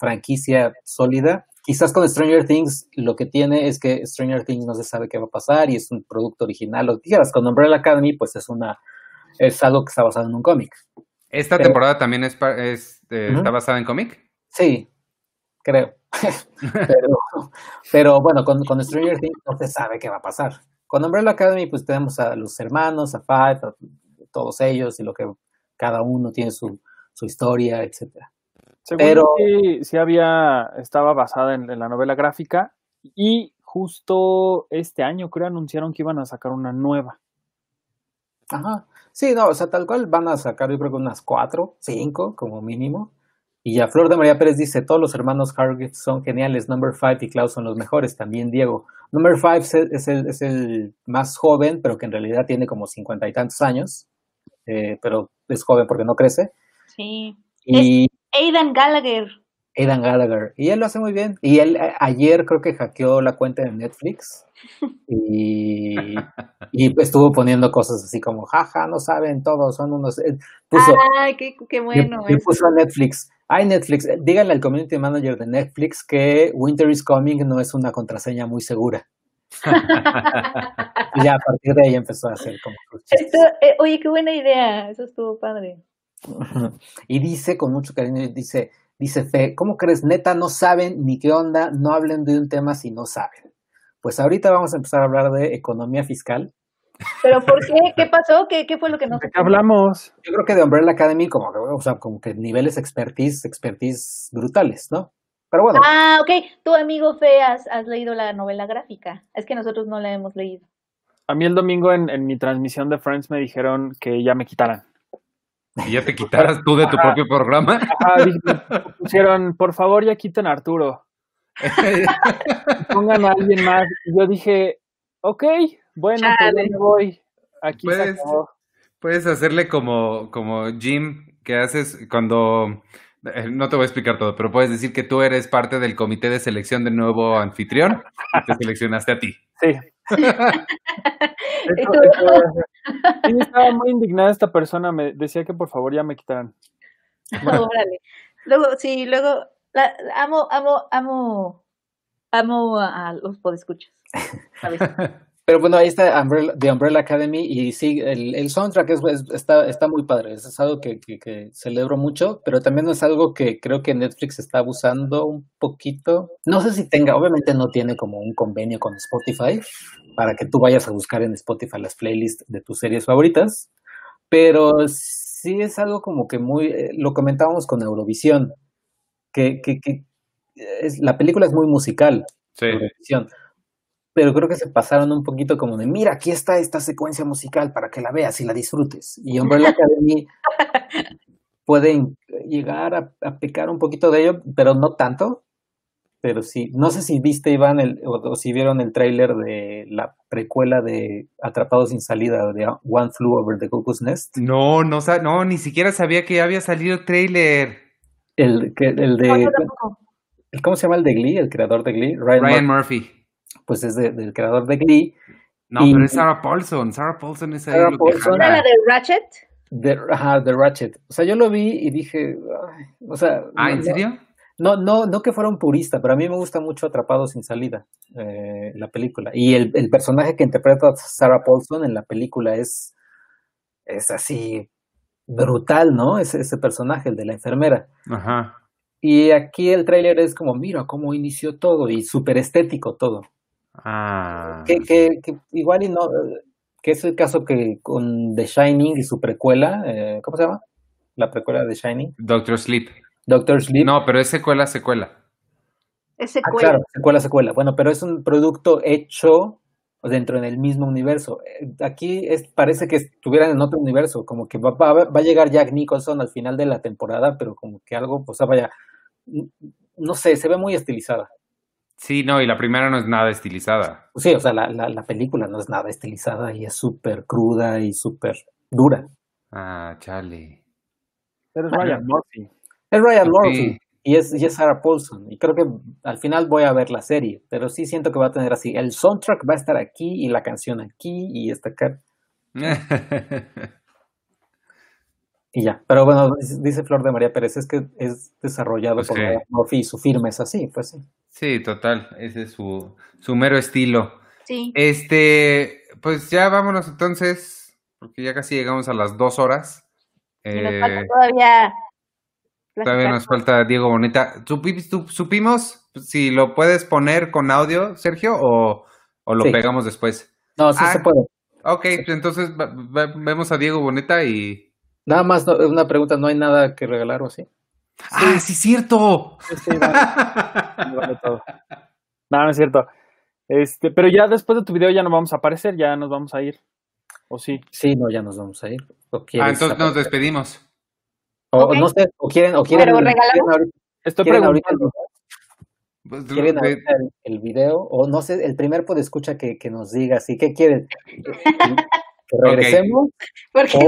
franquicia sólida quizás con Stranger Things lo que tiene es que Stranger Things no se sabe qué va a pasar y es un producto original. Que quieras, con Umbrella Academy, pues es una es algo que está basado en un cómic. ¿Esta pero, temporada también es, es eh, uh -huh. está basada en cómic? Sí, creo. pero, pero bueno, con, con, Stranger Things no se sabe qué va a pasar. Con Umbrella Academy, pues tenemos a los hermanos, a Five, a todos ellos y lo que cada uno tiene su, su historia, etcétera. Pero sí, sí, había, estaba basada en, en, la novela gráfica y justo este año creo anunciaron que iban a sacar una nueva. Ajá, sí, no, o sea, tal cual van a sacar yo creo que unas cuatro, cinco como mínimo. Y ya Flor de María Pérez dice, todos los hermanos Hargreaves son geniales, Number Five y Klaus son los mejores, también Diego. Number Five es el, es el, es el más joven, pero que en realidad tiene como cincuenta y tantos años, eh, pero es joven porque no crece. Sí. Y... Es Aidan Gallagher. Aidan Gallagher. Y él lo hace muy bien. Y él a, ayer creo que hackeó la cuenta de Netflix y, y estuvo poniendo cosas así como, jaja, no saben todos, son unos... Eh, puso, Ay, qué, qué bueno. Y, puso a Netflix, Ay, Netflix, eh, díganle al community manager de Netflix que Winter is Coming no es una contraseña muy segura. y ya a partir de ahí empezó a hacer como. Esto, eh, oye, qué buena idea. Eso estuvo padre. Y dice con mucho cariño, dice, dice Fe, ¿cómo crees? Neta, no saben ni qué onda, no hablen de un tema si no saben. Pues ahorita vamos a empezar a hablar de economía fiscal. ¿Pero por qué? ¿Qué pasó? ¿Qué, qué fue lo que no ¿De qué hablamos? Yo creo que de Umbrella Academy, como, que, o sea, como que niveles expertise, expertise brutales, ¿no? Pero bueno, Ah, ok. Tu amigo Fe, has, has leído la novela gráfica. Es que nosotros no la hemos leído. A mí el domingo en, en mi transmisión de Friends me dijeron que ya me quitaran. Y ya te quitaras tú de tu propio programa. Ajá, pusieron, por favor, ya quiten a Arturo. Pongan a alguien más. Y yo dije, ok, bueno, pues ya me voy. Aquí se Pues, acabó. Puedes hacerle como, como Jim, que haces cuando... eh, No te voy a explicar todo, pero puedes decir que tú eres parte del comité de selección del nuevo anfitrión y te seleccionaste a ti. Sí. A hacer. Sí, estaba muy indignada esta persona. Me decía que por favor ya me quitaran. Órale. Luego, sí, luego, la, amo, amo, amo, amo a, a los podescuchas. ¿sabes? pero bueno, ahí está Umbrella, The Umbrella Academy y sí, el, el soundtrack es, es- está, está muy padre, es algo que, que, que celebro mucho, pero también es algo que creo que Netflix está abusando un poquito. No sé si tenga, obviamente no tiene como un convenio con Spotify para que tú vayas a buscar en Spotify las playlists de tus series favoritas, pero sí es algo como que muy, eh, lo comentábamos con Eurovisión, que, que, que es, la película es muy musical, Sí. Eurovisión. Pero creo que se pasaron un poquito como de, mira, aquí está esta secuencia musical para que la veas y la disfrutes. Y Umbrella Academy puede llegar a, a pecar un poquito de ello, pero no tanto. Pero sí, no sé si viste, Iván, el, o, o si vieron el tráiler de la precuela de Atrapados sin salida de One Flew Over the Cuckoo's Nest. No, no, sa- no, ni siquiera sabía que ya había salido el trailer. El, que, el de, ¿cómo se llama el de Glee? El creador de Glee, Ryan, Ryan Murphy, Murphy. Pues es de- del creador de Glee. No, Y- pero es Sarah Paulson. Sarah Paulson es ahí Sarah lo que Paulson. jala. ¿Era la de Ratchet? De, ajá, de Ratchet. O sea, yo lo vi y dije, ay, o sea, Ah, no- ¿en serio? No, no, no que fuera un purista, pero a mí me gusta mucho Atrapado sin salida, eh, la película. Y el, el personaje que interpreta a Sarah Paulson en la película es, es así brutal, ¿no? Ese, ese personaje, el de la enfermera. Ajá. Y aquí el tráiler es como, mira cómo inició todo y súper estético todo. Ah. Que, que, que igual y no, que es el caso que con The Shining y su precuela, eh, ¿cómo se llama? La precuela de Shining, Doctor Sleep. Doctor Sleep. No, pero es secuela, secuela. Ese Ah, cuello. claro, secuela, secuela. Bueno, pero es un producto hecho dentro del mismo universo. Eh, Aquí es, parece que estuvieran en otro universo, como que va, va, va a llegar Jack Nicholson al final de la temporada, pero como que algo, pues, o sea, vaya, no sé, se ve muy estilizada. Sí, no, y la primera no es nada estilizada. Sí, o sea, la, la, la película no es nada estilizada y es súper cruda y súper dura. Ah, chale. Pero es. Ryan Murphy. Es Ryan Sí. Murphy y es, y es Sarah Paulson. Y creo que al final voy a ver la serie, pero sí siento que va a tener así. El soundtrack va a estar aquí y la canción aquí y esta acá. Y ya. Pero bueno, dice- Flor de María Pérez, es que es desarrollado Pues por que- Murphy y su firma es así, pues sí. sí, total. Ese es su, su mero estilo. Sí. Este, pues ya vámonos entonces, porque ya casi llegamos a las dos horas. Nos Eh, falta todavía. todavía nos falta Diego Bonita. ¿Supi- su- ¿Supimos si lo puedes poner con audio, Sergio, o, o lo Sí. pegamos después? No, sí Ah. se puede. Ok, pues entonces vemos a Diego Bonita y... Nada más no- una pregunta, ¿no hay nada que regalar o así? ¡Ah, sí, cierto! Sí, sí, vale, vale todo. No, no es cierto. Este, pero ya después de tu video ya no vamos a aparecer, ya nos vamos a ir. ¿O sí? Sí, no, ya nos vamos a ir. ¿O Ah, entonces nos despedimos. O no sé, o quieren, o quieren, Pero regalamos. quieren Estoy quieren ahorita el, preguntando. Pues, quieren ahorita el- el video, o no sé, el primer escucha que, que nos diga así, ¿qué quieren? ¿Que regresemos? Porque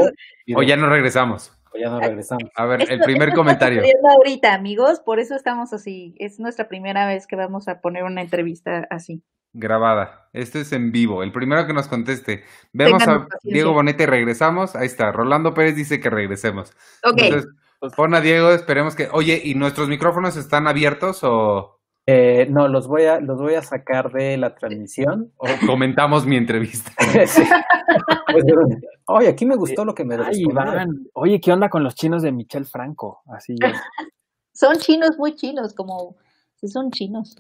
O, O ya no regresamos. o ya no regresamos. A ver, el primer esto comentario. está ahorita, amigos, por eso estamos así. Es nuestra primera vez que vamos a poner una entrevista así. Grabada. Esto es en vivo. El primero que nos conteste. Vemos a paciencia. Diego Boneta y regresamos. Ahí está. Rolando Pérez dice que regresemos. Ok, Entonces, Pues, Pon a Diego, esperemos que. Oye, ¿y nuestros micrófonos están abiertos o, Eh, no, los voy a los voy a sacar de la transmisión. o comentamos mi entrevista? Sí. Pues, Oye, aquí me gustó lo que me ay, respondieron. Iván, oye, ¿qué onda con los chinos de Michel Franco? Así. Son chinos, muy chinos, como si son chinos.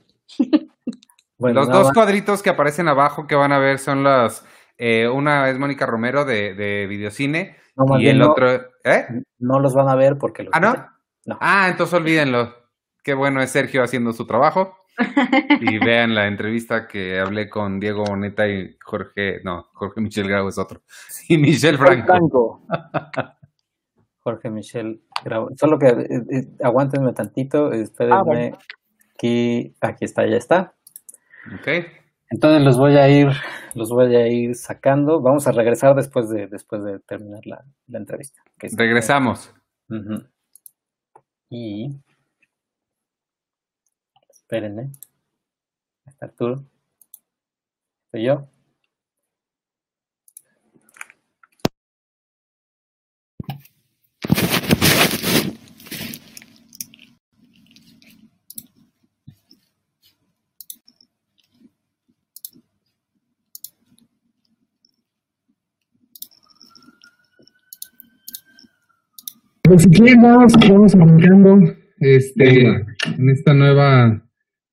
Bueno, Los dos cuadritos que aparecen abajo que van a ver son las. eh, una es Mónica Romero de, de Videocine No, más y el no, otro. ¿Eh? no los van a ver porque los ¿Ah, no? No. Ah, entonces olvídenlo. Qué bueno es Sergio haciendo su trabajo. Y vean la entrevista que hablé con Diego Boneta y Jorge. No, Jorge Michel Grau es otro. Y Michel Franco. Franco. Jorge Michel Grau. Solo que eh, eh, aguántenme tantito, espérenme. Ah, bueno. Aquí, aquí está, ya está. Ok. Entonces los voy a ir, los voy a ir sacando. Vamos a regresar después de, después de terminar la, la entrevista. que es- Regresamos. Ujú. Y espérenme. Está Arturo. Soy yo. Pues si quieren, vamos, vamos arrancando este, en esta nueva,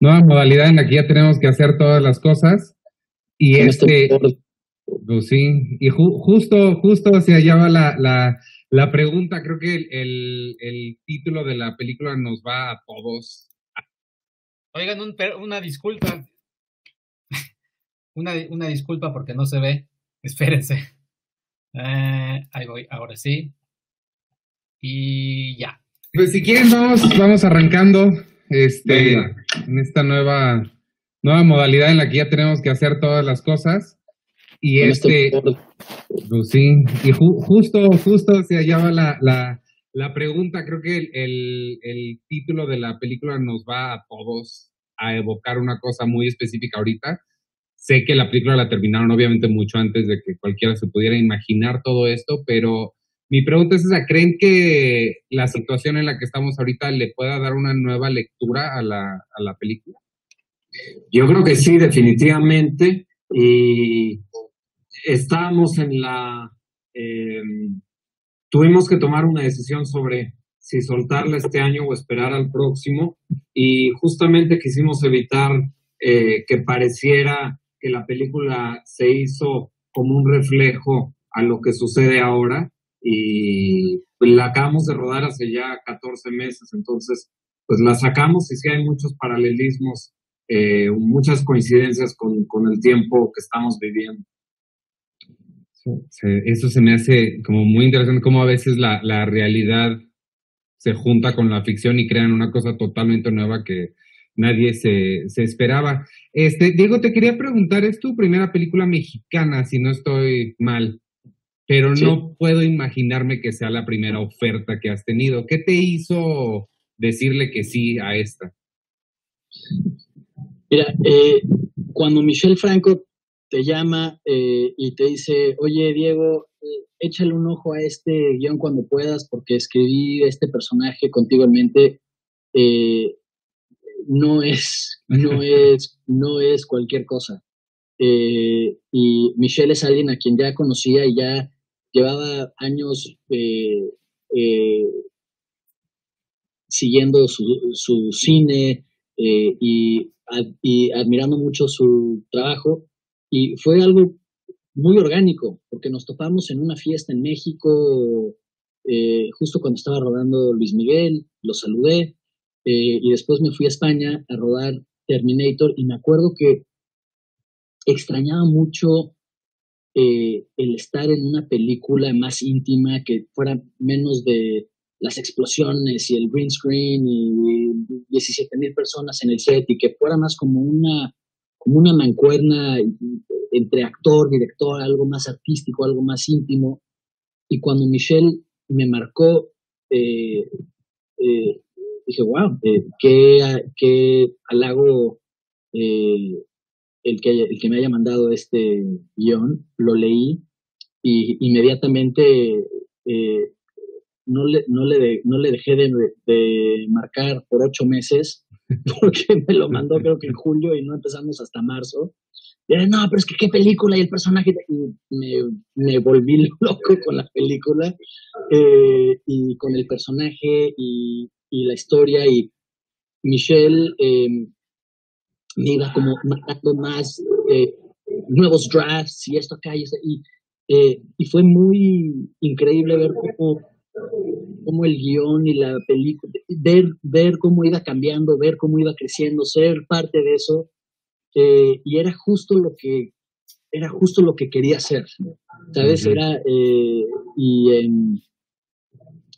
nueva modalidad en la que ya tenemos que hacer todas las cosas. Y este, pues sí, y ju- justo, justo hacia allá va la, la, la pregunta. Creo que el, el, el título de la película nos va a todos. Oigan, un una disculpa. una, una disculpa porque no se ve. Espérense. Eh, ahí voy, ahora sí. Y ya. Pues si quieren, vamos, vamos arrancando este, en esta nueva, nueva modalidad en la que ya tenemos que hacer todas las cosas. Y este, pues sí, y ju- justo, justo allá va la, la, la pregunta. Creo que el, el, el título de la película nos va a todos a evocar una cosa muy específica ahorita. Sé que la película la terminaron obviamente mucho antes de que cualquiera se pudiera imaginar todo esto, pero mi pregunta es esa, ¿creen que la situación en la que estamos ahorita le pueda dar una nueva lectura a la, a la película? Yo creo que sí, definitivamente. Y estábamos en la... eh, tuvimos que tomar una decisión sobre si soltarla este año o esperar al próximo. Y justamente quisimos evitar eh, que pareciera que la película se hizo como un reflejo a lo que sucede ahora. Y la acabamos de rodar hace ya 14 meses, entonces pues la sacamos y sí hay muchos paralelismos eh, muchas coincidencias con, con el tiempo que estamos viviendo. Eso se me hace como muy interesante, cómo a veces la, la realidad se junta con la ficción y crean una cosa totalmente nueva que nadie se, se esperaba. Este, Diego, te quería preguntar, es tu primera película mexicana, si no estoy mal, pero Sí. no puedo imaginarme que sea la primera oferta que has tenido. ¿Qué te hizo decirle que sí a esta? Mira, eh, cuando Michelle Franco te llama eh, y te dice, oye Diego, eh, échale un ojo a este guion cuando puedas porque escribí este personaje contigo en mente, eh, no es, no es, no es cualquier cosa. Eh, y Michelle es alguien a quien ya conocía y ya llevaba años eh, eh, siguiendo su, su cine eh, y, y admirando mucho su trabajo. Y fue algo muy orgánico, porque nos topamos en una fiesta en México, eh, justo cuando estaba rodando Luis Miguel, lo saludé, y después me fui a España a rodar Terminator, y me acuerdo que extrañaba mucho eh, el estar en una película más íntima, que fuera menos de las explosiones y el green screen y 17 mil personas en el set y que fuera más como una, como una mancuerna entre actor, director, algo más artístico, algo más íntimo. Y cuando Michelle me marcó, eh, eh, dije, wow, eh, qué, qué halago eh, el, que, el que me haya mandado este guion, lo leí y inmediatamente eh, no le, no le, no le dejé de, de, marcar por ocho meses, porque me lo mandó creo que en julio y no empezamos hasta marzo. Y era, no, pero es que qué película y el personaje. me, me, volví loco con la película eh, y con el personaje y, y la historia. Y Michelle eh, me iba como matando más eh, nuevos drafts y esto acá y, y, eh, y fue muy increíble ver cómo, cómo el guion y la película, ver, ver cómo iba cambiando, ver cómo iba creciendo, ser parte de eso. Eh, y era justo lo que era justo lo que quería hacer, ¿sabes? Era, eh, y,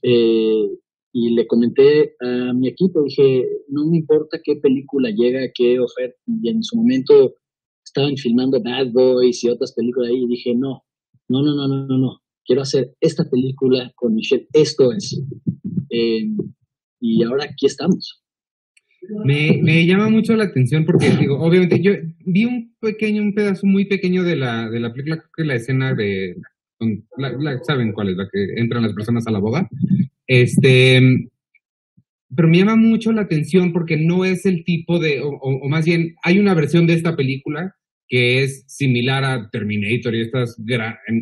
eh, y le comenté a mi equipo, dije, no me importa qué película llega, qué oferta, y en su momento estaban filmando Bad Boys y otras películas ahí, y dije, no, no, no, no, no, no, quiero hacer esta película con Michelle, esto es. Eh, y ahora aquí estamos. Me, me, llama mucho la atención porque, digo, obviamente yo vi un pequeño, un pedazo muy pequeño de la, de la película, creo que la escena de, ¿saben cuál es? La que entran las personas a la boda. Este, pero me llama mucho la atención porque no es el tipo de, o, más bien, hay una versión de esta película que es similar a Terminator y estas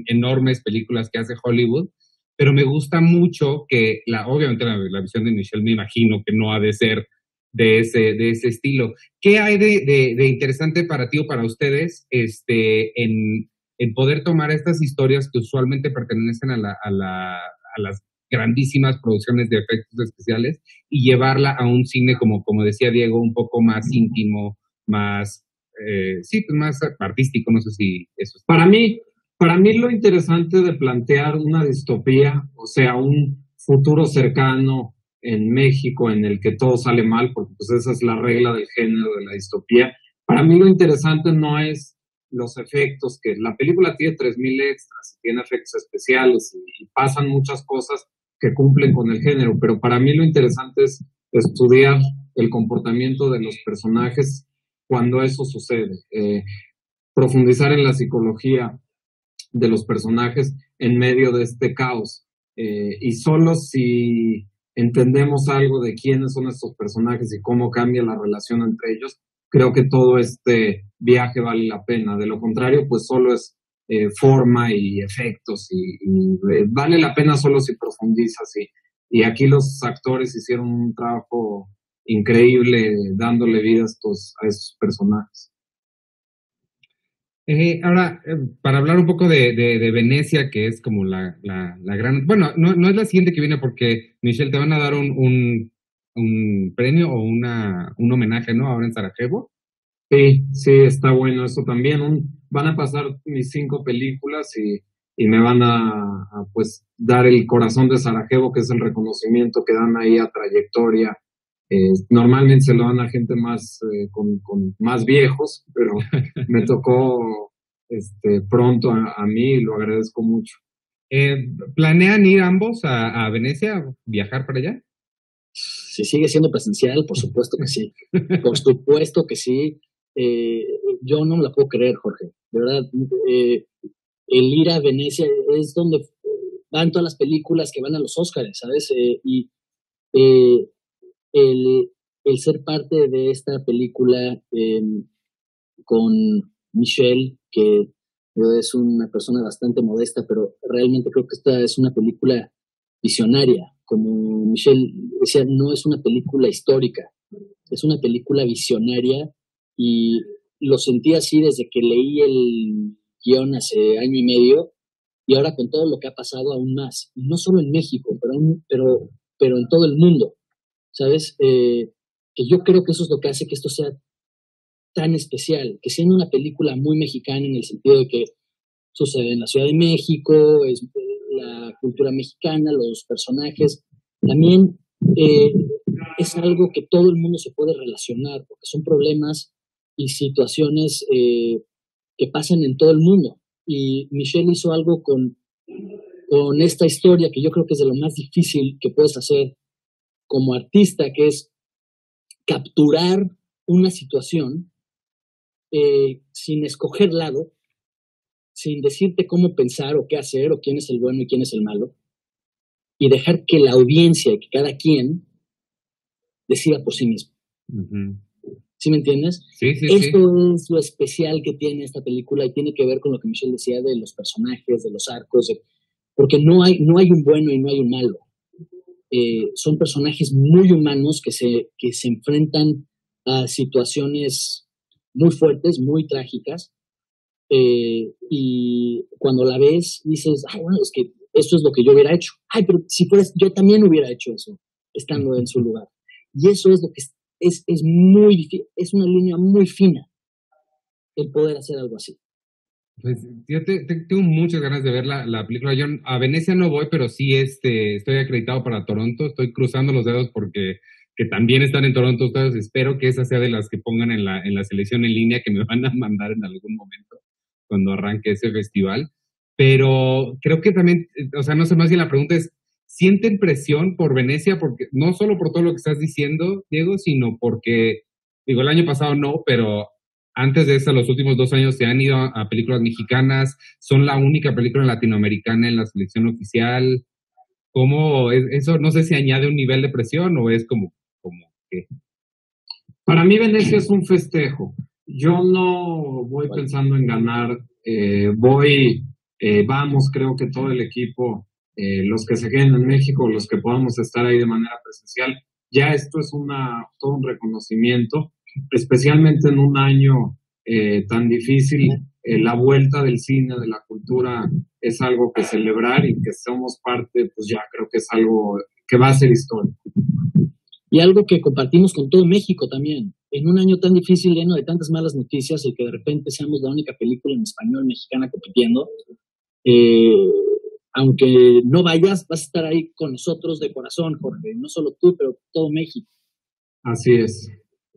enormes películas que hace Hollywood, pero me gusta mucho que, la, obviamente la, visión de Michelle me imagino que no ha de ser de ese, de ese estilo. ¿Qué hay de, interesante para ti o para ustedes este, en, en, poder tomar estas historias que usualmente pertenecen a, la, a, la, a las grandísimas producciones de efectos especiales y llevarla a un cine, como, como decía Diego, un poco más íntimo, más eh, sí, pues más artístico, no sé si eso es. Para mí, para mí lo interesante de plantear una distopía, o sea, un futuro cercano en México en el que todo sale mal, porque pues esa es la regla del género de la distopía. Para mí lo interesante no es los efectos, que la película tiene 3.000 extras, tiene efectos especiales y, pasan muchas cosas que cumplen con el género, pero para mí lo interesante es estudiar el comportamiento de los personajes cuando eso sucede. Eh, profundizar en la psicología de los personajes en medio de este caos. Eh, y solo si entendemos algo de quiénes son estos personajes y cómo cambia la relación entre ellos, creo que todo este viaje vale la pena. De lo contrario, pues solo es eh, forma y efectos y, vale la pena solo si profundizas. Y, y aquí los actores hicieron un trabajo increíble dándole vida a estos, a estos personajes. Eh, ahora, eh, para hablar un poco de, de, Venecia, que es como la, la, gran... Bueno, no, no, es la siguiente que viene porque, Michelle, te van a dar un, un, un, premio o una, un homenaje, ¿no? Ahora en Sarajevo. Sí, sí, está bueno eso también. van a pasar mis cinco películas y, y me van a, a, pues, dar el corazón de Sarajevo, que es el reconocimiento que dan ahí a trayectoria eh, normalmente se lo dan a gente más eh, con, más viejos, pero me tocó este, pronto a, mí y lo agradezco mucho. Eh, ¿Planean ir ambos a, a, Venecia, viajar para allá? Si sigue siendo presencial, por supuesto que sí. Por supuesto que sí. Yo no me la puedo creer, Jorge. De verdad, el ir a Venecia es donde van todas las películas que van a los Óscares, ¿sabes? y el, el ser parte de esta película em, con Michelle, que es una persona bastante modesta, pero realmente creo que esta es una película visionaria. Como Michelle decía, no es una película histórica, es una película visionaria y lo sentí así desde que leí el guion hace año y medio y ahora con todo lo que ha pasado aún más, no solo en México, pero, pero, pero en todo el mundo. ¿sabes? Eh, que yo creo que eso es lo que hace que esto sea tan especial, que siendo una película muy mexicana en el sentido de que sucede en la Ciudad de México, es la cultura mexicana, los personajes, también eh, es algo que todo el mundo se puede relacionar, porque son problemas y situaciones que pasan en todo el mundo. Y Michelle hizo algo con, con esta historia que yo creo que es de lo más difícil que puedes hacer como artista, que es capturar una situación eh, sin escoger lado, sin decirte cómo pensar o qué hacer o quién es el bueno y quién es el malo, y dejar que la audiencia, que cada quien decida por sí mismo. ¿Sí me entiendes? Sí, sí, Esto es lo especial que tiene esta película y tiene que ver con lo que Michelle decía de los personajes, de los arcos, porque no hay, no hay un bueno y no hay un malo. Eh, son personajes muy humanos que se, que se enfrentan a situaciones muy fuertes, muy trágicas, eh, y cuando la ves dices, ay, bueno, es que esto es lo que yo hubiera hecho. Ay, pero si fueras, yo también hubiera hecho eso, estando en su lugar. Y eso es lo que es, es muy es una línea muy fina el poder hacer algo así. Pues yo tengo muchas ganas de ver la, la, película. Yo a Venecia no voy, pero sí este, estoy acreditado para Toronto. Estoy cruzando los dedos porque que también están en Toronto. Espero que esa sea de las que pongan en la, en la selección en línea que me van a mandar en algún momento cuando arranque ese festival. Pero creo que también, o sea, no sé más bien la pregunta es, ¿sienten presión por Venecia? Porque no solo por todo lo que estás diciendo, Diego, sino porque, digo, el año pasado no, pero antes de eso, los últimos dos años se han ido a, películas mexicanas, son la única película latinoamericana en la selección oficial. ¿Cómo eso? No sé si añade un nivel de presión o es como, como que... Para mí Venecia es un festejo. Yo no voy pensando en ganar, eh, voy, eh, vamos, creo que todo el equipo, eh, los que se queden en México, los que podamos estar ahí de manera presencial, ya esto es una, todo un reconocimiento especialmente en un año eh, tan difícil, eh, la vuelta del cine, de la cultura, es algo que celebrar y que somos parte, pues ya creo que es algo que va a ser histórico. Y algo que compartimos con todo México también. En un año tan difícil, lleno de tantas malas noticias, y que de repente seamos la única película en español mexicana compitiendo, eh, aunque no vayas, vas a estar ahí con nosotros de corazón, Jorge. No solo tú, pero todo México. Así es.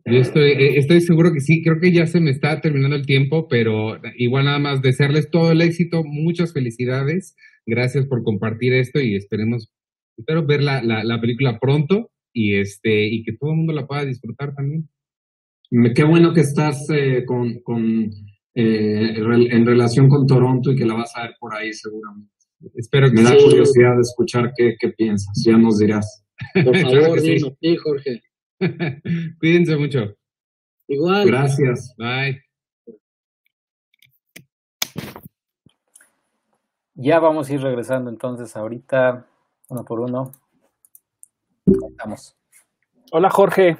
Yo estoy, eh, estoy seguro que sí, creo que ya se me está terminando el tiempo, pero igual nada más desearles todo el éxito, muchas felicidades, gracias por compartir esto y esperemos, espero ver la, la, película pronto y este y que todo el mundo la pueda disfrutar también. Qué bueno que estás eh, con, con eh, en relación con Toronto y que la vas a ver por ahí seguramente. Espero que me da curiosidad de escuchar qué, qué piensas, ya nos dirás. Por favor, sí. sí, Jorge. Cuídense mucho. Igual. Gracias. Bye. Ya vamos a ir regresando entonces ahorita, uno por uno. Estamos. Hola Jorge.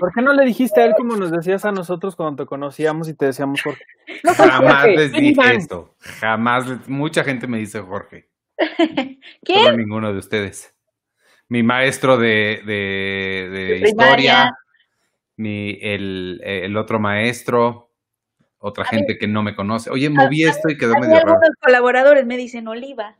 ¿Por qué no le dijiste a él como nos decías a nosotros cuando te conocíamos y te decíamos Jorge? Jamás les dije esto. Jamás. Mucha gente me dice Jorge. ¿Quién? Solo ninguno de ustedes mi maestro de, de, historia, mi, el, el, otro maestro, otra gente que no me conoce. Oye, moví esto y quedó medio raro. Algunos colaboradores me dicen Oliva.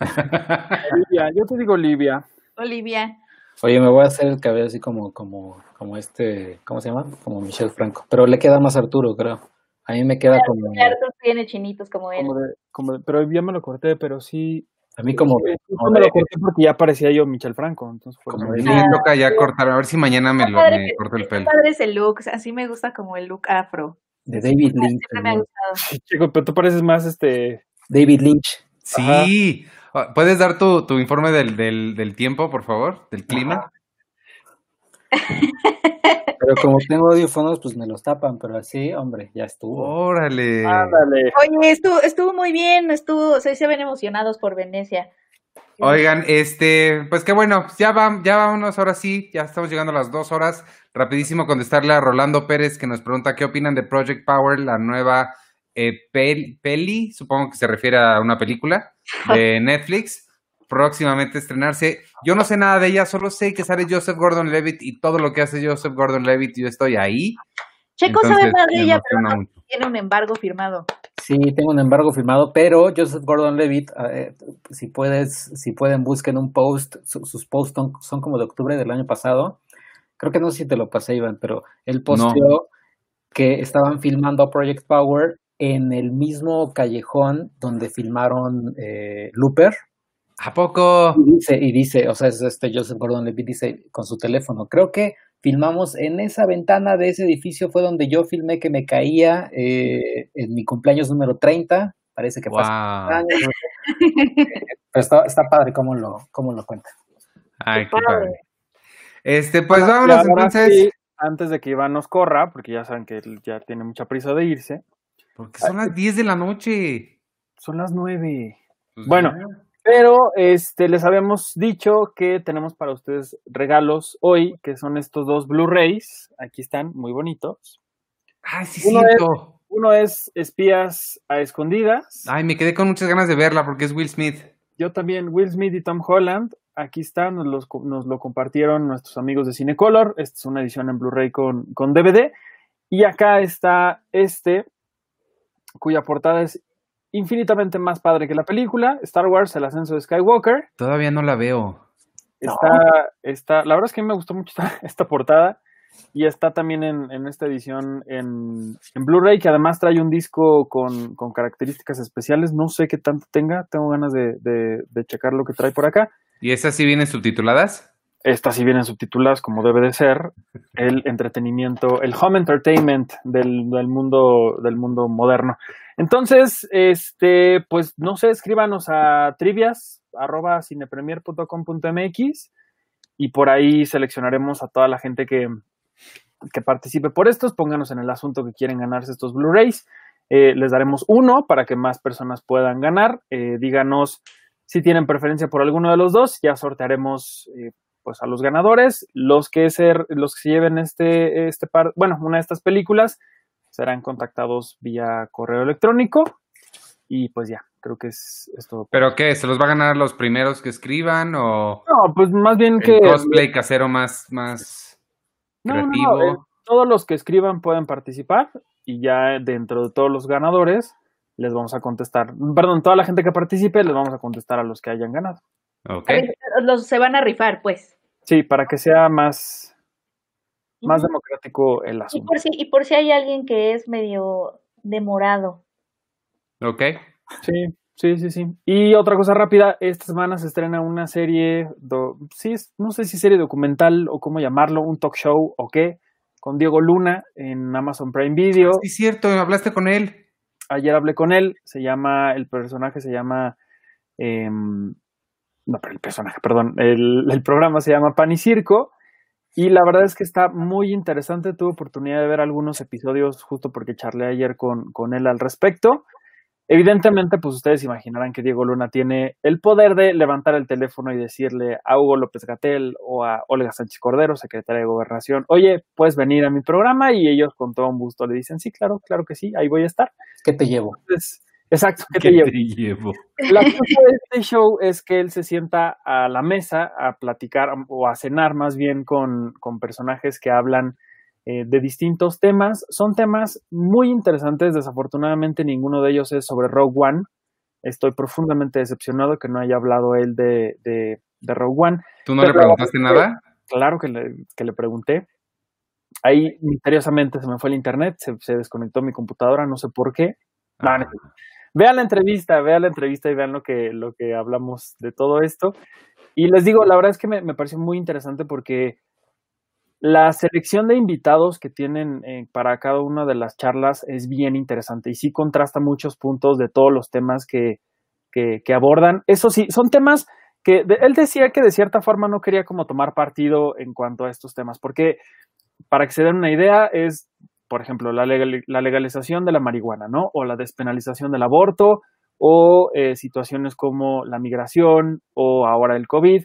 Olivia, yo te digo Olivia. Olivia. Oye, me voy a hacer el cabello así como, como, como este, ¿cómo se llama? Como Michelle Franco. Pero le queda más Arturo, creo. A mí me queda como. Arturo tiene chinitos como él. Como pero ya me lo corté, pero sí, a mí como... no me lo corté porque ya parecía yo Michel Franco, entonces fue como... me toca ya cortar, a ver si mañana me, lo, me corto el pelo. padre ese look, así me gusta como el look afro. De David Lynch. Chico, pero tú pareces más este... David Lynch. Sí. Ah, ¿Puedes dar tu, tu informe del, del, del, tiempo, por favor? ¿Del clima? Pero como tengo audífonos, pues me los tapan, pero así, hombre, ya estuvo. Órale. Ándale. Oye, estuvo, estuvo muy bien, estuvo, se, se ven emocionados por Venecia. Oigan, este, pues qué bueno, ya va, ya vámonos, ahora sí, ya estamos llegando a las dos horas. Rapidísimo contestarle a Rolando Pérez que nos pregunta qué opinan de Project Power, la nueva eh, peli, supongo que se refiere a una película de Netflix próximamente estrenarse. Yo no sé nada de ella, solo sé que sale Joseph Gordon-Levitt y todo lo que hace Joseph Gordon-Levitt, yo estoy ahí. Checo sabe más de ella, pero no tiene un embargo firmado. Sí, tengo un embargo firmado, pero Joseph Gordon-Levitt, eh, si puedes, si pueden busquen un post, sus posts son, como de octubre del año pasado. Creo que no sé si te lo pasé, Iván, pero él posteó que estaban filmando Project Power en el mismo callejón donde filmaron eh, Looper, ¿A poco? Y dice, y dice, o sea, es este Joseph Gordon Levitt dice con su teléfono, creo que filmamos en esa ventana de ese edificio fue donde yo filmé que me caía eh, en mi cumpleaños número 30, Parece que fue hace años. Pero está, está padre cómo lo, cómo lo cuenta. Ay, qué padre. padre. Este, pues vámonos entonces. sí, antes de que Iván nos corra, porque ya saben que él ya tiene mucha prisa de irse, Porque son las 10 de la noche. son las nueve. Pues Bueno, ya. Pero este, les habíamos dicho que tenemos para ustedes regalos hoy, que son estos dos Blu-rays. Aquí están, muy bonitos. Ay, sí, Uno cierto. Uno es Espías a Escondidas. Ay, me quedé con muchas ganas de verla porque es Will Smith. Yo también, Will Smith y Tom Holland. Aquí está, nos, los nos lo compartieron nuestros amigos de Cinecolor. Esta es una edición en Blu-ray con, con DVD. Y acá está este, cuya portada es infinitamente más padre que la película. Star Wars, el ascenso de Skywalker. Todavía no la veo. Está, está, la verdad es que a mí me gustó mucho esta, esta portada y está también en, en esta edición en, en Blu-ray que además trae un disco con, con características especiales. No sé qué tanto tenga, tengo ganas de, de- de checar lo que trae por acá. ¿Y esas sí vienen subtituladas? Estas sí vienen subtituladas como debe de ser. El entretenimiento, el home entertainment del, del mundo, del mundo moderno. Entonces, este, pues no sé, escríbanos a trivias arroba cinepremier.com.mx y por ahí seleccionaremos a toda la gente que, que participe por estos. Pónganos en el asunto que quieren ganarse estos Blu-rays. Eh, les daremos uno para que más personas puedan ganar. Eh, díganos si tienen preferencia por alguno de los dos. Ya sortearemos eh, pues a los ganadores. Los que, ser, los que se lleven este, este par, bueno, una de estas películas serán contactados vía correo electrónico. Y pues ya, creo que es, es todo. ¿Pero qué? ¿Se los va a ganar los primeros que escriban o No, pues más bien el que. cosplay casero más, más No, no, no, creativo? eh, todos los que escriban pueden participar y ya dentro de todos los ganadores les vamos a contestar. Perdón, toda la gente que participe les vamos a contestar a los que hayan ganado. Ok. Los se van a rifar, pues. Sí, para que sea más, más democrático el Y asunto. por si, y por si hay alguien que es medio demorado. Ok. Sí, sí, sí, sí. Y otra cosa rápida, esta semana se estrena una serie, do- sí, es- no sé si serie documental o cómo llamarlo, un talk show o qué, con Diego Luna en Amazon Prime Video. Sí, cierto, hablaste con él. Ayer hablé con él, se llama, el personaje se llama, em, no, pero el personaje, perdón, el, el programa se llama Pan y Circo. Y la verdad es que está muy interesante. Tuve oportunidad de ver algunos episodios justo porque charlé ayer con, con él al respecto. Evidentemente, pues ustedes imaginarán que Diego Luna tiene el poder de levantar el teléfono y decirle a Hugo López Gatel o a Olga Sánchez Cordero, secretaria de Gobernación, oye, puedes venir a mi programa y ellos con todo un gusto le dicen, sí, claro, claro que sí, ahí voy a estar. ¿Qué te llevo? Entonces, exacto, ¿qué, ¿Qué te llevo? llevo? La cosa de este show es que él se sienta a la mesa a platicar o a cenar más bien con, con personajes que hablan eh, de distintos temas. Son temas muy interesantes. Desafortunadamente ninguno de ellos es sobre Rogue One. Estoy profundamente decepcionado que no haya hablado él de, de, de Rogue One. ¿Tú no le preguntaste nada? Claro que le, que le pregunté. Ahí misteriosamente se me fue el internet, se, se desconectó mi computadora, no sé por qué. No, no. Vean la entrevista, vean la entrevista y vean lo que, lo que hablamos de todo esto. Y les digo, la verdad es que me, me pareció muy interesante porque la selección de invitados que tienen eh, para cada una de las charlas es bien interesante y sí contrasta muchos puntos de todos los temas que, que, abordan. Eso sí, son temas que él decía que de cierta forma no quería como tomar partido en cuanto a estos temas, porque para que se den una idea es, por ejemplo, la, legal- la legalización de la marihuana, ¿no? O la despenalización del aborto, o eh, situaciones como la migración, o ahora el COVID.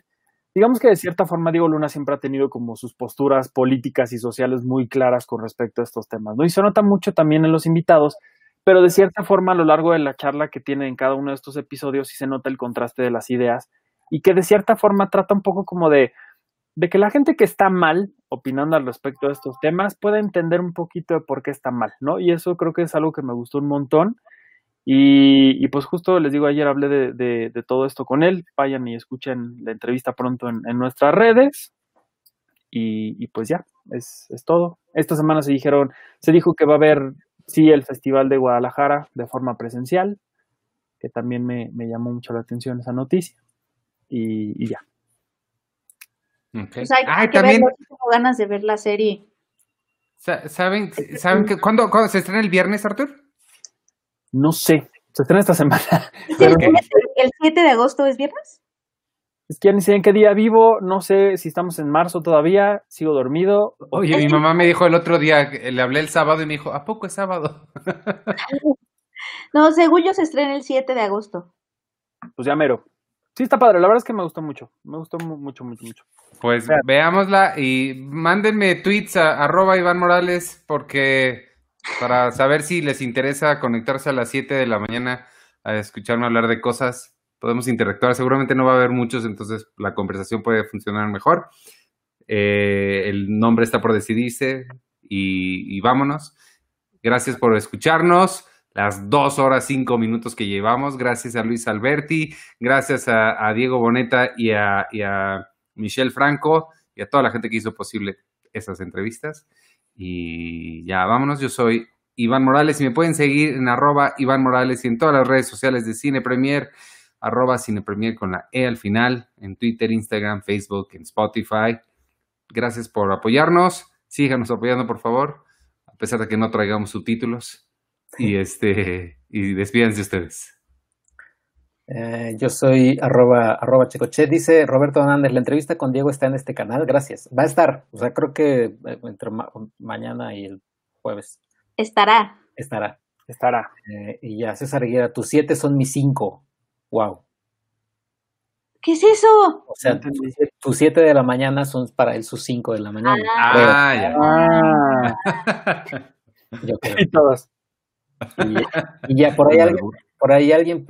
Digamos que de cierta forma Diego Luna siempre ha tenido como sus posturas políticas y sociales muy claras con respecto a estos temas, ¿no? Y se nota mucho también en los invitados, pero de cierta forma a lo largo de la charla que tiene en cada uno de estos episodios sí se nota el contraste de las ideas y que de cierta forma trata un poco como de, de que la gente que está mal opinando al respecto de estos temas pueda entender un poquito de por qué está mal, ¿no? Y eso creo que es algo que me gustó un montón. Y, pues justo les digo, ayer hablé de, todo esto con él. Vayan y escuchen la entrevista pronto en, nuestras redes. Y, pues ya, es, es todo. Esta semana se dijeron, se dijo que va a haber, sí, el Festival de Guadalajara de forma presencial, que también me, llamó mucho la atención esa noticia. Y ya. Pues hay, Ay, hay que también, verlo, tengo ganas de ver la serie. sa- ¿saben, saben que, ¿cuándo, cuándo se estrena el viernes, Artur? No sé, Se estrena esta semana. ¿Es el, el 7 de agosto es viernes? Es que ya ni sé en qué día vivo, no sé si estamos en marzo todavía, sigo dormido. Oye, mi mamá me dijo el otro día, le hablé el sábado y me dijo, ¿a poco es sábado? No, según yo se estrena el 7 de agosto. Pues ya mero. Sí, está padre, la verdad es que me gustó mucho. Me gustó mu- mucho, mucho, mucho. Pues veámosla y mándenme tweets a arroba Iván Morales porque para saber si les interesa conectarse a las 7 de la mañana a escucharme hablar de cosas, podemos interactuar. Seguramente no va a haber muchos, entonces la conversación puede funcionar mejor. Eh, el nombre está por decidirse y, y vámonos. Gracias por escucharnos. Las dos horas cinco minutos que llevamos. Gracias a Luis Alberti, gracias a, a Diego Boneta y a, y a Michelle Franco y a toda la gente que hizo posible esas entrevistas. Y ya, vámonos. Yo soy Iván Morales y me pueden seguir en arroba Iván Morales y en todas las redes sociales de Cine Premier, arroba Cine Premier con la E al final, en Twitter, Instagram, Facebook, en Spotify. Gracias por apoyarnos. Síganos apoyando, por favor, a pesar de que no traigamos subtítulos. Y este, y despídense ustedes. Eh, yo soy arroba, arroba Checoche. Dice Roberto Hernández, la entrevista con Diego está en este canal. Gracias. Va a estar. O sea, creo que eh, entre ma- mañana y el jueves Estará. estará. Estará. Eh, y ya, César Aguilera, tus siete son mis cinco. Wow. ¿Qué es eso? O sea, tus siete- de la mañana son para él sus cinco de la mañana. Ah, ya. Ah, Yo creo. y todos. Y ya, y ya por ahí alguien, por ahí alguien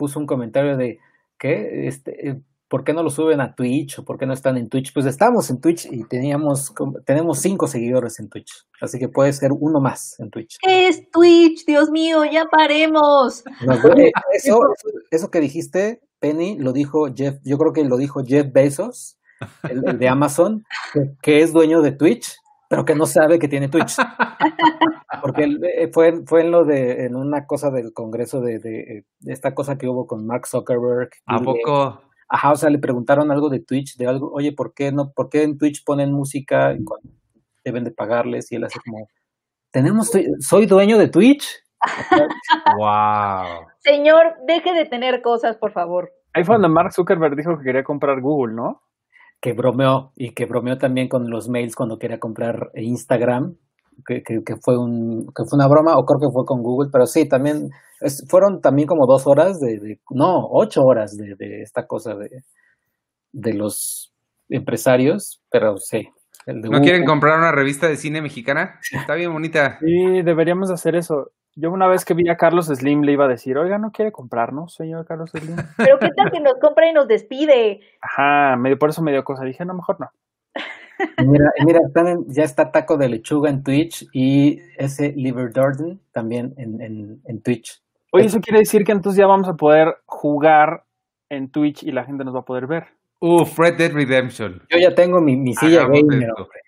puso un comentario de que este eh, ¿por qué no lo suben a Twitch o por qué no están en Twitch? Pues estamos en Twitch y teníamos tenemos cinco seguidores en Twitch, así que puede ser uno más en Twitch. ¿Qué es Twitch? Dios mío, ya paremos. Eso, eso, que dijiste, Penny, lo dijo Jeff, yo creo que lo dijo Jeff Bezos, el, el de Amazon, que es dueño de Twitch, pero que no sabe que tiene Twitch. Porque él, eh, fue, fue en lo de, en una cosa del congreso de, de, de esta cosa que hubo con Mark Zuckerberg. ¿A poco? Ajá, o sea, le preguntaron algo de Twitch, de algo, oye, ¿por qué no, por qué en Twitch ponen música y cuando deben de pagarles? Y él hace como, tenemos, soy dueño de Twitch. ¡Wow! Señor, deje de tener cosas, por favor. Ahí fue donde Mark Zuckerberg dijo que quería comprar Google, ¿no? Que bromeó y que bromeó también con los mails cuando quería comprar Instagram, que, que, que fue un que fue una broma o creo que fue con Google, pero sí, también es- fueron también como dos horas de, de- no, ocho horas de, de esta cosa de, de los empresarios, pero sí. el de ¿No quieren comprar una revista de cine mexicana? Está bien bonita. Sí, deberíamos hacer eso. Yo una vez que vi a Carlos Slim le iba a decir, oiga, ¿no quiere comprarnos, señor Carlos Slim? Pero qué tal que nos compra y nos despide. Ajá, medio, por eso me dio cosa. Dije, no, mejor no. Mira, mira están en- ya está Taco de Lechuga en Twitch y ese Liver Darden también en, en, en Twitch. Oye, eso quiere decir que entonces ya vamos a poder jugar en Twitch y la gente nos va a poder ver. Uf, Red Dead Redemption. Yo ya tengo mi, mi silla gamer, hombre.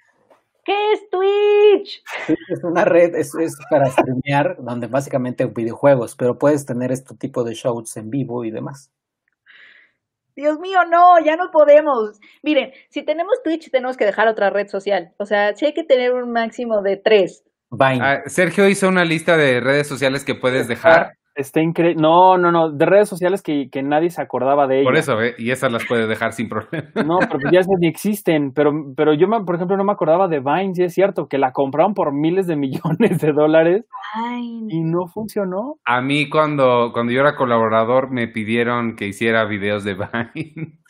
¿Qué es Twitch? Twitch es una red, es, es para streamear, donde básicamente videojuegos, pero puedes tener este tipo de shows en vivo y demás. Dios mío, no, ya no podemos. Miren, si tenemos Twitch, tenemos que dejar otra red social. O sea, sí hay que tener un máximo de tres. Vine. Ah, Sergio hizo una lista de redes sociales que puedes dejar. Está increíble. No, no, no. De redes sociales que, que nadie se acordaba de ellas. Por eso, ¿ve? Y esas las puedes dejar sin problema. No, pero pues ya esas ni existen. Pero, pero yo, me- por ejemplo, no me acordaba de Vine, sí es cierto, que la compraron por miles de millones de dólares Ay, y no funcionó. A mí cuando, cuando yo era colaborador me pidieron que hiciera videos de Vine.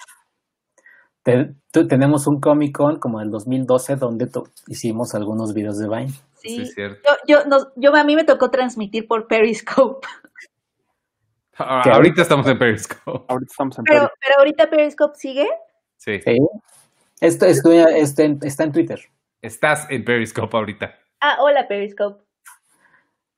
Te- tú- tenemos un Comic Con como del 2012 donde hicimos algunos videos de Vine. Sí, cierto. Yo, yo, a mí me tocó transmitir por Periscope. Ah, ahorita estamos en Periscope. Ahorita estamos en Pero, Periscope. pero ahorita Periscope sigue. Sí. ¿Sí? Esto, está en, está en Twitter. Estás en Periscope ahorita. Ah, hola Periscope.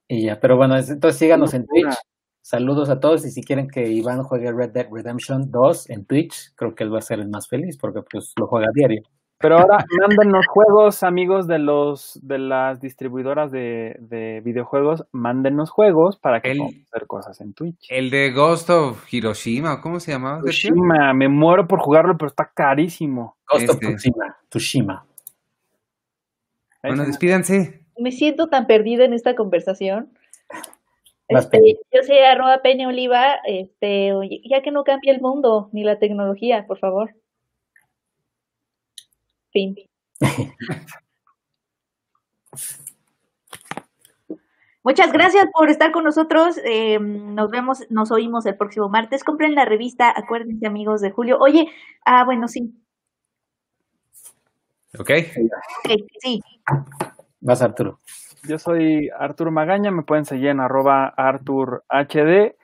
Y ya, pero bueno, es- entonces síganos en. Twitch. Saludos a todos y si quieren que Iván juegue Red Dead Redemption 2 en Twitch, creo que él va a ser el más feliz porque pues lo juega a diario. Pero ahora mándenos juegos, amigos de los de las distribuidoras de, de videojuegos, mándenos juegos para que El- podamos hacer cosas en Twitch. El de Ghost of Hiroshima, ¿cómo se llamaba? Sergio? Tsushima, me muero por jugarlo, pero está carísimo. Ghost of Este. Tsushima. Tsushima. Ahí Bueno, se- despídanse. Me siento tan perdida en esta conversación. Este, yo soy arroba Peña Oliva, este, oye, ya que no cambie el mundo ni la tecnología, por favor. Fin. Muchas gracias por estar con nosotros. eh, nos vemos, nos oímos el próximo martes. Compren la revista, acuérdense amigos de Julio. Oye, ah, bueno, sí, ¿Ok? ok, sí. Vas, Arturo. Yo soy Artur Magaña, me pueden seguir en arroba ArturHD.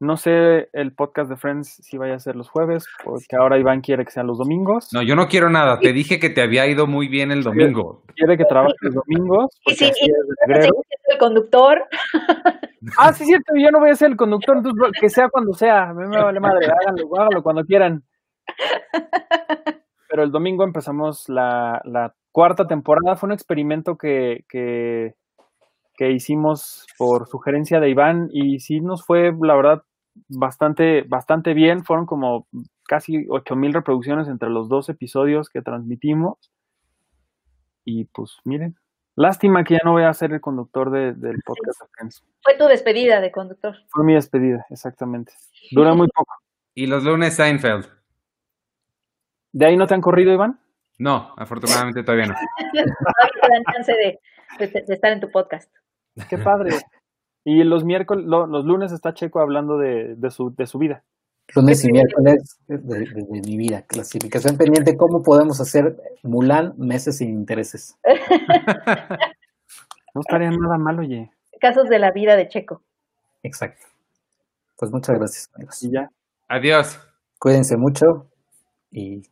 No sé el podcast de Friends si vaya a ser los jueves, porque ahora Iván quiere que sean los domingos. No, yo no quiero nada. Te dije que te había ido muy bien el domingo. Quiere que trabaje los domingos, Y sí, así y es el conductor. Ah, sí, cierto, yo no voy a ser el conductor, entonces que sea cuando sea, a mí me vale madre, háganlo, háganlo cuando quieran. Pero el domingo empezamos la, la cuarta temporada, fue un experimento que, que, que hicimos por sugerencia de Iván y sí nos fue, la verdad, bastante, bastante bien, fueron como casi 8000 reproducciones entre los dos episodios que transmitimos. Y pues miren, lástima que ya no voy a ser el conductor de- del podcast. Fue tu despedida de conductor. Fue mi despedida, exactamente. Dura muy poco. Y los lunes Seinfeld. ¿De ahí no te han corrido, Iván? No, afortunadamente todavía no. Todavía te dan chance de, de- de estar en tu podcast. Qué padre. Y los miércoles, lo- los lunes está Checo hablando de, de su, de su vida. Lunes y miércoles de, de- de mi vida. Clasificación pendiente. ¿Cómo podemos hacer Mulan meses sin intereses? No estaría nada mal, oye. Casos de la vida de Checo. Exacto. Pues muchas gracias, amigos. Y ya. Adiós. Cuídense mucho y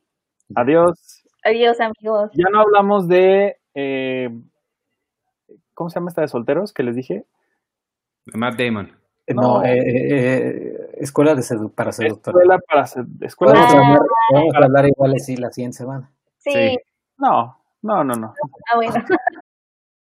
Adiós. Adiós, amigos. Ya no hablamos de. eh, ¿Cómo se llama esta de solteros que les dije? Matt Damon. eh, no, No. eh, eh, escuela de sedu- para seductores. Escuela para. Escuela Podemos, de- hablar, podemos hablar igual así la siguiente semana. Sí. Sí. No, no, no, no. Ah, bueno.